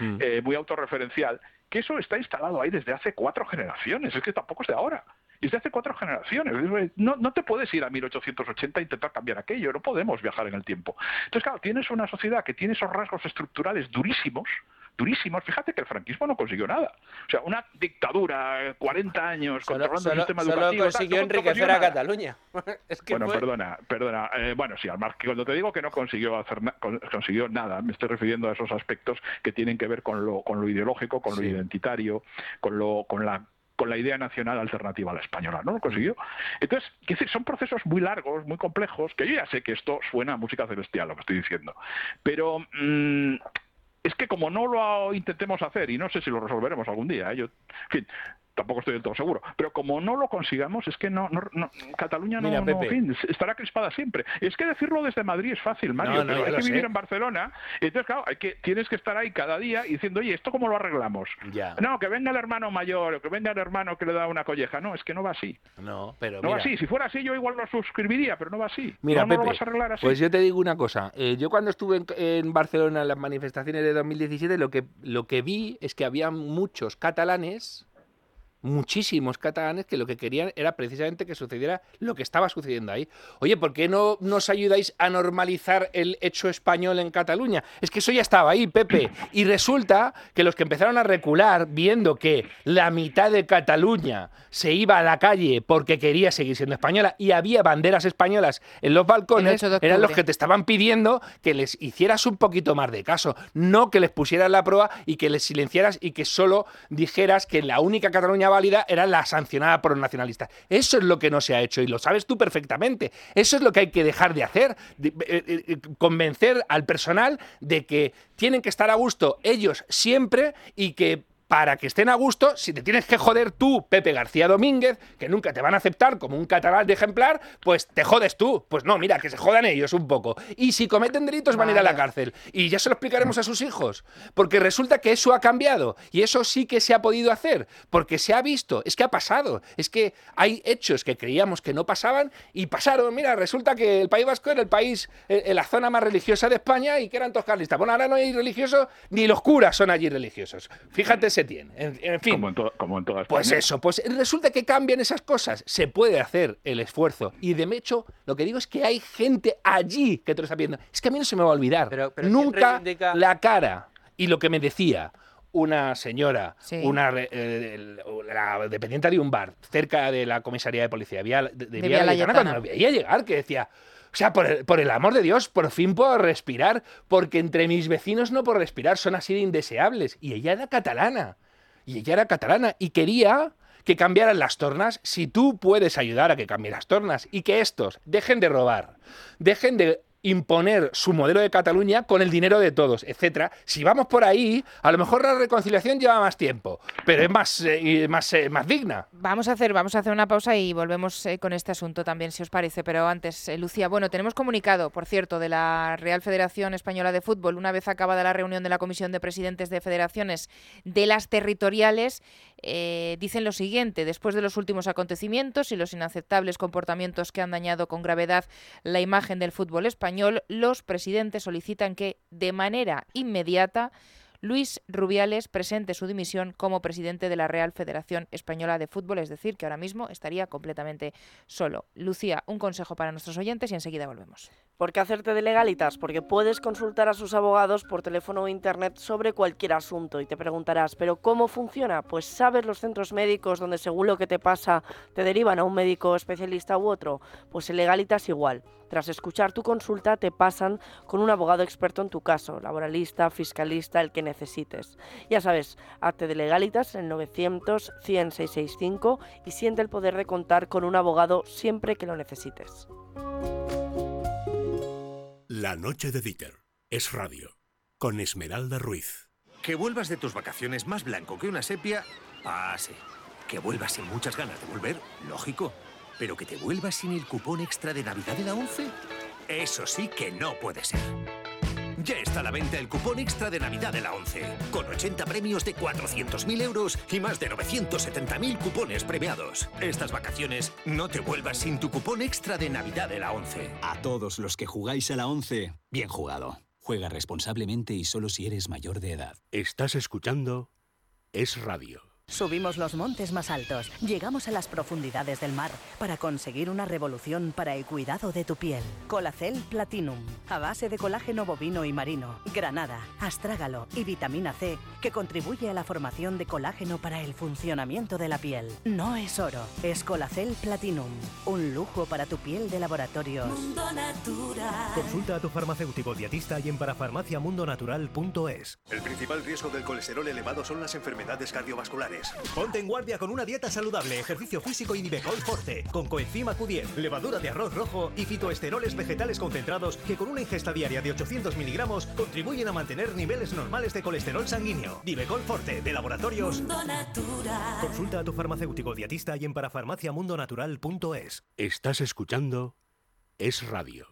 Mm. eh, muy autorreferencial, que eso está instalado ahí desde hace cuatro generaciones, es que tampoco es de ahora. Desde hace cuatro generaciones. No, no te puedes ir a 1880 e intentar cambiar aquello, no podemos viajar en el tiempo. Entonces, claro, tienes una sociedad que tiene esos rasgos estructurales durísimos, durísimos. Fíjate que el franquismo no consiguió nada. O sea, una dictadura, eh, 40 años, Solo, controlando el solo- sistema solo educativo. tal, consiguió no enriquecer consiguió a. Cataluña. es que Bueno, fue- perdona, perdona. Eh, bueno, sí, al margen, cuando te digo que no consiguió hacer na- consiguió nada, me estoy refiriendo a esos aspectos que tienen que ver con lo, con lo ideológico, con lo identitario, con lo, con la con la idea nacional alternativa a la española, ¿no? Lo consiguió. Entonces, decir, son procesos muy largos, muy complejos, que yo ya sé que esto suena a música celestial, lo que estoy diciendo. Pero mm, es que como no lo intentemos hacer, y no sé si lo resolveremos algún día, ¿eh? yo, en fin, tampoco estoy del todo seguro, pero como no lo consigamos, es que no, no, no- Cataluña no, Mira, no, Pepe. fin, estará crispada siempre. Es que decirlo desde Madrid es fácil, Mario, No, no, pero hay que vivir sé. en Barcelona, entonces, claro, hay que, tienes que estar ahí cada día diciendo, oye, ¿esto cómo lo arreglamos? Ya. No, que venga el hermano mayor, o que venga el hermano que le da una colleja. No, es que no va así. No, pero No va así. Si fuera así, yo igual lo suscribiría, pero no va así. Mira, no, no lo Pepe, vas a arreglar así. pues yo te digo una cosa. eh, yo cuando estuve en, en Barcelona en las manifestaciones de 2017, lo que, lo que vi es que había muchos catalanes muchísimos catalanes que lo que querían era precisamente que sucediera lo que estaba sucediendo ahí. Oye, ¿por qué no nos ayudáis a normalizar el hecho español en Cataluña? Es que eso ya estaba ahí, Pepe. Y resulta que los que empezaron a recular viendo que la mitad de Cataluña se iba a la calle porque quería seguir siendo española y había banderas españolas en los balcones, eran los que te estaban pidiendo que les hicieras un poquito más de caso, no que les pusieras la prueba y que les silenciaras y que solo dijeras que la única Cataluña era la sancionada por los nacionalistas. Eso es lo que no se ha hecho y lo sabes tú perfectamente. Eso es lo que hay que dejar de hacer, eh, eh, eh, convencer al personal de que tienen que estar a gusto ellos siempre y que para que estén a gusto, si te tienes que joder tú, Pepe García Domínguez, que nunca te van a aceptar como un catalán de ejemplar, pues te jodes tú. Pues no, mira, que se jodan ellos un poco. Y si cometen delitos van a ir a la cárcel. Y ya se lo explicaremos a sus hijos. Porque resulta que eso ha cambiado. Y eso sí que se ha podido hacer. Porque se ha visto. Es que ha pasado. Es que hay hechos que creíamos que no pasaban y pasaron. Mira, resulta que el País Vasco era el país, en eh, la zona más religiosa de España y que eran todos carlistas. Bueno, ahora no hay religiosos, ni los curas son allí religiosos. Fíjate tiene. En, fin. Como en, todas Pues eso, pues resulta que cambian esas cosas. Se puede hacer el esfuerzo. Y de hecho, lo que digo es que hay gente allí que te lo está viendo. Es que a mí no se me va a olvidar. Nunca la cara. Y lo que me decía una señora, una eh, la dependiente de un bar cerca de la comisaría de policía de, Vía, la cuando me veía llegar, que decía, o sea, por el, amor de Dios, por fin puedo respirar, porque entre mis vecinos no puedo respirar, son así de indeseables. Y ella era catalana y ella era catalana y quería que cambiaran las tornas si tú puedes ayudar a que cambien las tornas y que estos dejen de robar, dejen de imponer su modelo de Cataluña con el dinero de todos, etcétera. Si vamos por ahí, a lo mejor la reconciliación lleva más tiempo, pero es más, eh, más, eh, más digna. Vamos a hacer, vamos a hacer una pausa y volvemos eh, con este asunto también, si os parece. Pero antes, Lucía, bueno, tenemos comunicado, por cierto, de la Real Federación Española de Fútbol, una vez acabada la reunión de la Comisión de Presidentes de Federaciones de las territoriales, dicen lo siguiente: después de los últimos acontecimientos y los inaceptables comportamientos que han dañado con gravedad la imagen del fútbol español los presidentes solicitan que, de manera inmediata, Luis Rubiales presente su dimisión como presidente de la Real Federación Española de Fútbol, es decir, que ahora mismo estaría completamente solo. Lucía, un consejo para nuestros oyentes y enseguida volvemos. ¿Por qué hacerte de legalitas? Porque puedes consultar a sus abogados por teléfono o internet sobre cualquier asunto y te preguntarás, ¿pero cómo funciona? Pues sabes los centros médicos donde según lo que te pasa te derivan a un médico especialista u otro. Pues en legalitas igual. Tras escuchar tu consulta te pasan con un abogado experto en tu caso, laboralista, fiscalista, el que necesites. Ya sabes, hazte de legalitas en 900 100 665 y siente el poder de contar con un abogado siempre que lo necesites. La noche de Dieter es radio con Esmeralda Ruiz. Que vuelvas de tus vacaciones más blanco que una sepia, ah, sí. Que vuelvas sin muchas ganas de volver, lógico. Pero que te vuelvas sin el cupón extra de Navidad de la 11, eso sí que no puede ser. Ya está a la venta el cupón extra de Navidad de la 11, con 80 premios de 400.000 euros y más de 970.000 cupones premiados. Estas vacaciones no te vuelvas sin tu cupón extra de Navidad de la 11. A todos los que jugáis a la 11, bien jugado. Juega responsablemente y solo si eres mayor de edad. Estás escuchando Es Radio. Subimos los montes más altos, llegamos a las profundidades del mar para conseguir una revolución para el cuidado de tu piel. Colacel Platinum, a base de colágeno bovino y marino, granada, astrágalo y vitamina C, que contribuye a la formación de colágeno para el funcionamiento de la piel. No es oro, es Colacel Platinum, un lujo para tu piel de laboratorio. Mundo Natural. Consulta a tu farmacéutico dietista y en parafarmaciamundonatural.es. El principal riesgo del colesterol elevado son las enfermedades cardiovasculares. Ponte en guardia con una dieta saludable, ejercicio físico y Nivecol Forte, con coenzima Q10, levadura de arroz rojo y fitoesteroles vegetales concentrados que con una ingesta diaria de 800 miligramos contribuyen a mantener niveles normales de colesterol sanguíneo. Nivecol Forte, de Laboratorios Natural. Consulta a tu farmacéutico dietista y en parafarmaciamundonatural.es. Estás escuchando Es Radio.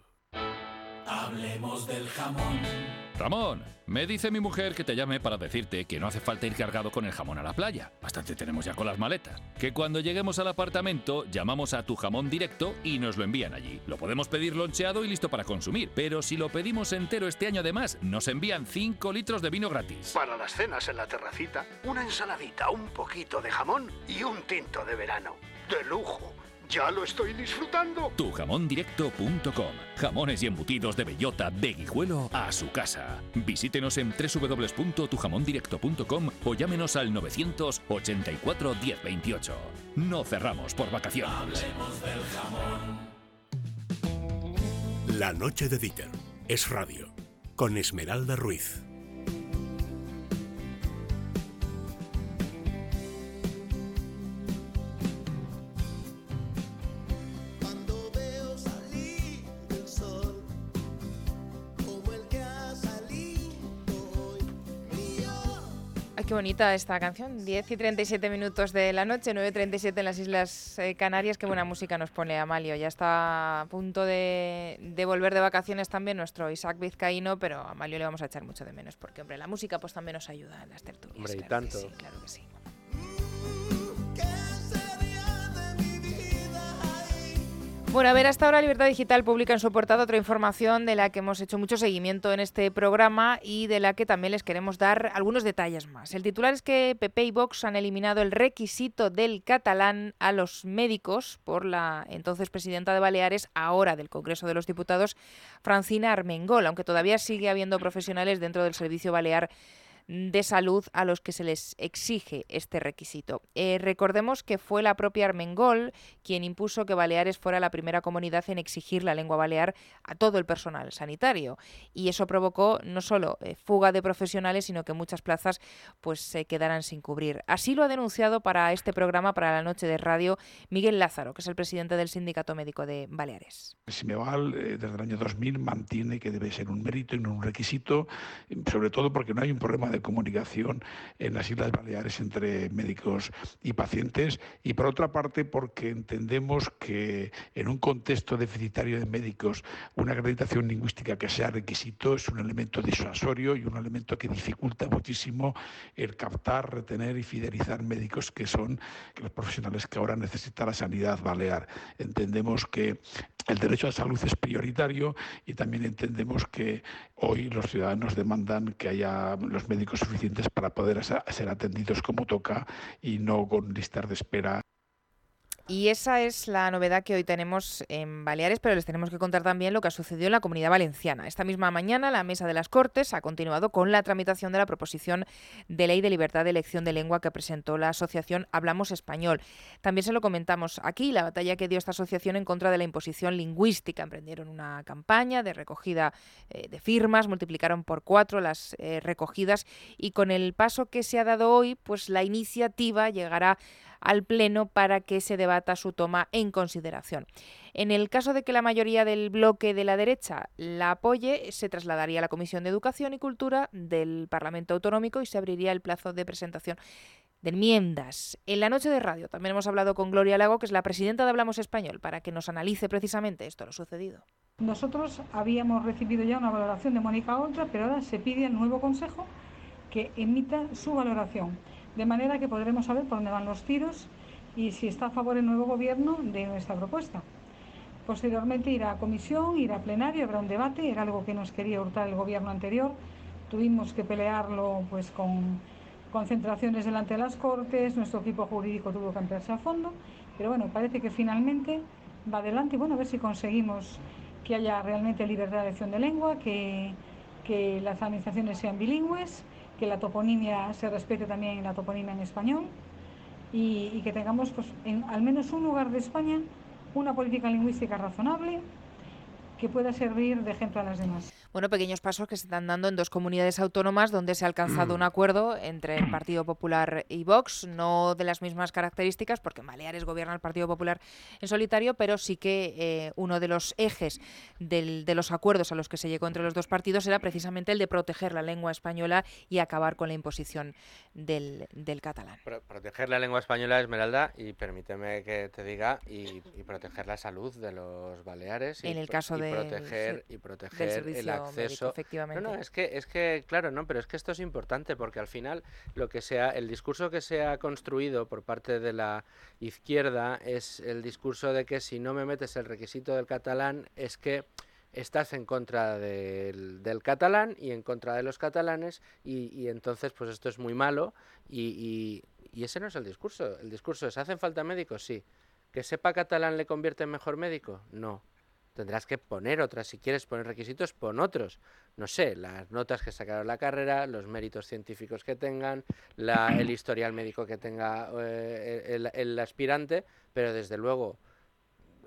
Hablemos del jamón Ramón, me dice mi mujer que te llame para decirte que no hace falta ir cargado con el jamón a la playa. Bastante tenemos ya con las maletas. Que cuando lleguemos al apartamento llamamos a tu jamón directo y nos lo envían allí. Lo podemos pedir loncheado y listo para consumir, pero si lo pedimos entero este año además, nos envían 5 litros de vino gratis. Para las cenas en la terracita, una ensaladita, un poquito de jamón y un tinto de verano. ¡De lujo! ¡Ya lo estoy disfrutando! Tujamondirecto.com Jamones y embutidos de bellota de guijuelo a su casa. Visítenos en www.tujamondirecto.com o llámenos al 984 1028. No cerramos por vacaciones. La noche de Dieter es radio con Esmeralda Ruiz. Qué bonita esta canción. 10 y 37 minutos de la noche, 9.37 en las Islas eh, Canarias. Qué buena música nos pone Amalio. Ya está a punto de, de volver de vacaciones también nuestro Isaac Vizcaíno, pero a Amalio le vamos a echar mucho de menos porque, hombre, la música pues también nos ayuda en las tertulias. Hombre, y que tanto. sí, claro que sí. Bueno, a ver, hasta ahora Libertad Digital publica en su portada otra información de la que hemos hecho mucho seguimiento en este programa y de la que también les queremos dar algunos detalles más. El titular es que PP y Vox han eliminado el requisito del catalán a los médicos por la entonces presidenta de Baleares, ahora del Congreso de los Diputados, Francina Armengol, aunque todavía sigue habiendo profesionales dentro del Servicio Balear de salud a los que se les exige este requisito. Eh, recordemos que fue la propia Armengol quien impuso que Baleares fuera la primera comunidad en exigir la lengua balear a todo el personal sanitario y eso provocó no solo eh, fuga de profesionales sino que muchas plazas pues se quedaran sin cubrir. Así lo ha denunciado para este programa para la noche de radio Miguel Lázaro, que es el presidente del Sindicato Médico de Baleares. Simeval eh, desde el año 2000 mantiene que debe ser un mérito y no un requisito, sobre todo porque no hay un problema de comunicación en las Islas Baleares entre médicos y pacientes y por otra parte porque entendemos que en un contexto deficitario de médicos una acreditación lingüística que sea requisito es un elemento disuasorio y un elemento que dificulta muchísimo el captar, retener y fidelizar médicos que son los profesionales que ahora necesita la sanidad balear. Entendemos que el derecho a la salud es prioritario y también entendemos que hoy los ciudadanos demandan que haya los médicos suficientes para poder ser atendidos como toca y no con listas de espera. Y esa es la novedad que hoy tenemos en Baleares, pero les tenemos que contar también lo que ha sucedido en la comunidad valenciana. Esta misma mañana la Mesa de las Cortes ha continuado con la tramitación de la proposición de ley de libertad de elección de lengua que presentó la asociación Hablamos Español. También se lo comentamos aquí, la batalla que dio esta asociación en contra de la imposición lingüística. Emprendieron una campaña de recogida eh, de firmas, multiplicaron por cuatro las eh, recogidas y con el paso que se ha dado hoy, pues la iniciativa llegará al Pleno para que se debata su toma en consideración. En el caso de que la mayoría del bloque de la derecha la apoye, se trasladaría a la Comisión de Educación y Cultura del Parlamento Autonómico y se abriría el plazo de presentación de enmiendas. En la noche de radio también hemos hablado con Gloria Lago, que es la presidenta de Hablamos Español, para que nos analice precisamente esto, lo sucedido. Nosotros habíamos recibido ya una valoración de Mónica Oltra, pero ahora se pide al nuevo Consejo que emita su valoración, de manera que podremos saber por dónde van los tiros y si está a favor el nuevo Gobierno de nuestra propuesta. Posteriormente irá a comisión, irá a plenario, habrá un debate, era algo que nos quería hurtar el Gobierno anterior, tuvimos que pelearlo pues con concentraciones delante de las Cortes, nuestro equipo jurídico tuvo que emplearse a fondo, pero bueno, parece que finalmente va adelante y bueno, a ver si conseguimos que haya realmente libertad de elección de lengua, que, que las administraciones sean bilingües, que la toponimia se respete también la toponimia en español y, y que tengamos pues, en al menos un lugar de España una política lingüística razonable que pueda servir de ejemplo a las demás. Bueno, pequeños pasos que se están dando en dos comunidades autónomas donde se ha alcanzado un acuerdo entre el Partido Popular y Vox, no de las mismas características, porque en Baleares gobierna el Partido Popular en solitario, pero sí que eh, uno de los ejes del- de los acuerdos a los que se llegó entre los dos partidos era precisamente el de proteger la lengua española y acabar con la imposición del, del catalán. Pro- proteger la lengua española, Esmeralda, y permíteme que te diga, y, y proteger la salud de los baleares. Y, En el caso y del- proteger, sí, y del proteger el médico, acceso. efectivamente. No, no, es que, es que, claro, no, pero es que esto es importante porque al final lo que sea, el discurso que se ha construido por parte de la izquierda es el discurso de que si no me metes el requisito del catalán es que estás en contra del, del catalán y en contra de los catalanes y, y entonces pues esto es muy malo y, y- y ese no es el discurso. El discurso es, ¿hacen falta médicos? Sí. ¿Que sepa catalán le convierte en mejor médico? No. Tendrás que poner otras. Si quieres poner requisitos, pon otros. No sé, las notas que sacaron la carrera, los méritos científicos que tengan, la, el historial médico que tenga eh, el, el aspirante, pero desde luego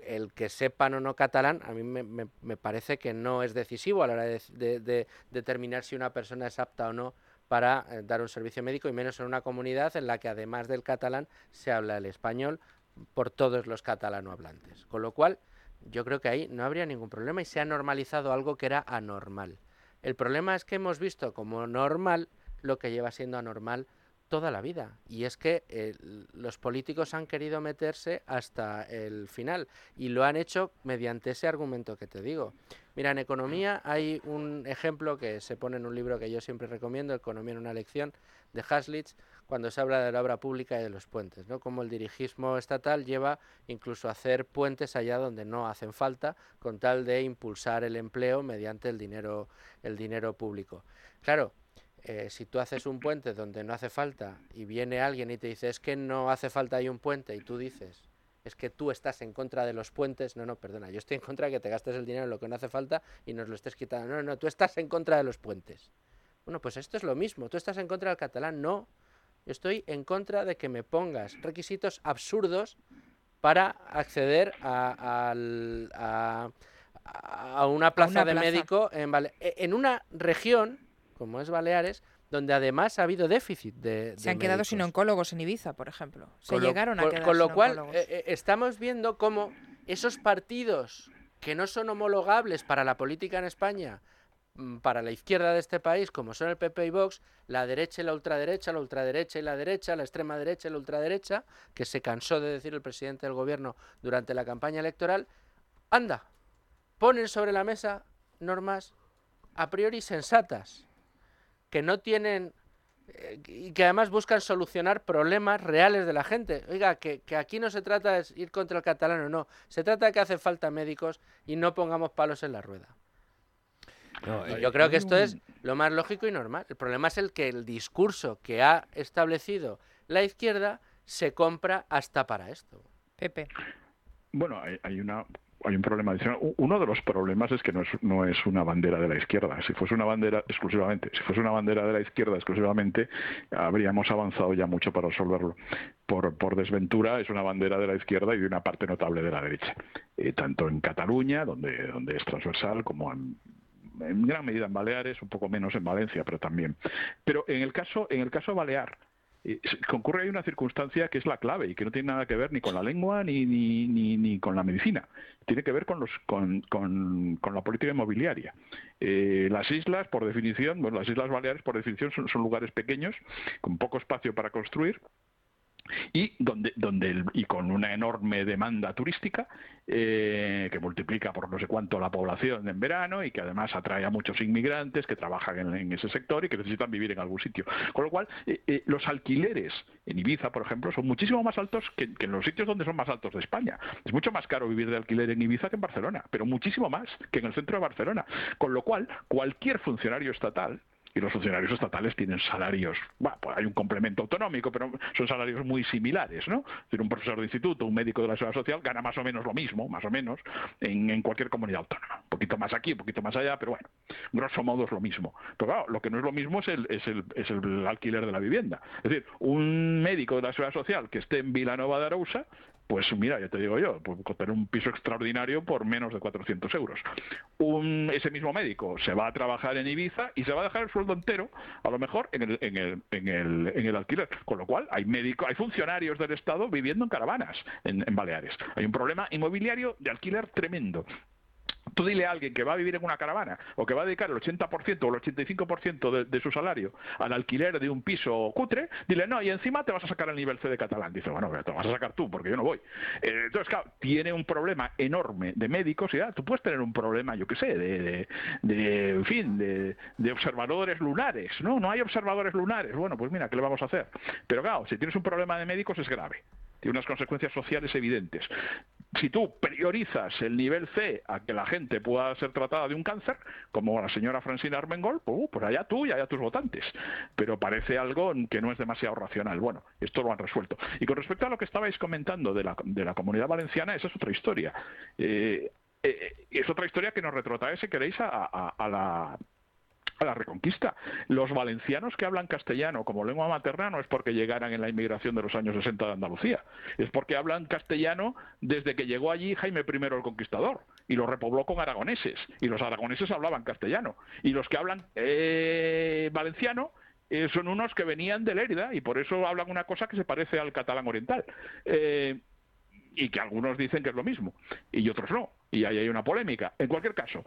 el que sepan o no catalán, a mí me, me- me parece que no es decisivo a la hora de, de- de determinar si una persona es apta o no para eh, dar un servicio médico, y menos en una comunidad en la que además del catalán se habla el español por todos los catalanohablantes. Con lo cual, yo creo que ahí no habría ningún problema y se ha normalizado algo que era anormal. El problema es que hemos visto como normal lo que lleva siendo anormal toda la vida. Y es que eh, los políticos han querido meterse hasta el final y lo han hecho mediante ese argumento que te digo. Mira, en economía hay un ejemplo que se pone en un libro que yo siempre recomiendo, Economía en una lección, de Haslitz, cuando se habla de la obra pública y de los puentes, ¿no? Como el dirigismo estatal lleva incluso a hacer puentes allá donde no hacen falta, con tal de impulsar el empleo mediante el dinero, el dinero público. Claro, eh, si tú haces un puente donde no hace falta y viene alguien y te dice es que no hace falta ahí un puente y tú dices es que tú estás en contra de los puentes, no, no, perdona, yo estoy en contra de que te gastes el dinero en lo que no hace falta y nos lo estés quitando, no, no, tú estás en contra de los puentes. Bueno, pues esto es lo mismo, tú estás en contra del catalán, no, estoy en contra de que me pongas requisitos absurdos para acceder a, al- a- a una plaza de plaza. médico en, Bale- e- en una región como es Baleares, donde además ha habido déficit de, Se han quedado médicos. sin oncólogos en Ibiza, por ejemplo. Se Con lo- llegaron a con- quedar Con lo sin cual, eh, eh, estamos viendo cómo esos partidos que no son homologables para la política en España, para la izquierda de este país, como son el PP y Vox, la derecha y la ultraderecha, la ultraderecha y la derecha, la extrema derecha y la ultraderecha, que se cansó de decir el presidente del gobierno durante la campaña electoral, anda, ponen sobre la mesa normas a priori sensatas, que no tienen eh, y que además buscan solucionar problemas reales de la gente. Oiga, que, aquí no se trata de ir contra el catalán o no, se trata de que hace falta médicos y no pongamos palos en la rueda. No, Y eh, yo creo que hay esto es lo más lógico y normal. El problema es el que el discurso que ha establecido la izquierda se compra hasta para esto. Pepe. Bueno, hay, hay una hay un problema adicional. Uno de los problemas es que no es, no es una bandera de la izquierda. Si fuese una bandera exclusivamente, si fuese una bandera de la izquierda exclusivamente, habríamos avanzado ya mucho para resolverlo. Por, por desventura es una bandera de la izquierda y de una parte notable de la derecha, Eh, tanto en Cataluña, donde, donde es transversal, como en, en gran medida en Baleares, un poco menos en Valencia, pero también. Pero en el caso, en el caso balear, eh, concurre ahí una circunstancia que es la clave y que no tiene nada que ver ni con la lengua ni, ni, ni, ni con la medicina. Tiene que ver con, los, con, con, con la política inmobiliaria. Eh, las islas, por definición, bueno, las Islas Baleares, por definición, son, son lugares pequeños, con poco espacio para construir, y donde, donde el- y con una enorme demanda turística eh, que multiplica por no sé cuánto la población en verano y que además atrae a muchos inmigrantes que trabajan en, ese sector y que necesitan vivir en algún sitio. Con lo cual, eh, eh, los alquileres en Ibiza, por ejemplo, son muchísimo más altos que, que en los sitios donde son más altos de España. Es mucho más caro vivir de alquiler en Ibiza que en Barcelona, pero muchísimo más que en el centro de Barcelona. Con lo cual, cualquier funcionario estatal y los funcionarios estatales tienen salarios, bueno, pues hay un complemento autonómico, pero son salarios muy similares, ¿no? Es decir, un profesor de instituto, un médico de la seguridad social gana más o menos lo mismo, más o menos, en, cualquier comunidad autónoma. Un poquito más aquí, un poquito más allá, pero bueno, grosso modo es lo mismo. Pero claro, lo que no es lo mismo es el, es el, es el alquiler de la vivienda. Es decir, un médico de la seguridad social que esté en Vilanova de Arousa, pues mira, ya te digo yo, pues tener un piso extraordinario por menos de 400 euros. Un, ese mismo médico se va a trabajar en Ibiza y se va a dejar el sueldo entero, a lo mejor, en el, en el, en el, en el alquiler. Con lo cual, hay médicos, hay funcionarios del Estado viviendo en caravanas en, en Baleares. Hay un problema inmobiliario de alquiler tremendo. Tú dile a alguien que va a vivir en una caravana o que va a dedicar el 80% o el 85% de, de su salario al alquiler de un piso cutre, dile, no, y encima te vas a sacar el nivel C de catalán. Dice, bueno, te lo vas a sacar tú porque yo no voy. Eh, entonces, claro, tiene un problema enorme de médicos y ah, tú puedes tener un problema, yo qué sé, de, de, en fin, de, de observadores lunares. No, no hay observadores lunares. Bueno, pues mira, ¿qué le vamos a hacer? Pero claro, si tienes un problema de médicos es grave. Tiene unas consecuencias sociales evidentes. Si tú priorizas el nivel C a que la gente pueda ser tratada de un cáncer, como la señora Francina Armengol, pues, uh, pues allá tú y allá tus votantes. Pero parece algo que no es demasiado racional. Bueno, esto lo han resuelto. Y con respecto a lo que estabais comentando de la, de la comunidad valenciana, esa es otra historia. Eh, eh, es otra historia que nos retrotrae, si queréis, a la a la reconquista. Los valencianos que hablan castellano como lengua materna no es porque llegaran en la inmigración de los años 60 de Andalucía, es porque hablan castellano desde que llegó allí Jaime I el Conquistador y lo repobló con aragoneses y los aragoneses hablaban castellano y los que hablan eh, valenciano eh, son unos que venían de Lérida y por eso hablan una cosa que se parece al catalán oriental. Eh, y que algunos dicen que es lo mismo y otros no. Y ahí hay una polémica. En cualquier caso,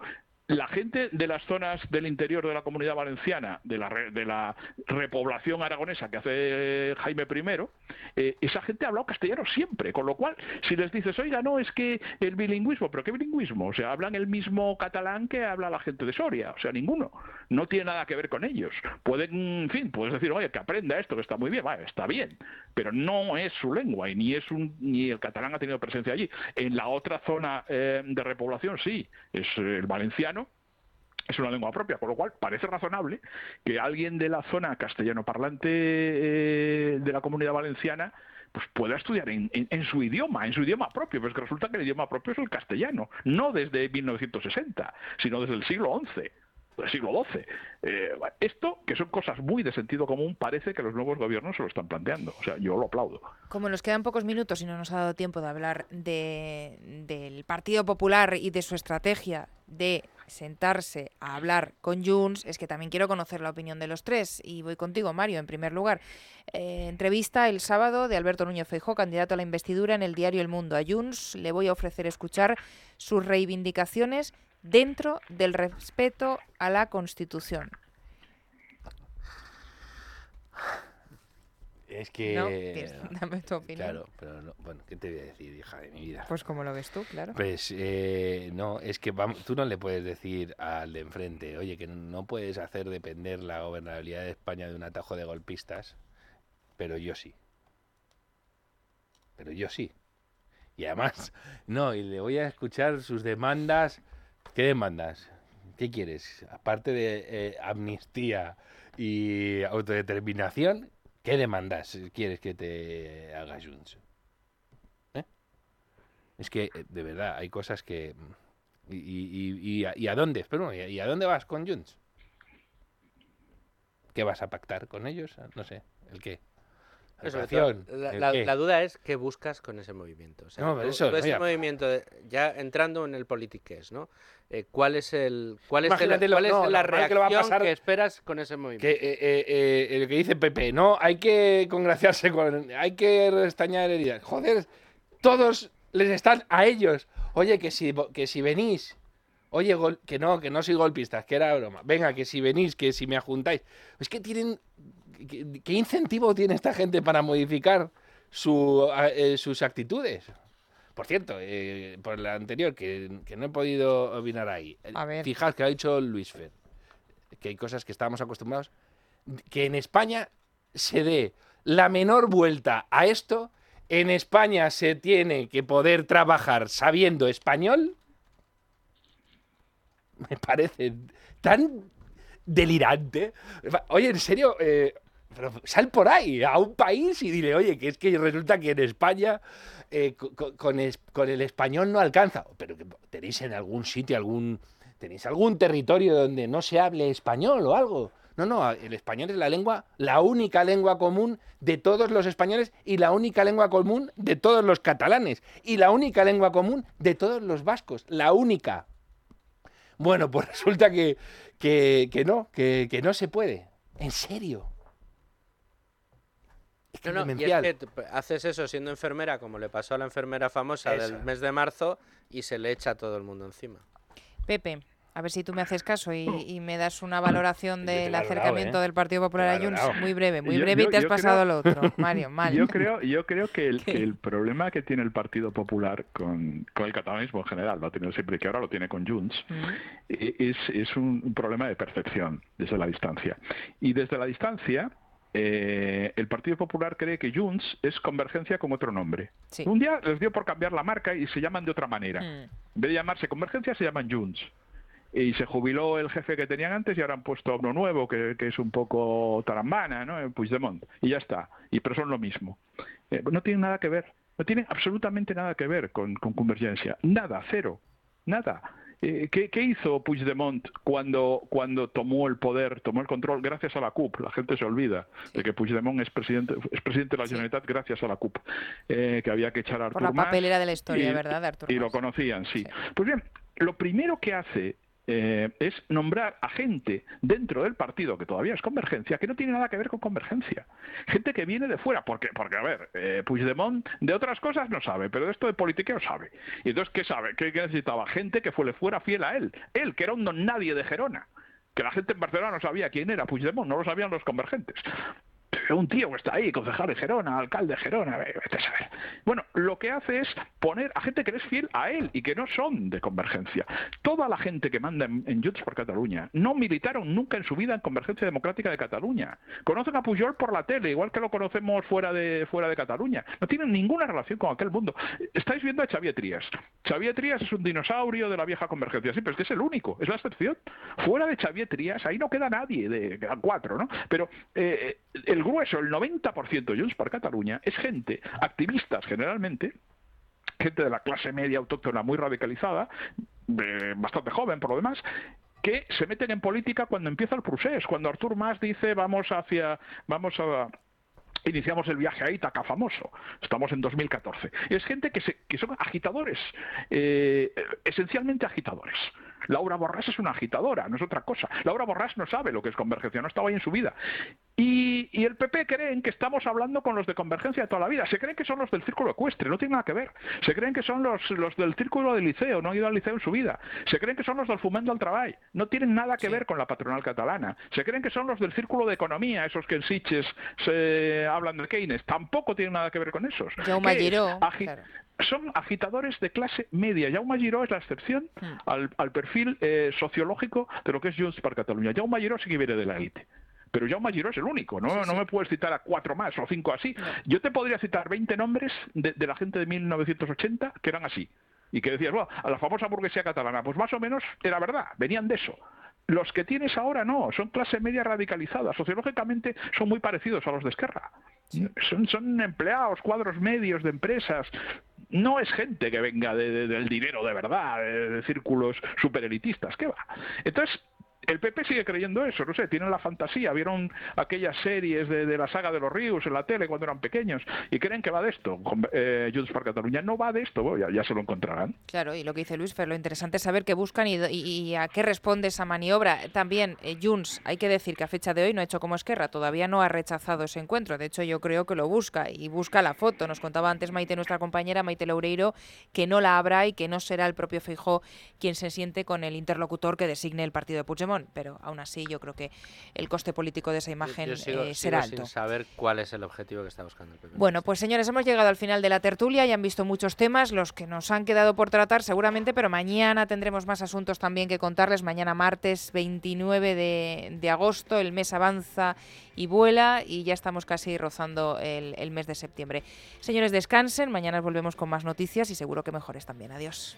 la gente de las zonas del interior de la comunidad valenciana, de la, re- de la repoblación aragonesa que hace Jaime I, eh, esa gente ha hablado castellano siempre, con lo cual, si les dices, oiga, no, es que el bilingüismo, pero ¿qué bilingüismo? O sea, hablan el mismo catalán que habla la gente de Soria, o sea, ninguno. No tiene nada que ver con ellos. Pueden, en fin, puedes decir, oye, que aprenda esto, que está muy bien, vale, está bien, pero no es su lengua y ni es un ni el catalán ha tenido presencia allí. En la otra zona eh, de repoblación sí, es el valenciano, es una lengua propia, con lo cual parece razonable que alguien de la zona castellano parlante eh, de la comunidad valenciana pues pueda estudiar en, en- su idioma, en su idioma propio, pero es que resulta que el idioma propio es el castellano, no desde 1960, sino desde el siglo XI del siglo XII. Eh, esto, que son cosas muy de sentido común, parece que los nuevos gobiernos se lo están planteando. O sea, yo lo aplaudo. Como nos quedan pocos minutos y no nos ha dado tiempo de hablar de, del Partido Popular y de su estrategia de sentarse a hablar con Junts, es que también quiero conocer la opinión de los tres. Y voy contigo, Mario, en primer lugar. Eh, entrevista el sábado de Alberto Núñez Feijóo, candidato a la investidura en el diario El Mundo. A Junts le voy a ofrecer escuchar sus reivindicaciones dentro del respeto a la Constitución. Es que... No, dame tu opinión. Claro, pero no- bueno, ¿qué te voy a decir, hija de mi vida? Pues como lo ves tú, claro. Pues eh, no, es que vam- tú no le puedes decir al de enfrente, oye, que no puedes hacer depender la gobernabilidad de España de un atajo de golpistas, pero yo sí. Pero yo sí. Y además, no, y le voy a escuchar sus demandas. ¿Qué demandas? ¿Qué quieres? Aparte de eh, amnistía y autodeterminación, ¿qué demandas quieres que te haga Junts? ¿Eh? Es que, eh, de verdad, hay cosas que... ¿Y, y, y- y a, y a dónde? Pero, ¿y a- ¿y a dónde vas con Junts? ¿Qué vas a pactar con ellos? No sé, ¿el qué? ¿La todo? La, duda es qué buscas con ese movimiento. O sea, No, pero tú- eso, tú ese movimiento, de- ya entrando en el politiqués, ¿no? Eh, ¿Cuál es el, cuál es, el- cuál es no, la malo que lo va a reacción pasar- que esperas con ese movimiento? Que, eh, eh, el que dice Pepe, no, hay que congraciarse con. Hay que restañar heridas. Joder, todos les están a ellos. Oye, que si, que si venís. Oye, gol- que no, que no soy golpista, que era broma. Venga, que si venís, que si me ajuntáis. Es que tienen. ¿Qué, qué incentivo tiene esta gente para modificar su, a- eh, sus actitudes? Por cierto, eh, por la anterior, que, que no he podido opinar ahí. A ver. Fijaos que ha dicho Luis Fer que hay cosas que estábamos acostumbrados, que en España se dé la menor vuelta a esto, en España se tiene que poder trabajar sabiendo español, me parece tan delirante. Oye, en serio, eh, pero sal por ahí a un país y dile, oye, que es que resulta que en España eh, co- co- con, con el español no alcanza. Pero tenéis en algún sitio, algún tenéis algún territorio donde no se hable español o algo. No, no, el español es la lengua, la única lengua común de todos los españoles y la única lengua común de todos los catalanes y la única lengua común de todos los vascos, la única. Bueno, pues resulta que, que, que no, que, que no se puede. En serio. Es que No, es no, y es demencial. que haces eso siendo enfermera, como le pasó a la enfermera famosa Eso. del mes de marzo, y se le echa a todo el mundo encima. Pepe, a ver si tú me haces caso y, y me das una valoración del acercamiento ¿eh? del Partido Popular a Junts. Muy breve, muy Yo- breve yo- y te has pasado creo- al otro. Mario, mal. Yo creo, yo creo que, el, que el problema que tiene el Partido Popular con, con el catalanismo en general, lo ha tenido siempre y que ahora lo tiene con Junts, e- es, es un, un problema de percepción desde la distancia. Y desde la distancia, eh, el Partido Popular cree que Junts es convergencia con otro nombre. Un día les dio por cambiar la marca y se llaman de otra manera. En vez de llamarse convergencia, se llaman Junts. Y se jubiló el jefe que tenían antes y ahora han puesto a uno nuevo, que, que es un poco tarambana, ¿no? Eh, Puigdemont. Y ya está. Y pero son lo mismo. Eh, no tienen nada que ver. No tienen absolutamente nada que ver con, con convergencia. Nada, cero. Nada. Eh, ¿qué, qué hizo Puigdemont cuando, cuando tomó el poder, tomó el control gracias a la CUP? La gente se olvida de que Puigdemont es presidente, es presidente de la Generalitat gracias a la CUP, eh, que había que echar a Artur Por la Mas papelera de la historia, y- ¿verdad, Artur Y lo conocían, sí. Pues bien, lo primero que hace eh, es nombrar a gente dentro del partido que todavía es convergencia, que no tiene nada que ver con convergencia. Gente que viene de fuera, porque, porque a ver, eh, Puigdemont de otras cosas no sabe, pero de esto de politiqueo sabe. Y entonces, ¿qué sabe? ¿Qué, necesitaba? Gente que fue, le fuera fiel a él. Él, que era un don nadie de Gerona. Que la gente en Barcelona no sabía quién era Puigdemont, no lo sabían los convergentes. Un tío que está ahí, concejal de Gerona, alcalde de Gerona, saber. Bueno, lo que hace es poner a gente que es fiel a él y que no son de convergencia. Toda la gente que manda en, en por Cataluña no militaron nunca en su vida en Convergencia Democrática de Cataluña. Conocen a Pujol por la tele, igual que lo conocemos fuera de, fuera de Cataluña. No tienen ninguna relación con aquel mundo. Estáis viendo a Xavier Trías. Xavier Trías es un dinosaurio de la vieja convergencia, sí, pero es que es el único, es la excepción. Fuera de Xavier Trías, ahí no queda nadie, de, quedan cuatro, ¿no? Pero eh, el grueso, el 90% de Junts per Cataluña es gente, activistas generalmente, gente de la clase media autóctona muy radicalizada, eh, bastante joven por lo demás, que se meten en política cuando empieza el procés, cuando Artur Mas dice vamos hacia, vamos a iniciamos el viaje a Ítaca famoso. Estamos en 2014. Y es gente que, se- que son agitadores, eh, esencialmente agitadores. Laura Borrás es una agitadora, no es otra cosa. Laura Borrás no sabe lo que es convergencia, no estaba ahí en su vida. Y, y el PP creen que estamos hablando con los de convergencia de toda la vida. Se creen que son los del círculo ecuestre, no tiene nada que ver. Se creen que son los, los del círculo del liceo, no han ido al liceo en su vida. Se creen que son los del Fumendo al Trabajo, no tienen nada que ver con la patronal catalana. Se creen que son los del círculo de economía, esos que en Sitges se hablan de Keynes, tampoco tienen nada que ver con esos. Claro. Son agitadores de clase media. Jaume Giró es la excepción al, al perfil eh, sociológico de lo que es Junts per Catalunya. Jaume Giró sí que viene de la élite. Pero Jaume Giró es el único, ¿no? No me puedes citar a cuatro más o cinco así. Yo te podría citar 20 nombres de, de la gente de 1980 que eran así. Y que decías, bueno, a la famosa burguesía catalana, pues más o menos era verdad, venían de eso. Los que tienes ahora no, son clase media radicalizada, sociológicamente son muy parecidos a los de Esquerra. Son, son empleados, cuadros medios de empresas. No es gente que venga de- de- del dinero de verdad, de, de círculos superelitistas, ¿qué va? Entonces, el PP sigue creyendo eso, no sé, tienen la fantasía, vieron aquellas series de, la saga de los ríos en la tele cuando eran pequeños y creen que va de esto. Eh, Junts per Catalunya no va de esto, ya, se lo encontrarán. Claro, y lo que dice Luis Fer, lo interesante es saber qué buscan y, a qué responde esa maniobra. También, eh, Junts, hay que decir que a fecha de hoy no ha hecho como Esquerra, todavía no ha rechazado ese encuentro. De hecho, yo creo que lo busca y busca la foto. Nos contaba antes Maite, nuestra compañera, Maite Loureiro, que no la habrá y que no será el propio Feijó quien se siente con el interlocutor que designe el partido de Puigdemont. Pero aún así, yo creo que el coste político de esa imagen Yo sigo, eh, sigo será sin alto. saber cuál es el objetivo que está buscando el PP. Bueno, pues señores, hemos llegado al final de la tertulia y han visto muchos temas, los que nos han quedado por tratar seguramente, pero mañana tendremos más asuntos también que contarles. Mañana martes 29 de, de agosto, el mes avanza y vuela y ya estamos casi rozando el, el mes de septiembre. Señores, descansen, mañana volvemos con más noticias y seguro que mejores también. Adiós.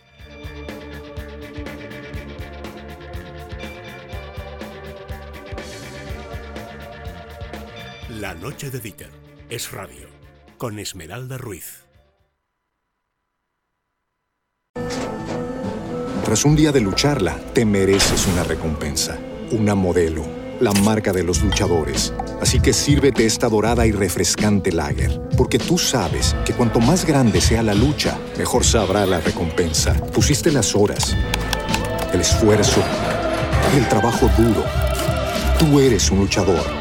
La noche de Dieter es radio con Esmeralda Ruiz. Tras un día de lucharla, te mereces una recompensa, una modelo, la marca de los luchadores. Así que sírvete esta dorada y refrescante lager, porque tú sabes que cuanto más grande sea la lucha, mejor sabrá la recompensa. Pusiste las horas, el esfuerzo, el trabajo duro. Tú eres un luchador